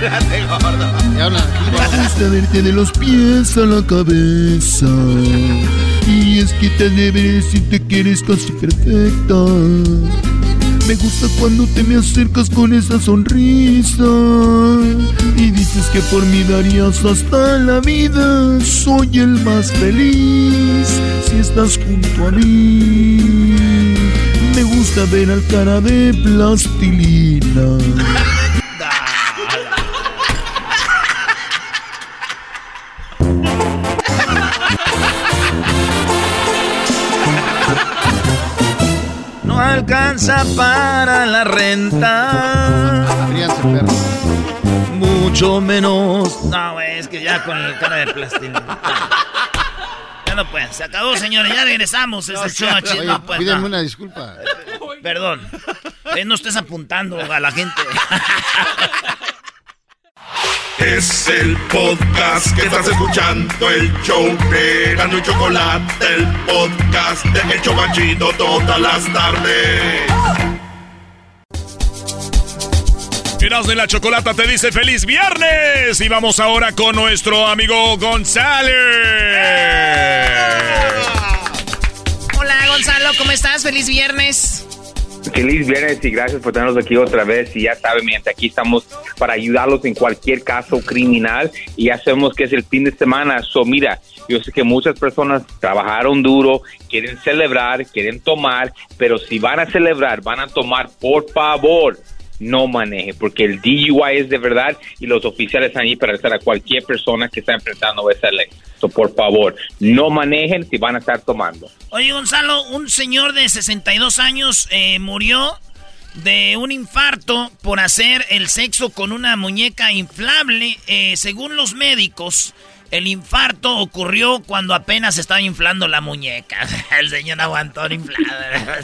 Me gusta verte de los pies a la cabeza. Y es que te debe decirte que eres casi perfecta. Me gusta cuando te me acercas con esa sonrisa y dices que por mí darías hasta la vida. Soy el más feliz si estás junto a mí. Me gusta ver al cara de plastilina. Alcanza para la renta. Mucho menos. No, es que ya con el cara de plastilina. Ya no puede. Se acabó, señores. Ya regresamos. Es el. Oye, No, pues, pídeme no. una disculpa. Perdón. Eh, no estés apuntando a la gente. Es el podcast que estás escuchando, el show de Gano y Chocolate, el podcast de El Chobachito todas las tardes. Erasmo y la Chocolata te dice feliz viernes. Y vamos ahora con nuestro amigo González. Hola Gonzalo, ¿cómo estás? Feliz viernes. Feliz viernes y gracias por tenernos aquí otra vez. Y ya saben, mi gente, aquí estamos para ayudarlos en cualquier caso criminal. Y ya sabemos que es el fin de semana. So, mira, yo sé que muchas personas trabajaron duro, quieren celebrar, quieren tomar, pero si van a celebrar, van a tomar, por favor, no maneje, porque el DUI es de verdad y los oficiales están ahí para arrestar a cualquier persona que está enfrentando esa ley. So, por favor, no manejen si van a estar tomando. Oye, Gonzalo, un señor de 62 años eh, murió de un infarto por hacer el sexo con una muñeca inflable. Eh, según los médicos, el infarto ocurrió cuando apenas estaba inflando la muñeca. El señor no aguantó la inflada.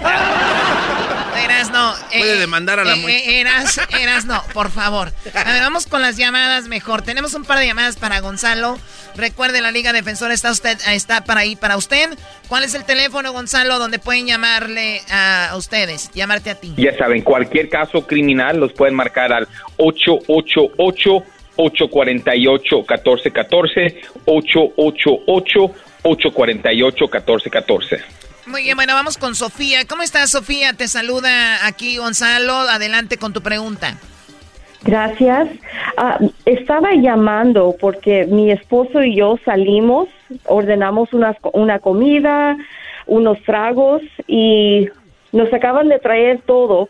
Eras no. Puede demandar a la mu- Eras, eras no, por favor. A ver, vamos con las llamadas mejor. Tenemos un par de llamadas para Gonzalo. Recuerde, la Liga Defensora está, usted, está para ahí para usted. ¿Cuál es el teléfono, Gonzalo, donde pueden llamarle a, a ustedes? Llamarte a ti. Ya saben, cualquier caso criminal los pueden marcar al 888 848 1414 888 848 1414 Muy bien, bueno, vamos con Sofía. ¿Cómo estás, Sofía? Te saluda aquí Gonzalo. Adelante con tu pregunta. Gracias. Ah, estaba llamando porque mi esposo y yo salimos, ordenamos unas- una comida, unos tragos y nos acaban de traer todo.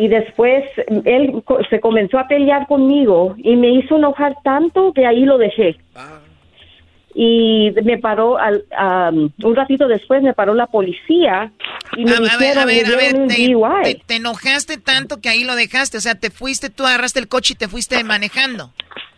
Y después él se comenzó a pelear conmigo y me hizo enojar tanto que ahí lo dejé. Y me paró, al, am, un ratito después me paró la policía y me A, a ver, dijeron, a ver, me a ver, te, DUI. te- te enojaste tanto que ahí lo dejaste. O sea, te fuiste, tú agarraste el coche y te fuiste manejando.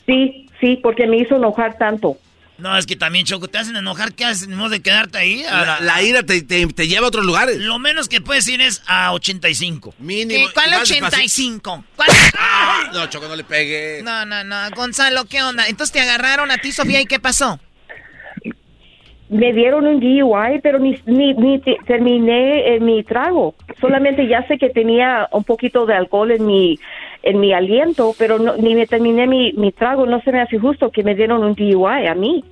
Sí, sí, porque me hizo enojar tanto. No, es que también, Choco, te hacen enojar. ¿Qué haces? ¿No de quedarte ahí? La, la ira te, te- te lleva a otros lugares. Lo menos que puedes ir es a 85. Mínimo. ¿Cuál y despacio. 85? ¿Cuál? Ah, no, Choco, no le pegues. No, no, no. Gonzalo, ¿qué onda? Entonces te agarraron a ti, Sofía, ¿y qué pasó? Me dieron un DUI, pero ni, ni, ni te- terminé eh, mi trago. Solamente ya sé que tenía un poquito de alcohol en mi en mi aliento, pero no, ni me terminé mi, trago. No se me hace justo que me dieron un DUI a mí.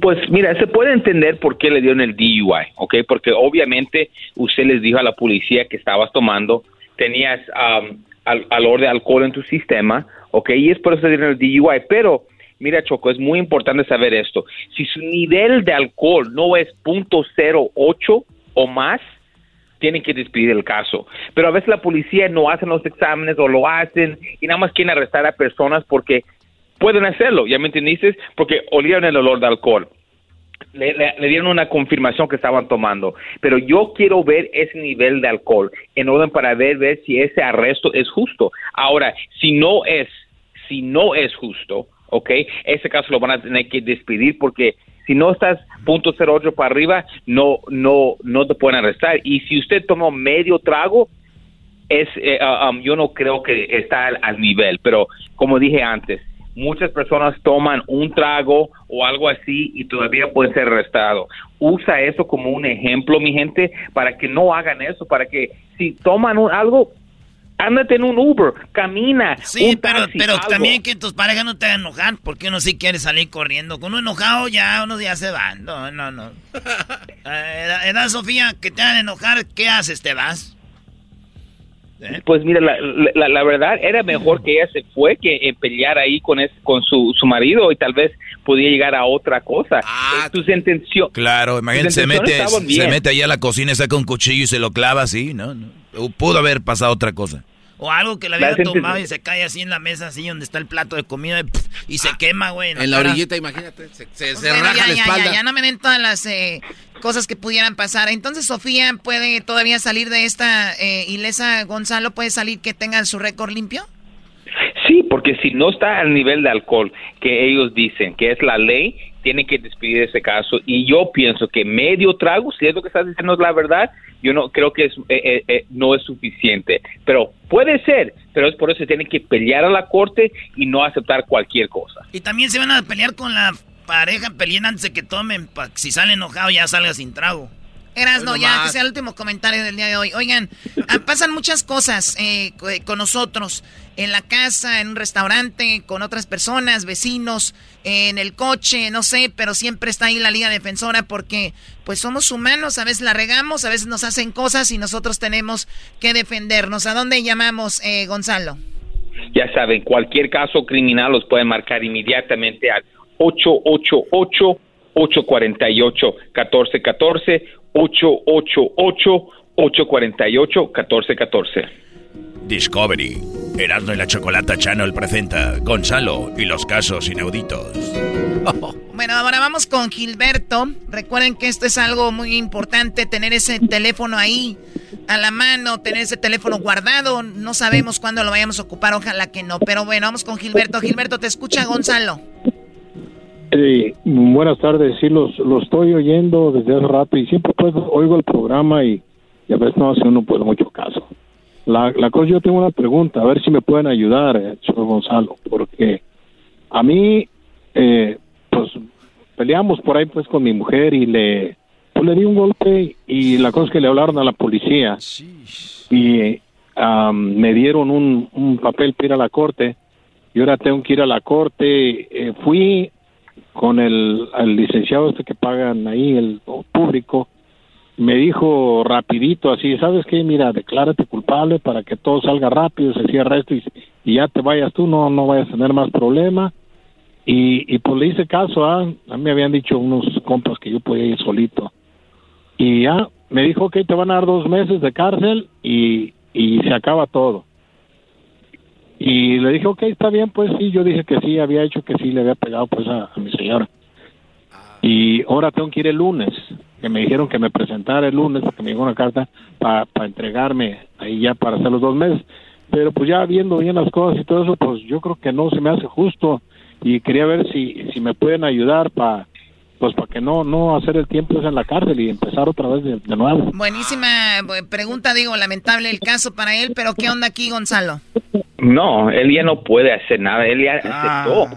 Pues mira, se puede entender por qué le dieron el DUI, ¿ok? Porque obviamente usted les dijo a la policía que estabas tomando, tenías um, al, alor de alcohol en tu sistema, ¿ok? Y es por eso le dieron el DUI. Pero, mira, Choco, es muy importante saber esto. Si su nivel de alcohol no es .08 o más, tienen que despedir el caso. Pero a veces la policía no hacen los exámenes o lo hacen y nada más quieren arrestar a personas porque pueden hacerlo, ¿ya me entendiste? Porque olieron el olor de alcohol. Le, le- dieron una confirmación que estaban tomando. Pero yo quiero ver ese nivel de alcohol en orden para ver, ver si ese arresto es justo. Ahora, si no es, si no es justo, ¿ok? Ese caso lo van a tener que despedir porque si no estás punto .08 para arriba, no, no, no te pueden arrestar. Y si usted tomó medio trago, es, eh, um, yo no creo que está al, al nivel, pero como dije antes, muchas personas toman un trago o algo así y todavía pueden ser arrestados. Usa eso como un ejemplo, mi gente, para que no hagan eso, para que si toman un- algo, ándate en un Uber, camina. Sí, un pero, taxi, pero algo. también que tus parejas no te hagan enojar, porque uno sí quiere salir corriendo. Con uno enojado ya unos días se van. No, no, no. Eh, edad, Sofía, que te hagan enojar, ¿qué haces? ¿Te vas? Pues mira, la, la, la verdad era mejor que ella se fue que eh, pelear ahí con es, con su, su marido y tal vez podía llegar a otra cosa. Eh, tus intenciones. Claro, imagínate, se mete, se mete ahí a la cocina, saca un cuchillo y se lo clava así, ¿no? no. Pudo haber pasado otra cosa. O algo que le La había tomado y se cae así en la mesa, así donde está el plato de comida y, se quema, güey. En la cara. orillita, imagínate, se, se, se Bueno, raja ya, la ya, espalda. ya, ya no me den todas las eh, cosas que pudieran pasar. Entonces, Sofía puede todavía salir de esta eh, ilesa. Gonzalo puede salir que tenga su récord limpio. Sí, porque si no está al nivel de alcohol que ellos dicen que es la ley, tiene que despedir ese caso. Y yo pienso que medio trago, si es lo que estás diciendo es la verdad, yo no creo que es, eh, eh, eh, no es suficiente. Pero puede ser, pero es por eso que tiene que pelear a la corte y no aceptar cualquier cosa. Y también se van a pelear con la pareja, peleen antes de que tomen. pa- si sale enojado, ya salga sin trago. Erasno, Hoy ya que sea el último comentario del día de hoy. Oigan, ah, pasan muchas cosas eh, eh, con nosotros, en la casa, en un restaurante, con otras personas, vecinos, en el coche, no sé, pero siempre está ahí la Liga Defensora porque pues somos humanos, a veces la regamos, a veces nos hacen cosas y nosotros tenemos que defendernos. ¿A dónde llamamos, eh, Gonzalo? Ya saben, cualquier caso criminal los pueden marcar inmediatamente al 888 848 1414 888 848 1414 Discovery. Erasmo y la Chocolata Channel presenta Gonzalo y los casos inauditos. Bueno, ahora vamos con Gilberto. Recuerden que esto es algo muy importante, tener ese teléfono ahí a la mano, tener ese teléfono guardado. No sabemos cuándo lo vayamos a ocupar, ojalá que no. Pero bueno, vamos con Gilberto. Gilberto, te escucha Gonzalo. Buenas tardes, sí, los, los estoy oyendo desde hace rato y siempre pues oigo el programa y, a veces no hace uno pues mucho caso. La, la cosa, yo tengo una pregunta, a ver si me pueden ayudar, eh, señor Gonzalo, porque a mí, eh, pues peleamos por ahí pues con mi mujer y le, pues, le di un golpe y la cosa es que le hablaron a la policía y am, me dieron un, un papel para ir a la corte y ahora tengo que ir a la corte. Eh, fui con el, licenciado este que pagan ahí, el público, me dijo rapidito así, ¿sabes qué? Mira, declárate culpable para que todo salga rápido, se cierra esto y, ya te vayas tú, no, no vayas a tener más problema. Y, y pues le hice caso, ¿ah? a mí me habían dicho unos compas que yo podía ir solito. Y ya me dijo que te van a dar dos meses de cárcel y, y se acaba todo. Y le dije, ok, está bien, pues sí, yo dije que sí, había hecho que sí, le había pegado pues a, a mi señora. Y ahora tengo que ir el lunes, que me dijeron que me presentara el lunes, porque me llegó una carta para entregarme ahí ya para hacer los dos meses. Pero pues ya viendo bien las cosas y todo eso, pues yo creo que no se me hace justo y quería ver si, si me pueden ayudar para pues para que no no hacer el tiempo en la cárcel y empezar otra vez de, de nuevo. Buenísima eh, pregunta, digo, lamentable el caso para él, pero ¿qué onda aquí, Gonzalo? No, él ya no puede hacer nada, él ya aceptó.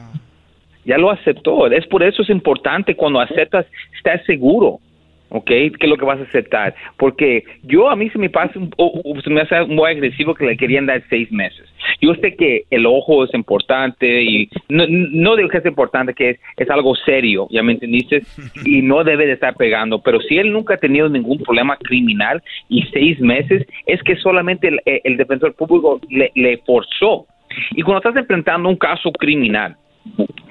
Ya lo aceptó. Es por eso es importante cuando aceptas, estás seguro, ¿ok? Que es lo que vas a aceptar. Porque yo a mí se me pasa, un- se me hace muy agresivo que le querían dar seis meses. Yo sé que el ojo es importante y no, no digo que es importante, que es, es algo serio, ¿ya me entendiste? Y no debe de estar pegando. Pero si él nunca ha tenido ningún problema criminal y seis meses, es que solamente el, el defensor público le, le forzó. Y cuando estás enfrentando un caso criminal,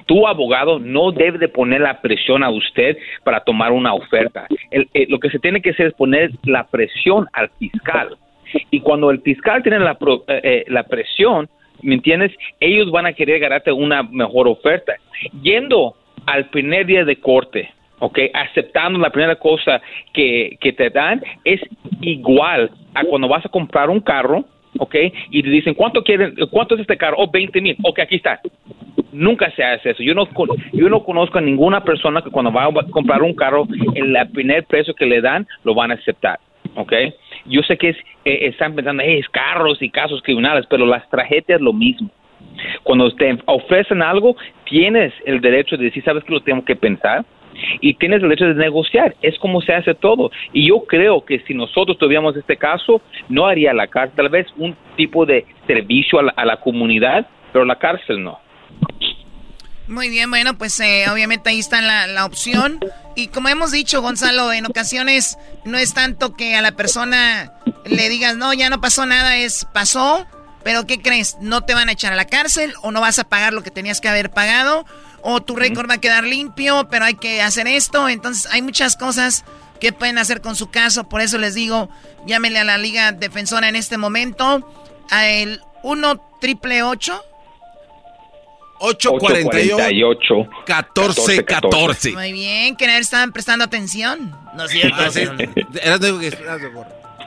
tu abogado no debe de poner la presión a usted para tomar una oferta. Eh, lo que se tiene que hacer es poner la presión al fiscal. Y cuando el fiscal tiene la, pro- eh, eh, la presión, ¿me entiendes? Ellos van a querer ganarte una mejor oferta. Yendo al primer día de corte, ¿ok? Aceptando la primera cosa que, que te dan, es igual a cuando vas a comprar un carro, ¿ok? Y te dicen, ¿cuánto quieren? ¿Cuánto es este carro? Oh, 20 mil. Ok, aquí está. Nunca se hace eso. Yo no, yo no conozco a ninguna persona que cuando va a comprar un carro, el primer precio que le dan, lo van a aceptar. ¿Ok? Yo sé que es, eh, están pensando, "Eh, es carros y casos criminales, pero las tragedias lo mismo. Cuando te ofrecen algo, tienes el derecho de decir, ¿sabes que lo tengo que pensar? Y tienes derecho de negociar. Es como se hace todo. Y yo creo que si nosotros tuviéramos este caso, no haría la cárcel, tal vez un tipo de servicio a la, comunidad, pero la cárcel no. Muy bien, bueno, pues eh, obviamente ahí está la, la, opción. Y como hemos dicho, Gonzalo, en ocasiones no es tanto que a la persona le digas, no, ya no pasó nada, es pasó, pero ¿qué crees? No te van a echar a la cárcel o no vas a pagar lo que tenías que haber pagado o tu récord va a quedar limpio, pero hay que hacer esto. Entonces hay muchas cosas que pueden hacer con su caso. Por eso les digo, llámenle a la Liga Defensora en este momento. A el 1 triple 8 848 14 14. Muy bien, que estaban prestando atención. No es cierto.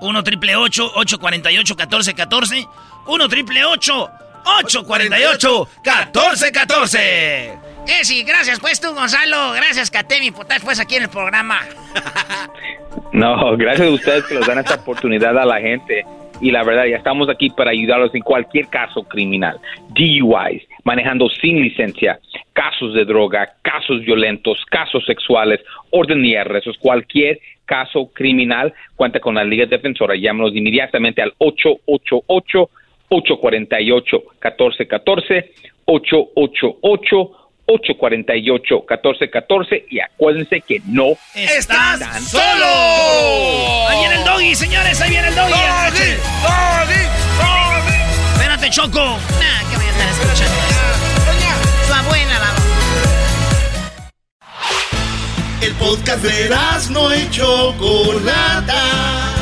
1 triple 848 14 14. 1 triple 848 14 14. Eh, sí, gracias pues tú, Gonzalo. Gracias, Katemi, por estar pues aquí en el programa. No, gracias a ustedes que nos dan esta oportunidad a la gente. Y la verdad, ya estamos aquí para ayudarlos en cualquier caso criminal. DUIs, manejando sin licencia, casos de droga, casos violentos, casos sexuales, orden y arrestos, cualquier caso criminal, cuenta con la Liga Defensora. Llámanos inmediatamente al 888 848 1414 888 848-1414 y acuérdense que no estás solo. Ahí viene el doggy, señores, ahí viene el doggy. Doggy, doggy, doggy. Espérate, Choco. Nah, que voy a estar escuchando Su abuela la El podcast de no y Chocolata.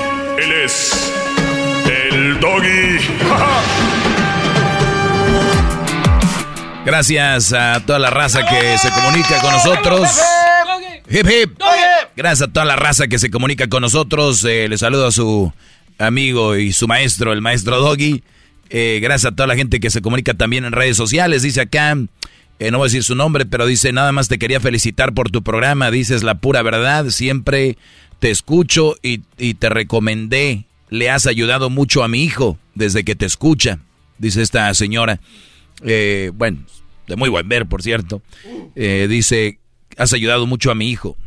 Él es el doggy. Gracias a toda la raza que se comunica con nosotros. Hip hip. Gracias a toda la raza que se comunica con nosotros. Eh, le saludo a su amigo y su maestro, el maestro Doggy. Eh, gracias a toda la gente que se comunica también en redes sociales. Dice acá, eh, no voy a decir su nombre, pero dice, nada más te quería felicitar por tu programa. Dices la pura verdad. Siempre te escucho y, y te recomendé. Le has ayudado mucho a mi hijo desde que te escucha, dice esta señora eh, bueno, de muy buen ver, por cierto, eh, dice, has ayudado mucho a mi hijo.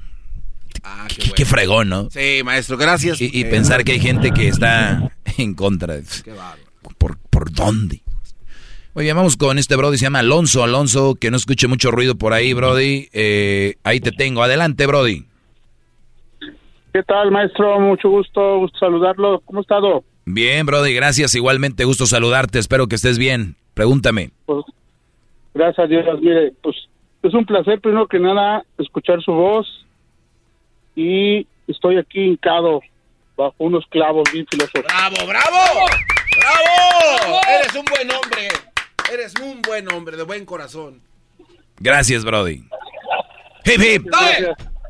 Ah, qué, fregón, ¿no? Sí, maestro, gracias. Y, eh, pensar que hay gente que está en contra. Qué ¿Por, ¿Por dónde? Oye, vamos con este Brody, se llama Alonso. Alonso, que no escuche mucho ruido por ahí, Brody. Eh, ahí te tengo. Adelante, Brody. ¿Qué tal, maestro? Mucho gusto, gusto saludarlo. ¿Cómo ha estado? Bien, Brody, gracias. Igualmente, gusto saludarte. Espero que estés bien. Pregúntame. Pues, gracias a Dios. Mire, pues es un placer, primero que nada, escuchar su voz. Y estoy aquí hincado bajo unos clavos bien filosóficos. ¡Bravo, bravo! ¡Bravo! Eres un buen hombre. Eres un buen hombre, de buen corazón. Gracias, Brody. Hip, hip.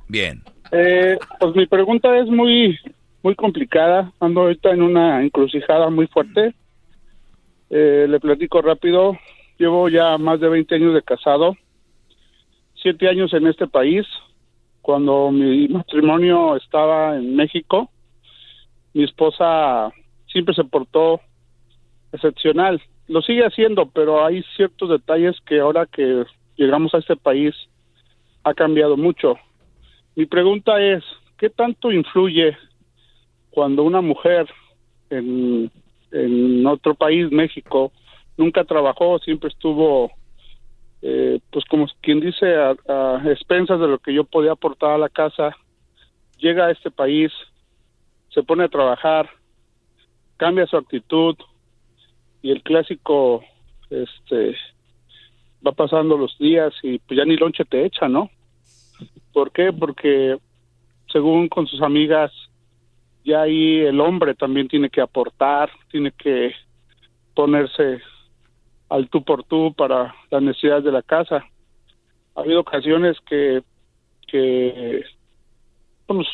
Bien. Eh, pues mi pregunta es muy, muy complicada. Ando ahorita en una encrucijada muy fuerte. Eh, le platico rápido. Llevo ya más de 20 años de casado, siete años en este país. Cuando mi matrimonio estaba en México, mi esposa siempre se portó excepcional. Lo sigue haciendo, pero hay ciertos detalles que ahora que llegamos a este país ha cambiado mucho. Mi pregunta es, ¿qué tanto influye cuando una mujer en otro país, México, nunca trabajó, siempre estuvo, eh, pues como quien dice, a, expensas de lo que yo podía aportar a la casa, llega a este país, se pone a trabajar, cambia su actitud y el clásico, este, va pasando los días y pues ya ni lonche te echa, ¿no? ¿Por qué? Porque según con sus amigas ya ahí el hombre también tiene que aportar, tiene que ponerse al tú por tú para las necesidades de la casa. Ha habido ocasiones que que pues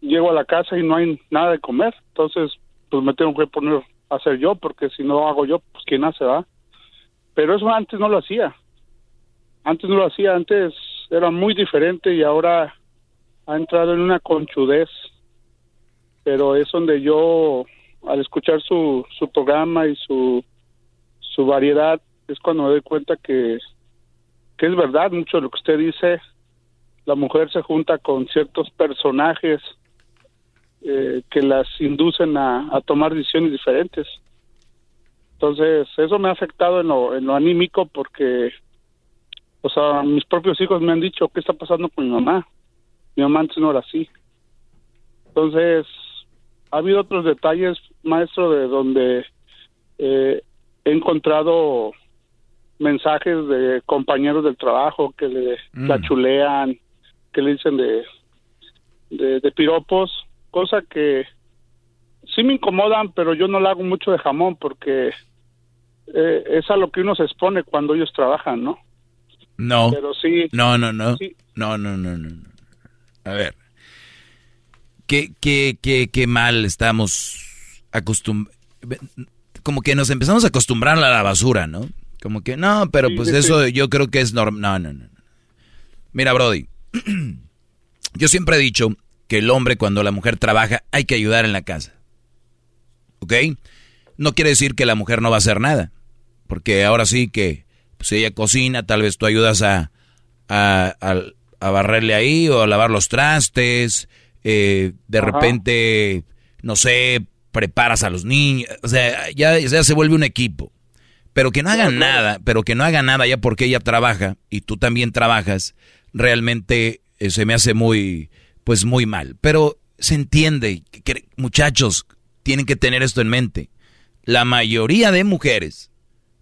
llego a la casa y no hay nada de comer, entonces pues me tengo que poner a hacer yo porque si no hago yo, pues quién hace, va. Pero eso antes no lo hacía. Antes no lo hacía, antes era muy diferente y ahora ha entrado en una conchudez. Pero es donde yo al escuchar su, su programa y su, su variedad, es cuando me doy cuenta que, que es verdad mucho lo que usted dice. La mujer se junta con ciertos personajes eh, que las inducen a, a, tomar decisiones diferentes. Entonces, eso me ha afectado en lo, en lo anímico porque, o sea, mis propios hijos me han dicho, ¿qué está pasando con mi mamá? Mi mamá antes no era así. Entonces, ha habido otros detalles, maestro, de donde eh, he encontrado mensajes de compañeros del trabajo que le Mm. la chulean, que le dicen de, de, de piropos, cosa que sí me incomodan, pero yo no le hago mucho de jamón porque eh, es a lo que uno se expone cuando ellos trabajan, ¿no? No. Pero sí. No, no, no. Sí. No, no, no, no. A ver. ¿Qué, qué, qué, qué mal estamos acostumbrados? Como que nos empezamos a acostumbrar a la basura, ¿no? Como que, no, pero Sí, pues sí, eso yo creo que es normal. No, no, no. no. Mira, Brody. yo siempre he dicho que el hombre cuando la mujer trabaja hay que ayudar en la casa. ¿Ok? No quiere decir que la mujer no va a hacer nada. Porque ahora sí que pues ella cocina, tal vez tú ayudas a, a, a- a barrerle ahí o a lavar los trastes, eh, de Ajá. repente, no sé, preparas a los niños, o sea, ya, ya se vuelve un equipo. Pero que no hagan nada, pero que no hagan nada ya porque ella trabaja y tú también trabajas, realmente eh, se me hace muy, pues muy mal. Pero se entiende, que- muchachos, tienen que tener esto en mente. La mayoría de mujeres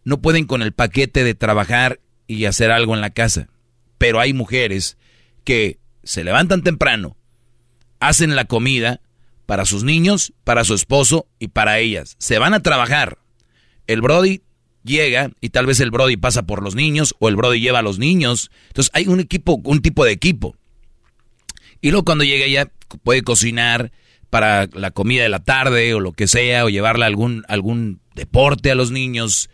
no pueden con el paquete de trabajar y hacer algo en la casa. Pero hay mujeres que se levantan temprano, hacen la comida para sus niños, para su esposo y para ellas. Se van a trabajar. El Brody llega y tal vez el Brody pasa por los niños o el Brody lleva a los niños. Entonces hay un equipo, un tipo de equipo. Y luego cuando llega ella puede cocinar para la comida de la tarde o lo que sea o llevarle algún algún deporte a los niños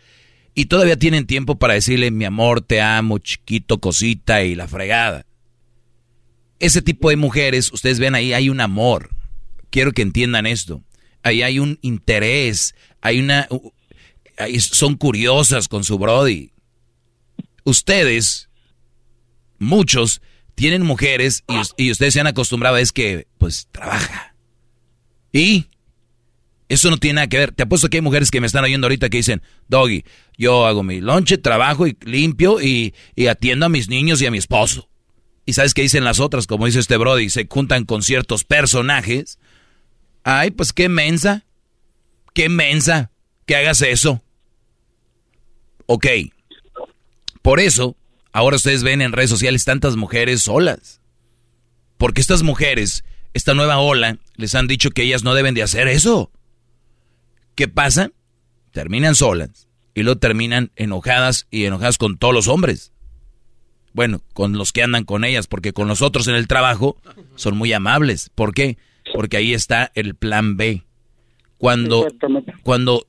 y todavía tienen tiempo para decirle mi amor, te amo, chiquito, cosita y la fregada. Ese tipo de mujeres, ustedes ven ahí hay un amor. Quiero que entiendan esto. Ahí hay un interés, hay una son curiosas con su brody. Ustedes muchos tienen mujeres y, us- y ustedes se han acostumbrado es que pues trabaja. Y eso no tiene nada que ver. Te apuesto que hay mujeres que me están oyendo ahorita que dicen, Doggy, yo hago mi lonche, trabajo y limpio y, y atiendo a mis niños y a mi esposo. Y sabes qué dicen las otras, como dice este Brody, se juntan con ciertos personajes. Ay, pues qué mensa, qué mensa que hagas eso. Ok. Por eso, ahora ustedes ven en redes sociales tantas mujeres solas. Porque estas mujeres, esta nueva ola, les han dicho que ellas no deben de hacer eso. ¿Qué pasa? Terminan solas y luego terminan enojadas y enojadas con todos los hombres. Bueno, con los que andan con ellas, porque con los otros en el trabajo son muy amables. ¿Por qué? Porque ahí está el plan B. Cuando, cuando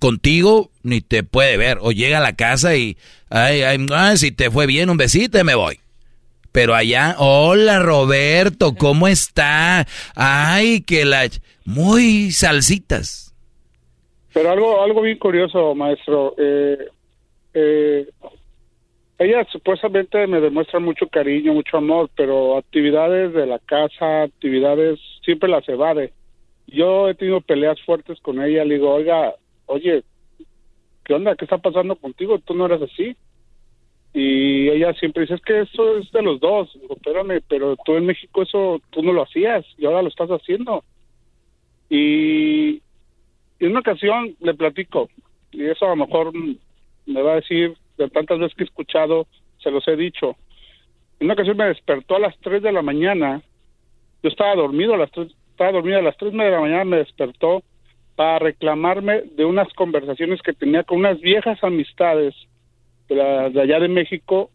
contigo ni te puede ver, o llega a la casa y, ay, ay, ay, si te fue bien, un besito y me voy. Pero allá, hola Roberto, ¿cómo está? Ay, que la... Muy salsitas. Pero algo, algo bien curioso, maestro. Eh, eh, ella supuestamente me demuestra mucho cariño, mucho amor, pero actividades de la casa, actividades, siempre las evade. Yo he tenido peleas fuertes con ella. Le digo, oiga, oye, ¿qué onda? ¿Qué está pasando contigo? Tú no eres así. Y ella siempre dice, es que eso es de los dos. Espérame, pero tú en México eso tú no lo hacías y ahora lo estás haciendo. Y en una ocasión le platico, y eso a lo mejor me va a decir, de tantas veces que he escuchado, se los he dicho. En una ocasión me despertó a las 3 de la mañana, yo estaba dormido a las 3, estaba dormido a las 3 de la mañana, me despertó para reclamarme de unas conversaciones que tenía con unas viejas amistades de, la- de allá de México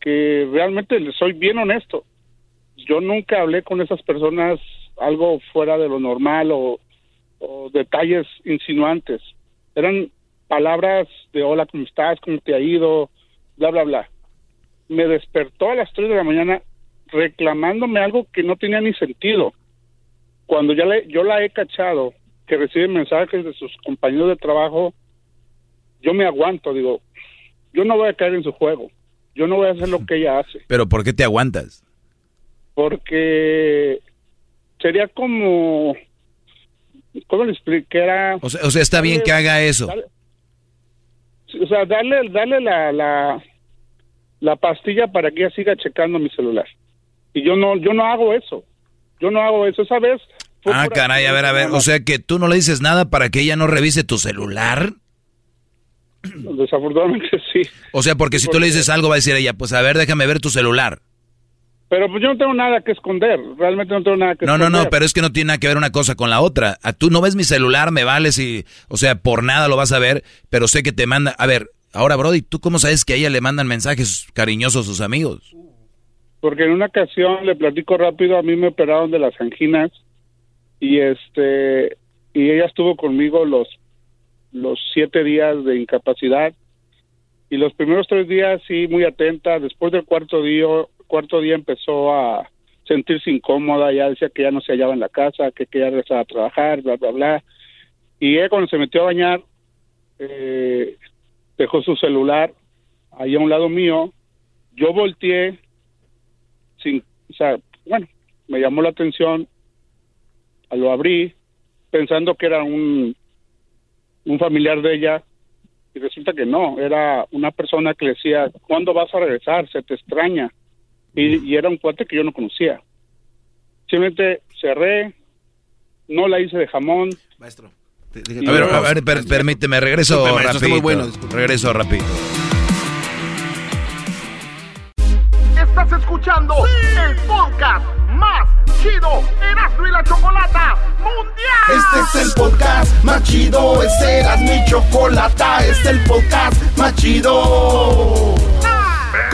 que realmente le soy bien honesto. Yo nunca hablé con esas personas algo fuera de lo normal o, o detalles insinuantes. Eran palabras de hola, ¿cómo estás? ¿Cómo te ha ido? Bla, bla, bla. Me despertó a las 3 de la mañana reclamándome algo que no tenía ni sentido. Cuando ya le, yo la he cachado, que recibe mensajes de sus compañeros de trabajo, yo me aguanto, digo, yo no voy a caer en su juego, yo no voy a hacer lo que ella hace, Pero ¿por qué te aguantas? porque sería como, ¿cómo le expliqué? Era, O sea, o sea, está bien que haga eso. O sea, darle, darle la, la, la pastilla para que ella siga checando mi celular. Y yo no, yo no hago eso. Yo no hago eso. Esa vez Ah, caray, a ver, a ver. O sea que tú no le dices nada para que ella no revise tu celular. Desafortunadamente sí. O sea, porque si tú le dices algo va a decir ella, pues a ver, déjame ver tu celular. Pero pues yo no tengo nada que esconder. Realmente no tengo nada que No, no, esconder. no, pero es que no tiene nada que ver una cosa con la otra. A tú no ves mi celular, me vales y, o sea, por nada lo vas a ver, pero sé que te manda. A ver, ahora, Brody, ¿tú cómo sabes que a ella le mandan mensajes cariñosos sus amigos? Porque en una ocasión, le platico rápido, a mí me operaron de las anginas y este y ella estuvo conmigo los los siete días de incapacidad y los primeros tres días sí muy atenta. Después del cuarto día cuarto día empezó a sentirse incómoda, ya decía que ya no se hallaba en la casa, que quería regresar a trabajar, bla bla bla. Y ella cuando se metió a bañar eh, dejó su celular ahí a un lado mío. Yo volteé sin, o sea, bueno, me llamó la atención, lo abrí pensando que era un, un familiar de ella y resulta que no, era una persona que le decía, ¿cuándo vas a regresar? Se te extraña. Y, y era un cuate que yo no conocía. Simplemente cerré, no la hice de jamón. Maestro. A ver, a ver, per- permíteme, regreso Disculpe, maestro, está rapidito. muy bueno, disculpe. regreso rápido. Estás escuchando el podcast más chido Erasmo y la Chocolata Mundial. Este es el podcast más chido, este era mi chocolata, este es el podcast más chido.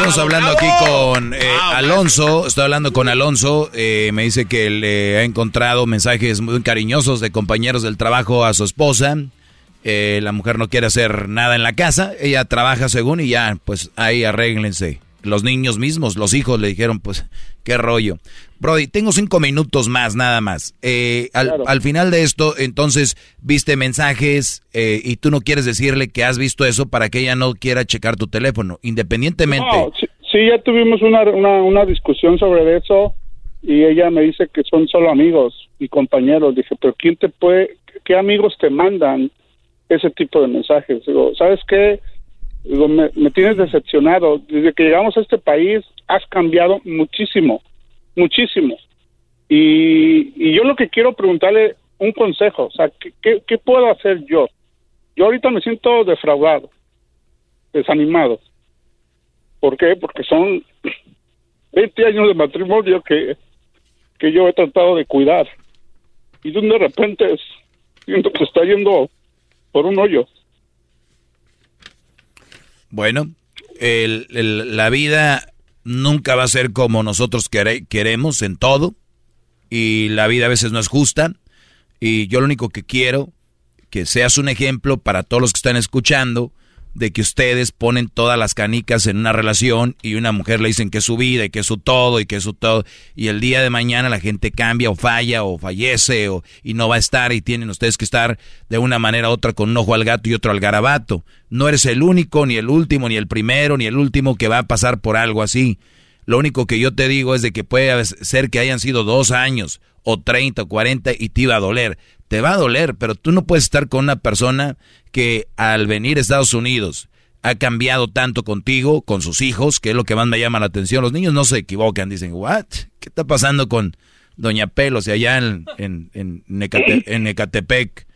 Estamos hablando aquí con eh, Alonso, estoy hablando con Alonso, eh, me dice que le ha encontrado mensajes muy cariñosos de compañeros del trabajo a su esposa. Eh, la mujer no quiere hacer nada en la casa, ella trabaja según y ya, pues ahí arréglense. Los niños mismos, los hijos le dijeron, pues, qué rollo. Brody, tengo cinco minutos más, nada más. Eh, al, al final de esto, entonces, viste mensajes eh, y tú no quieres decirle que has visto eso para que ella no quiera checar tu teléfono, independientemente. No, sí, sí, ya tuvimos una, una, una discusión sobre eso y ella me dice que son solo amigos y compañeros. Dije, pero ¿quién te puede, qué amigos te mandan ese tipo de mensajes? Digo, ¿sabes qué? Me, me tienes decepcionado. Desde que llegamos a este país has cambiado muchísimo, muchísimo. Y, yo lo que quiero preguntarle un consejo, o sea, ¿qué, qué, puedo hacer yo? Yo ahorita me siento defraudado, desanimado. ¿Por qué? Porque son 20 años de matrimonio que, que yo he tratado de cuidar. Y de repente siento que está yendo por un hoyo. Bueno, el- la vida nunca va a ser como nosotros quere- queremos en todo. Y la vida a veces no es justa. Y yo lo único que quiero, que seas un ejemplo para todos los que están escuchando, de que ustedes ponen todas las canicas en una relación y una mujer le dicen que es su vida y que es su todo y que es su todo. Y el día de mañana la gente cambia o falla o fallece o, y no va a estar y tienen ustedes que estar de una manera u otra con un ojo al gato y otro al garabato. No eres el único, ni el último, ni el primero, ni el último que va a pasar por algo así. Lo único que yo te digo es de que puede ser que hayan sido dos años o 30 o 40 y te iba a doler. Te va a doler, pero tú no puedes estar con una persona que al venir a Estados Unidos ha cambiado tanto contigo, con sus hijos, que es lo que más me llama la atención. Los niños no se equivocan, dicen, ¿what? ¿Qué está pasando con Doña Pelos y allá en, en, en, Necate- en Ecatepec?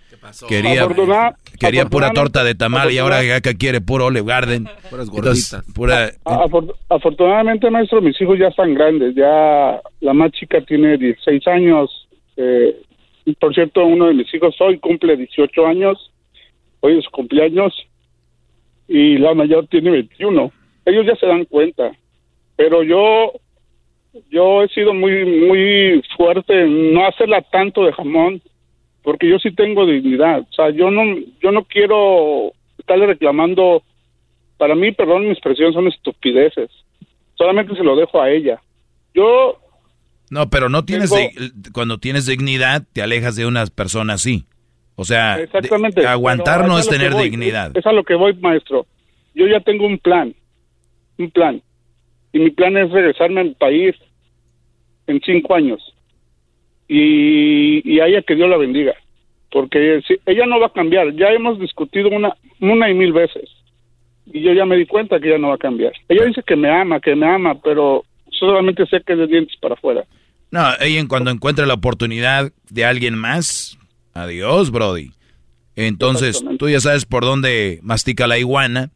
Quería, Afortuna- quería pura torta de tamal y ahora que quiere puro Olive Garden. Entonces, pura, A- afor- afortunadamente, maestro, mis hijos ya están grandes. Ya la más chica tiene 16 años. Eh, por cierto, uno de mis hijos hoy cumple 18 años. Hoy es su cumpleaños. Y la mayor tiene 21. Ellos ya se dan cuenta. Pero yo, yo he sido muy, muy fuerte en no hacerla tanto de jamón. Porque yo sí tengo dignidad. O sea, yo no, yo no quiero estarle reclamando para mí, perdón mi expresión, son estupideces. Solamente se lo dejo a ella. Yo, No, pero no tienes Tengo- cuando tienes dignidad te alejas de unas personas así. O sea, de- exactamente. aguantar no es tener voy, dignidad. Es, es a lo que voy, maestro. Yo ya tengo un plan, un plan. Y mi plan es regresarme a mi país en cinco años. Y, y a ella que Dios la bendiga. Porque si- ella no va a cambiar. Ya hemos discutido una, una y mil veces. Y yo ya me di cuenta que ella no va a cambiar. Ella dice que me ama, que me ama, pero solamente sé que es de dientes para afuera. No, ella en cuando encuentre la oportunidad de alguien más, adiós, Brody. Entonces, tú ya sabes por dónde mastica la iguana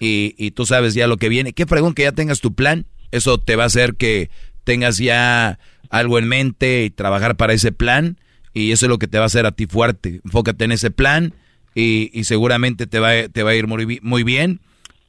y, y tú sabes ya lo que viene. Qué fregón que ya tengas tu plan. Eso te va a hacer que tengas ya algo en mente y trabajar para ese plan. Y eso es lo que te va a hacer a ti fuerte. Enfócate en ese plan y, y seguramente te va, te va a ir muy bien.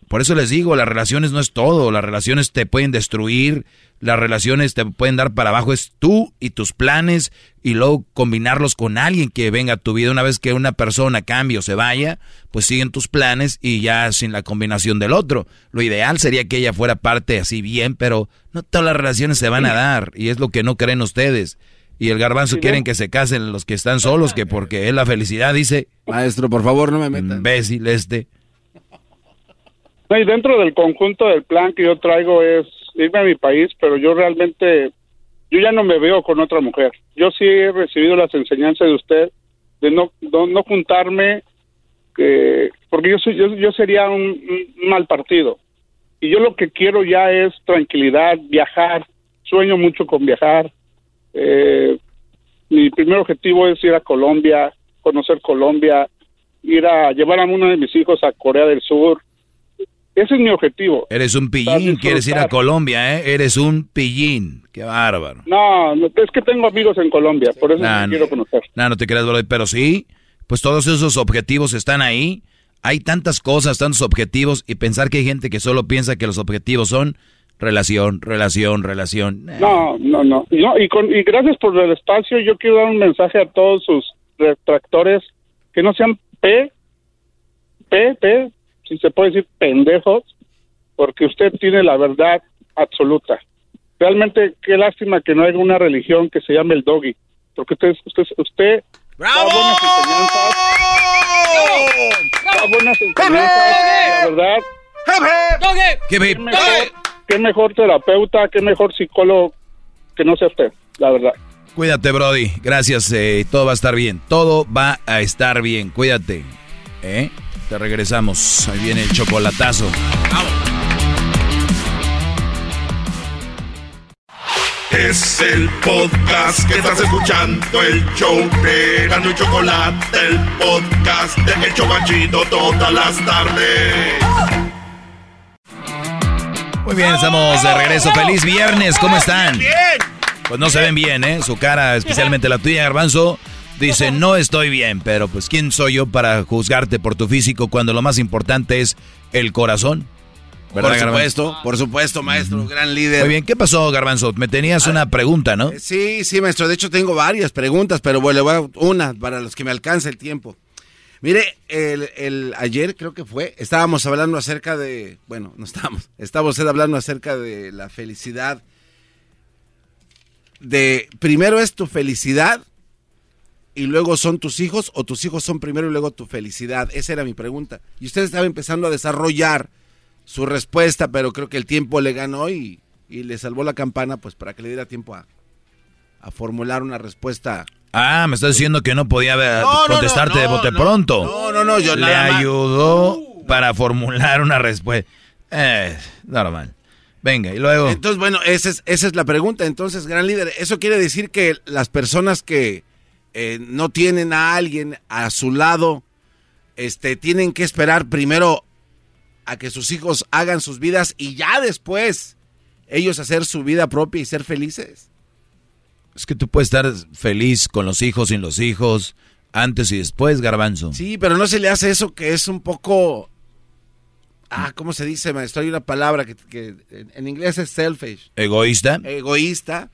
Por eso les digo, las relaciones no es todo, las relaciones te pueden destruir, las relaciones te pueden dar para abajo, es tú y tus planes y luego combinarlos con alguien que venga a tu vida. Una vez que una persona cambie o se vaya, pues siguen tus planes y ya sin la combinación del otro. Lo ideal sería que ella fuera parte así bien, pero no todas las relaciones se van a dar y es lo que no creen ustedes. Y el garbanzo quieren que se casen los que están solos, que porque es la felicidad, dice. Maestro, por favor, no me metan. Imbécil este. No, y dentro del conjunto del plan que yo traigo es irme a mi país, pero yo realmente, yo ya no me veo con otra mujer. Yo sí he recibido las enseñanzas de usted de no, no, no juntarme, que, porque yo, soy, yo, yo sería un, un mal partido. Y yo lo que quiero ya es tranquilidad, viajar, sueño mucho con viajar. Eh, mi primer objetivo es ir a Colombia, conocer Colombia, ir a llevar a uno de mis hijos a Corea del Sur. Ese es mi objetivo. Eres un pillín, quieres ir a. Colombia, ¿eh? Eres un pillín. Qué bárbaro. No, no, es que tengo amigos en Colombia, por eso Nah, me quiero conocer. No, no te creas, brother, pero sí, pues todos esos objetivos están ahí. Hay tantas cosas, tantos objetivos, y pensar que hay gente que solo piensa que los objetivos son relación, relación, relación. No, no, no. Y, no, y, con, y gracias por el espacio. Yo quiero dar un mensaje a todos sus retractores que no sean P, P, P, si se puede decir pendejos, porque usted tiene la verdad absoluta. Realmente, qué lástima que no haya una religión que se llame el doggy, porque usted, usted, usted da buenas enseñanzas, da buenas enseñanzas, la verdad. ¿Qué, qué mejor, qué mejor terapeuta, qué mejor psicólogo que no sea usted, la verdad. Cuídate, Brody. Gracias. eh, todo va a estar bien. Todo va a estar bien. Cuídate. ¿Eh? Te regresamos. Ahí viene el chocolatazo. Es el podcast que estás escuchando, el show de Gano y Chocolate, el podcast de El Chocachito todas las tardes. Muy bien, estamos de regreso. Feliz viernes. ¿Cómo están? Pues no se ven bien, ¿eh? Su cara, especialmente la tuya, Garbanzo, dice, no estoy bien, pero pues ¿quién soy yo para juzgarte por tu físico cuando lo más importante es el corazón? ¿Verdad, Por Garbanzo? supuesto, por supuesto, maestro, gran líder. Muy bien, ¿qué pasó, Garbanzo? Me tenías una pregunta, ¿no? Sí, sí, maestro. De hecho, tengo varias preguntas, pero bueno, le voy a una para los que me alcance el tiempo. Mire, el, el- ayer creo que fue, estábamos hablando acerca de, bueno, no estábamos, estaba usted hablando acerca de la felicidad. De, primero es tu felicidad y luego son tus hijos o tus hijos son primero y luego tu felicidad. Esa era mi pregunta. Y usted estaba empezando a desarrollar su respuesta, pero creo que el tiempo le ganó y, y le salvó la campana, pues para que le diera tiempo a, a formular una respuesta. Ah, me estás diciendo que no podía No, contestarte no, de bote no, pronto. no, no, no, yo Le nada ayudó para formular una respuesta. Eh, normal. Venga, y luego. Entonces, bueno, esa es, esa es la pregunta. Entonces, gran líder, eso quiere decir que las personas que eh, no tienen a alguien a su lado, este, tienen que esperar primero a que sus hijos hagan sus vidas y ya después ellos hacer su vida propia y ser felices. Es que tú puedes estar feliz con los hijos, sin los hijos, antes y después, garbanzo. Sí, pero no se le hace eso que es un poco... Ah, ¿cómo se dice, maestro? Hay una palabra que, que en inglés es selfish. ¿Egoísta? Egoísta.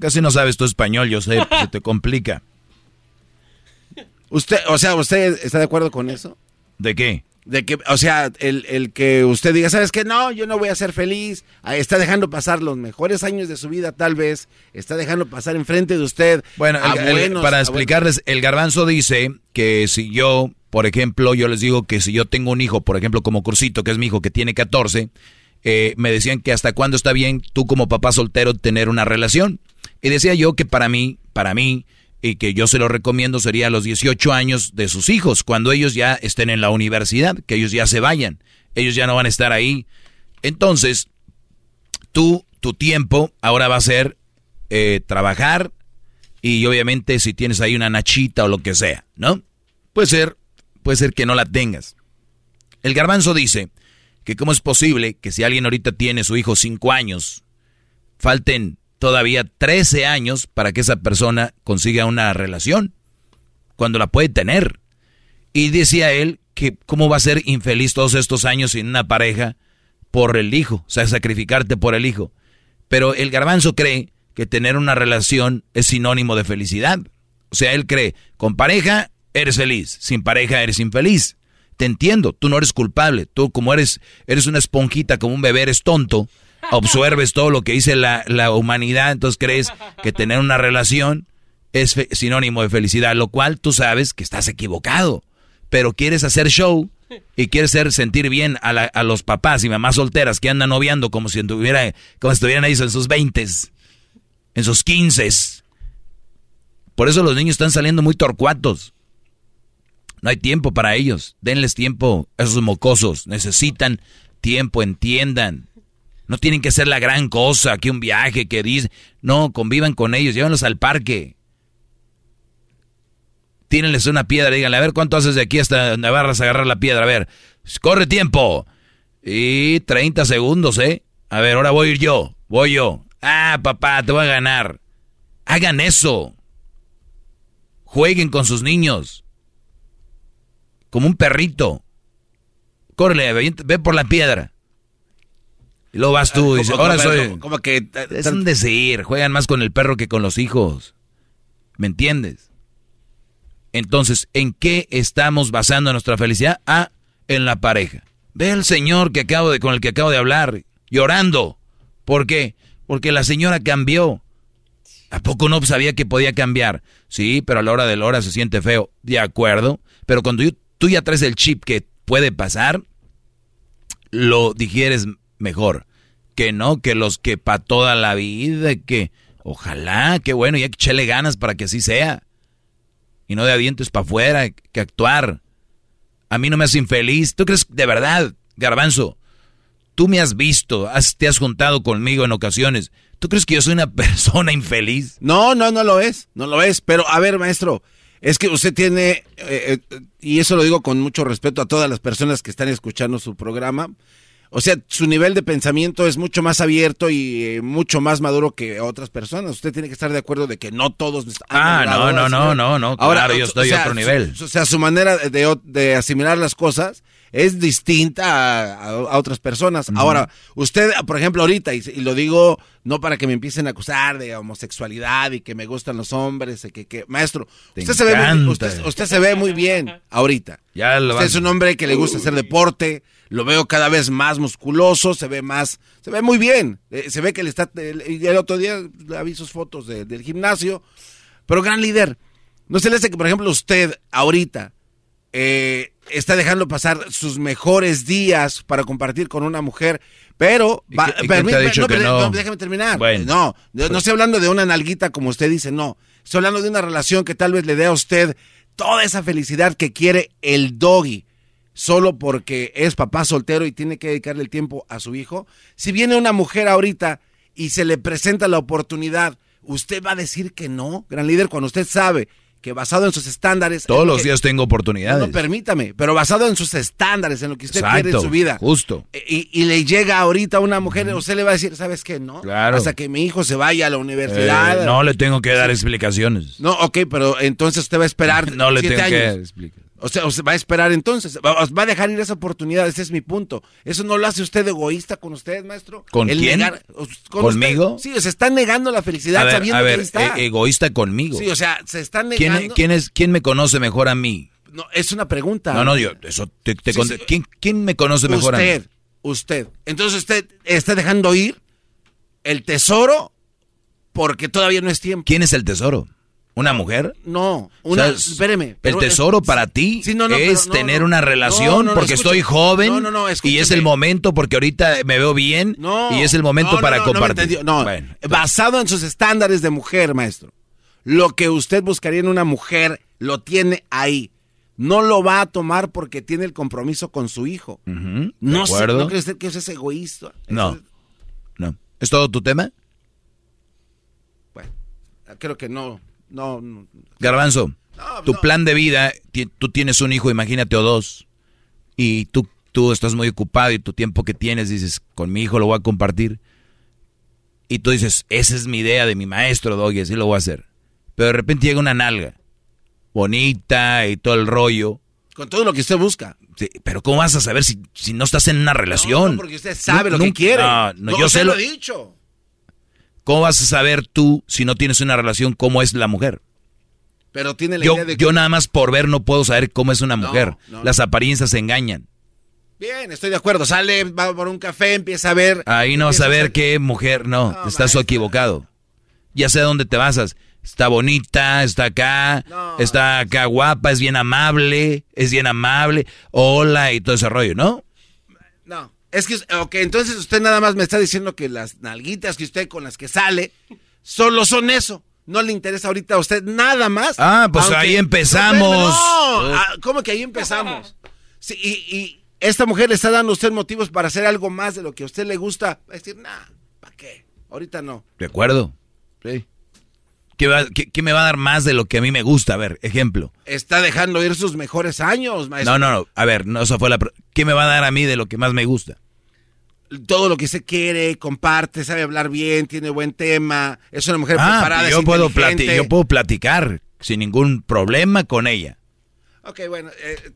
Casi no sabes tu español, yo sé, se te complica. Usted, o sea, ¿usted está de acuerdo con eso? ¿De qué? De que, o sea, el, el que usted diga, ¿sabes qué? No, yo no voy a ser feliz. Está dejando pasar los mejores años de su vida, tal vez. Está dejando pasar enfrente de usted. Bueno, a el- el- buenos- para explicarles, el garbanzo dice que si yo, por ejemplo, yo les digo que si yo tengo un hijo, por ejemplo, como Cursito, que es mi hijo que tiene 14, eh, me decían que hasta cuándo está bien tú como papá soltero tener una relación. Y decía yo que para mí, para mí, y que yo se lo recomiendo sería a los 18 años de sus hijos, cuando ellos ya estén en la universidad, que ellos ya se vayan, ellos ya no van a estar ahí. Entonces, tú, tu tiempo ahora va a ser eh, trabajar y obviamente si tienes ahí una nachita o lo que sea, ¿no? Puede ser, puede ser que no la tengas. El garbanzo dice que cómo es posible que si alguien ahorita tiene su hijo 5 años, falten todavía 13 años para que esa persona consiga una relación, cuando la puede tener. Y decía él que cómo va a ser infeliz todos estos años sin una pareja por el hijo, o sea, sacrificarte por el hijo. Pero el garbanzo cree que tener una relación es sinónimo de felicidad. O sea, él cree, con pareja eres feliz, sin pareja eres infeliz. Te entiendo, tú no eres culpable, tú como eres, eres una esponjita, como un bebé, eres tonto, absorbes todo lo que dice la, la humanidad, entonces crees que tener una relación es sinónimo de felicidad, lo cual tú sabes que estás equivocado, pero quieres hacer show y quieres hacer sentir bien a, la- a los papás y mamás solteras que andan noviando como si, como si estuvieran ahí en sus veintes, en sus quinces. Por eso los niños están saliendo muy torcuatos. No hay tiempo para ellos. Denles tiempo a esos mocosos. Necesitan tiempo, entiendan. No tienen que ser la gran cosa, que un viaje, que dice. No, convivan con ellos, llévenlos al parque. Tírenles una piedra, díganle, a ver cuánto haces de aquí hasta a agarrar la piedra. A ver, corre tiempo. Y 30 segundos, ¿eh? A ver, ahora voy a ir yo, voy yo. Ah, papá, te voy a ganar. Hagan eso. Jueguen con sus niños. Como un perrito. Córrele, ve por la piedra. Y luego vas tú y dices, ahora como- soy... como- como que Es un decir, juegan más con el perro que con los hijos. ¿Me entiendes? Entonces, ¿en qué estamos basando nuestra felicidad? Ah, en la pareja. Ve al señor que acabo de, con el que acabo de hablar, llorando. ¿Por qué? Porque la señora cambió. ¿A poco no sabía que podía cambiar? Sí, pero a la hora de la hora se siente feo. De acuerdo. Pero cuando yo- tú ya traes el chip que puede pasar, lo digieres mejor. Que no, que los que para toda la vida, que ojalá, que bueno, y hay que echarle ganas para que así sea. Y no de dientes para afuera, que actuar. A mí no me hace infeliz. ¿Tú crees de verdad, garbanzo? Tú me has visto, has- te has juntado conmigo en ocasiones. ¿Tú crees que yo soy una persona infeliz? No, no, no lo es, no lo es. Pero a ver, maestro, es que usted tiene, eh, eh, y eso lo digo con mucho respeto a todas las personas que están escuchando su programa. O sea, su nivel de pensamiento es mucho más abierto y eh, mucho más maduro que otras personas. Usted tiene que estar de acuerdo de que no todos. Ah, no, no, no, no, no, claro, yo estoy a otro nivel. su- o sea, su manera de, o- de asimilar las cosas es distinta a, a- a otras personas. Ahora, usted, por ejemplo, ahorita, y, y lo digo no para que me empiecen a acusar de homosexualidad y que me gustan los hombres, y que, que maestro, Te usted se, ve muy, usted, usted se ve muy bien ahorita. Ya lo Usted es un hombre que le gusta hacer deporte, lo veo cada vez más musculoso, se ve más, se ve muy bien. Eh, se ve que le está, el, otro día le vi sus fotos de- del gimnasio, pero gran líder. ¿No se le hace que, por ejemplo, usted ahorita eh, está dejando pasar sus mejores días para compartir con una mujer, pero... ¿Y va- qué- y permí- quién te ha dicho que pero- no? déjame terminar. Bueno. No, no, no estoy hablando de una nalguita como usted dice, no. Estoy hablando de una relación que tal vez le dé a usted toda esa felicidad que quiere el doggy. Solo porque es papá soltero y tiene que dedicarle el tiempo a su hijo. Si viene una mujer ahorita y se le presenta la oportunidad, ¿usted va a decir que no, gran líder, cuando usted sabe que basado en sus estándares... Todos los que- días tengo oportunidades. No, permítame, pero basado en sus estándares, en lo que usted quiere en su vida. justo. Y, y le llega ahorita una mujer, usted le va a decir, ¿sabes qué? No. Claro. Hasta que mi hijo se vaya a la universidad. Eh, no le tengo que dar explicaciones. No, ok, pero entonces usted va a esperar No le siete tengo que años. explicar. O sea, usted va a esperar entonces. Va, va a dejar ir esa oportunidad, ese es mi punto. ¿Eso no lo hace usted egoísta con usted, maestro? ¿Con El quién? negar- con ¿Conmigo? usted. Sí, se está negando la felicidad A ver, sabiendo a ver, que está. e- egoísta conmigo. sí, o sea, se está ¿Quién, negando. quién es, ¿Quién me conoce mejor a mí? No, es una pregunta. No, no, yo, eso te, te Sí, conté. sí. ¿Quién, quién me conoce mejor a mí? Usted, usted. Entonces usted está dejando ir el tesoro porque todavía no es tiempo. ¿Quién es el tesoro? ¿Una mujer? No, una, O sea, espéreme. El tesoro para ti Sí, no, no, es no, tener una relación porque estoy joven No, no, no, y es el momento porque ahorita me veo bien No. y es el momento para compartir. No, Bueno, basado en sus estándares de mujer, maestro. Lo que usted buscaría en una mujer lo tiene ahí. No lo va a tomar porque tiene el compromiso con su hijo. No ¿de sé? ¿no cree usted que eso es egoísta? No, no. ¿Es todo tu tema? Creo que no, no, no. Garbanzo, tu plan de vida, tú tienes un hijo, imagínate, o dos, y tú, tú estás muy ocupado y tu tiempo que tienes, dices, con mi hijo lo voy a compartir. Y tú dices, esa es mi idea de mi maestro, Doggy, así lo voy a hacer. Pero de repente llega una nalga, bonita y todo el rollo. Con todo lo que usted busca. Sí, pero ¿cómo vas a saber si, si no estás en una relación? No, porque usted sabe lo que quiere. No, yo sé lo lo... he dicho. ¿Cómo vas a saber tú, si no tienes una relación, cómo es la mujer? Pero tiene la Yo, idea de que... yo nada más por ver no puedo saber cómo es una mujer. no, Las apariencias engañan. Bien, estoy de acuerdo. Sale, va por un café, empieza a ver... Ahí no vas a ver qué mujer, no, estás equivocado. Ya sé dónde te basas. Está bonita, está acá, está acá guapa, es bien amable, es bien amable, hola y todo ese rollo, ¿no? No, es que, ok, entonces usted nada más me está diciendo que las nalguitas que usted con las que sale solo son eso. No le interesa ahorita a usted nada más. Ah, pues ahí empezamos. No, no, ah, ¿cómo que ahí empezamos? Sí, y, y esta mujer le está dando a usted motivos para hacer algo más de lo que a usted le gusta. Va a decir, nah, ¿para qué? Ahorita no. ¿De acuerdo? Sí. ¿Qué, va- qué- qué me va a dar más de lo que a mí me gusta? A ver, ejemplo. Está dejando ir sus mejores años, maestro. No, no, no. A ver, no, esa fue la... ¿Qué me va a dar a mí de lo que más me gusta? Todo lo que se quiere, comparte, sabe hablar bien, tiene buen tema, es una mujer Ah, preparada, es yo puedo, inteligente. plati- yo puedo platicar sin ningún problema con ella. Ok, bueno, eh,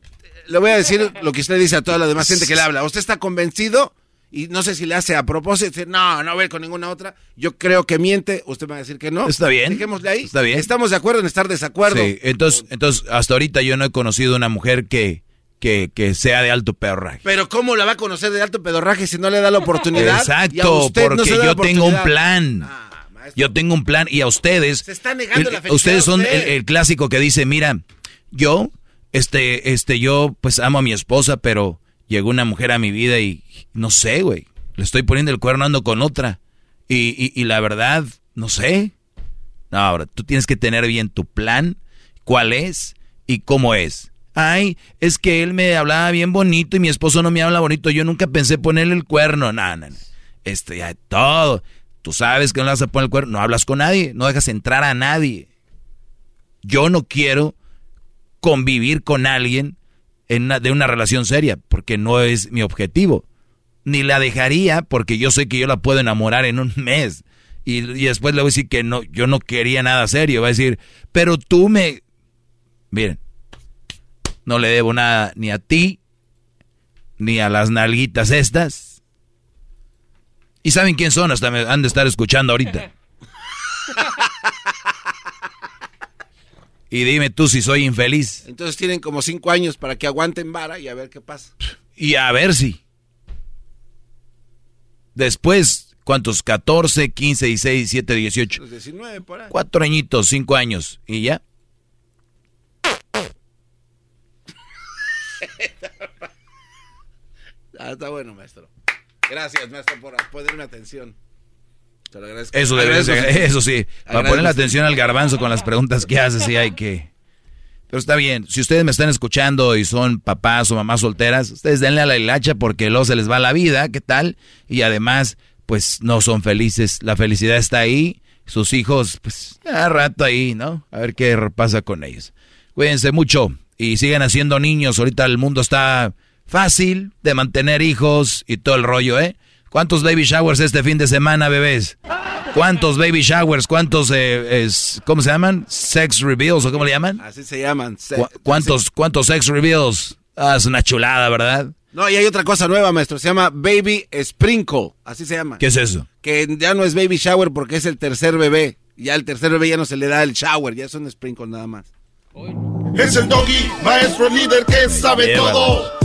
le voy a decir lo que usted dice a toda la demás gente que le habla. ¿Usted está convencido? Y no sé si le hace a propósito, decir, no, no voy con ninguna otra. Yo creo que miente, usted me va a decir que no. Está bien. Dejémosle ahí. Está bien. Estamos de acuerdo en estar desacuerdo. Sí, entonces, entonces, hasta ahorita yo no he conocido una mujer que, que, que sea de alto pedorraje. Pero ¿cómo la va a conocer de alto pedorraje si no le da la oportunidad? Exacto, no porque yo tengo un plan. yo tengo un plan y a ustedes... Se está negando el- la Ustedes son usted. el, el clásico que dice, mira, yo, este, este, yo pues amo a mi esposa, pero llegó una mujer a mi vida y no sé, güey, le estoy poniendo el cuerno ando con otra. Y, y, y la verdad, no sé. No, ahora, tú tienes que tener bien tu plan, cuál es y cómo es. Ay, es que él me hablaba bien bonito y mi esposo no me habla bonito. Yo nunca pensé ponerle el cuerno. No, no, no. Este, ya, todo. Tú sabes que no le vas a poner el cuerno. No hablas con nadie. No dejas entrar a nadie. Yo no quiero convivir con alguien de una relación seria porque no es mi objetivo. Ni la dejaría porque yo sé que yo la puedo enamorar en un mes. Y, y después le voy a decir que no, yo no quería nada serio. Va a decir, pero tú me... Miren, no le debo nada ni a ti, ni a las nalguitas estas. ¿Y saben quién son? Hasta me han de estar escuchando ahorita. Y dime tú si soy infeliz. Entonces tienen como cinco años para que aguanten vara y a ver qué pasa. Y a ver si. Después, ¿cuántos? 14, 15, 16, 17, 18. Los 19 por ahí. Cuatro añitos, cinco años. ¿Y ya? Ah, está bueno, maestro. Gracias, maestro, por ponerme atención. Te lo agradezco. Eso Agradezco eso sí. Para ponerle su- atención al garbanzo con las preguntas que hace, sí hay que. Pero está bien, si ustedes me están escuchando y son papás o mamás solteras, ustedes denle a la hilacha porque luego se les va la vida, ¿qué tal? Y además, pues no son felices, la felicidad está ahí, sus hijos, pues a rato ahí, ¿no? A ver qué pasa con ellos. Cuídense mucho y sigan haciendo niños, ahorita el mundo está fácil de mantener hijos y todo el rollo, ¿eh? ¿Cuántos baby showers este fin de semana, bebés? ¿Cuántos baby showers? ¿Cuántos, eh, es, ¿cómo se llaman? Sex reveals o cómo le llaman? Así se llaman. ¿Cuántos, ¿Cuántos sex reveals? Ah, es una chulada, ¿verdad? No, y hay otra cosa nueva, maestro. Se llama Baby Sprinkle. Así se llama. ¿Qué es eso? Que ya no es baby shower porque es el tercer bebé. Ya el tercer bebé ya no se le da el shower, ya es un sprinkle nada más. Es el doggy, maestro líder que sabe todo.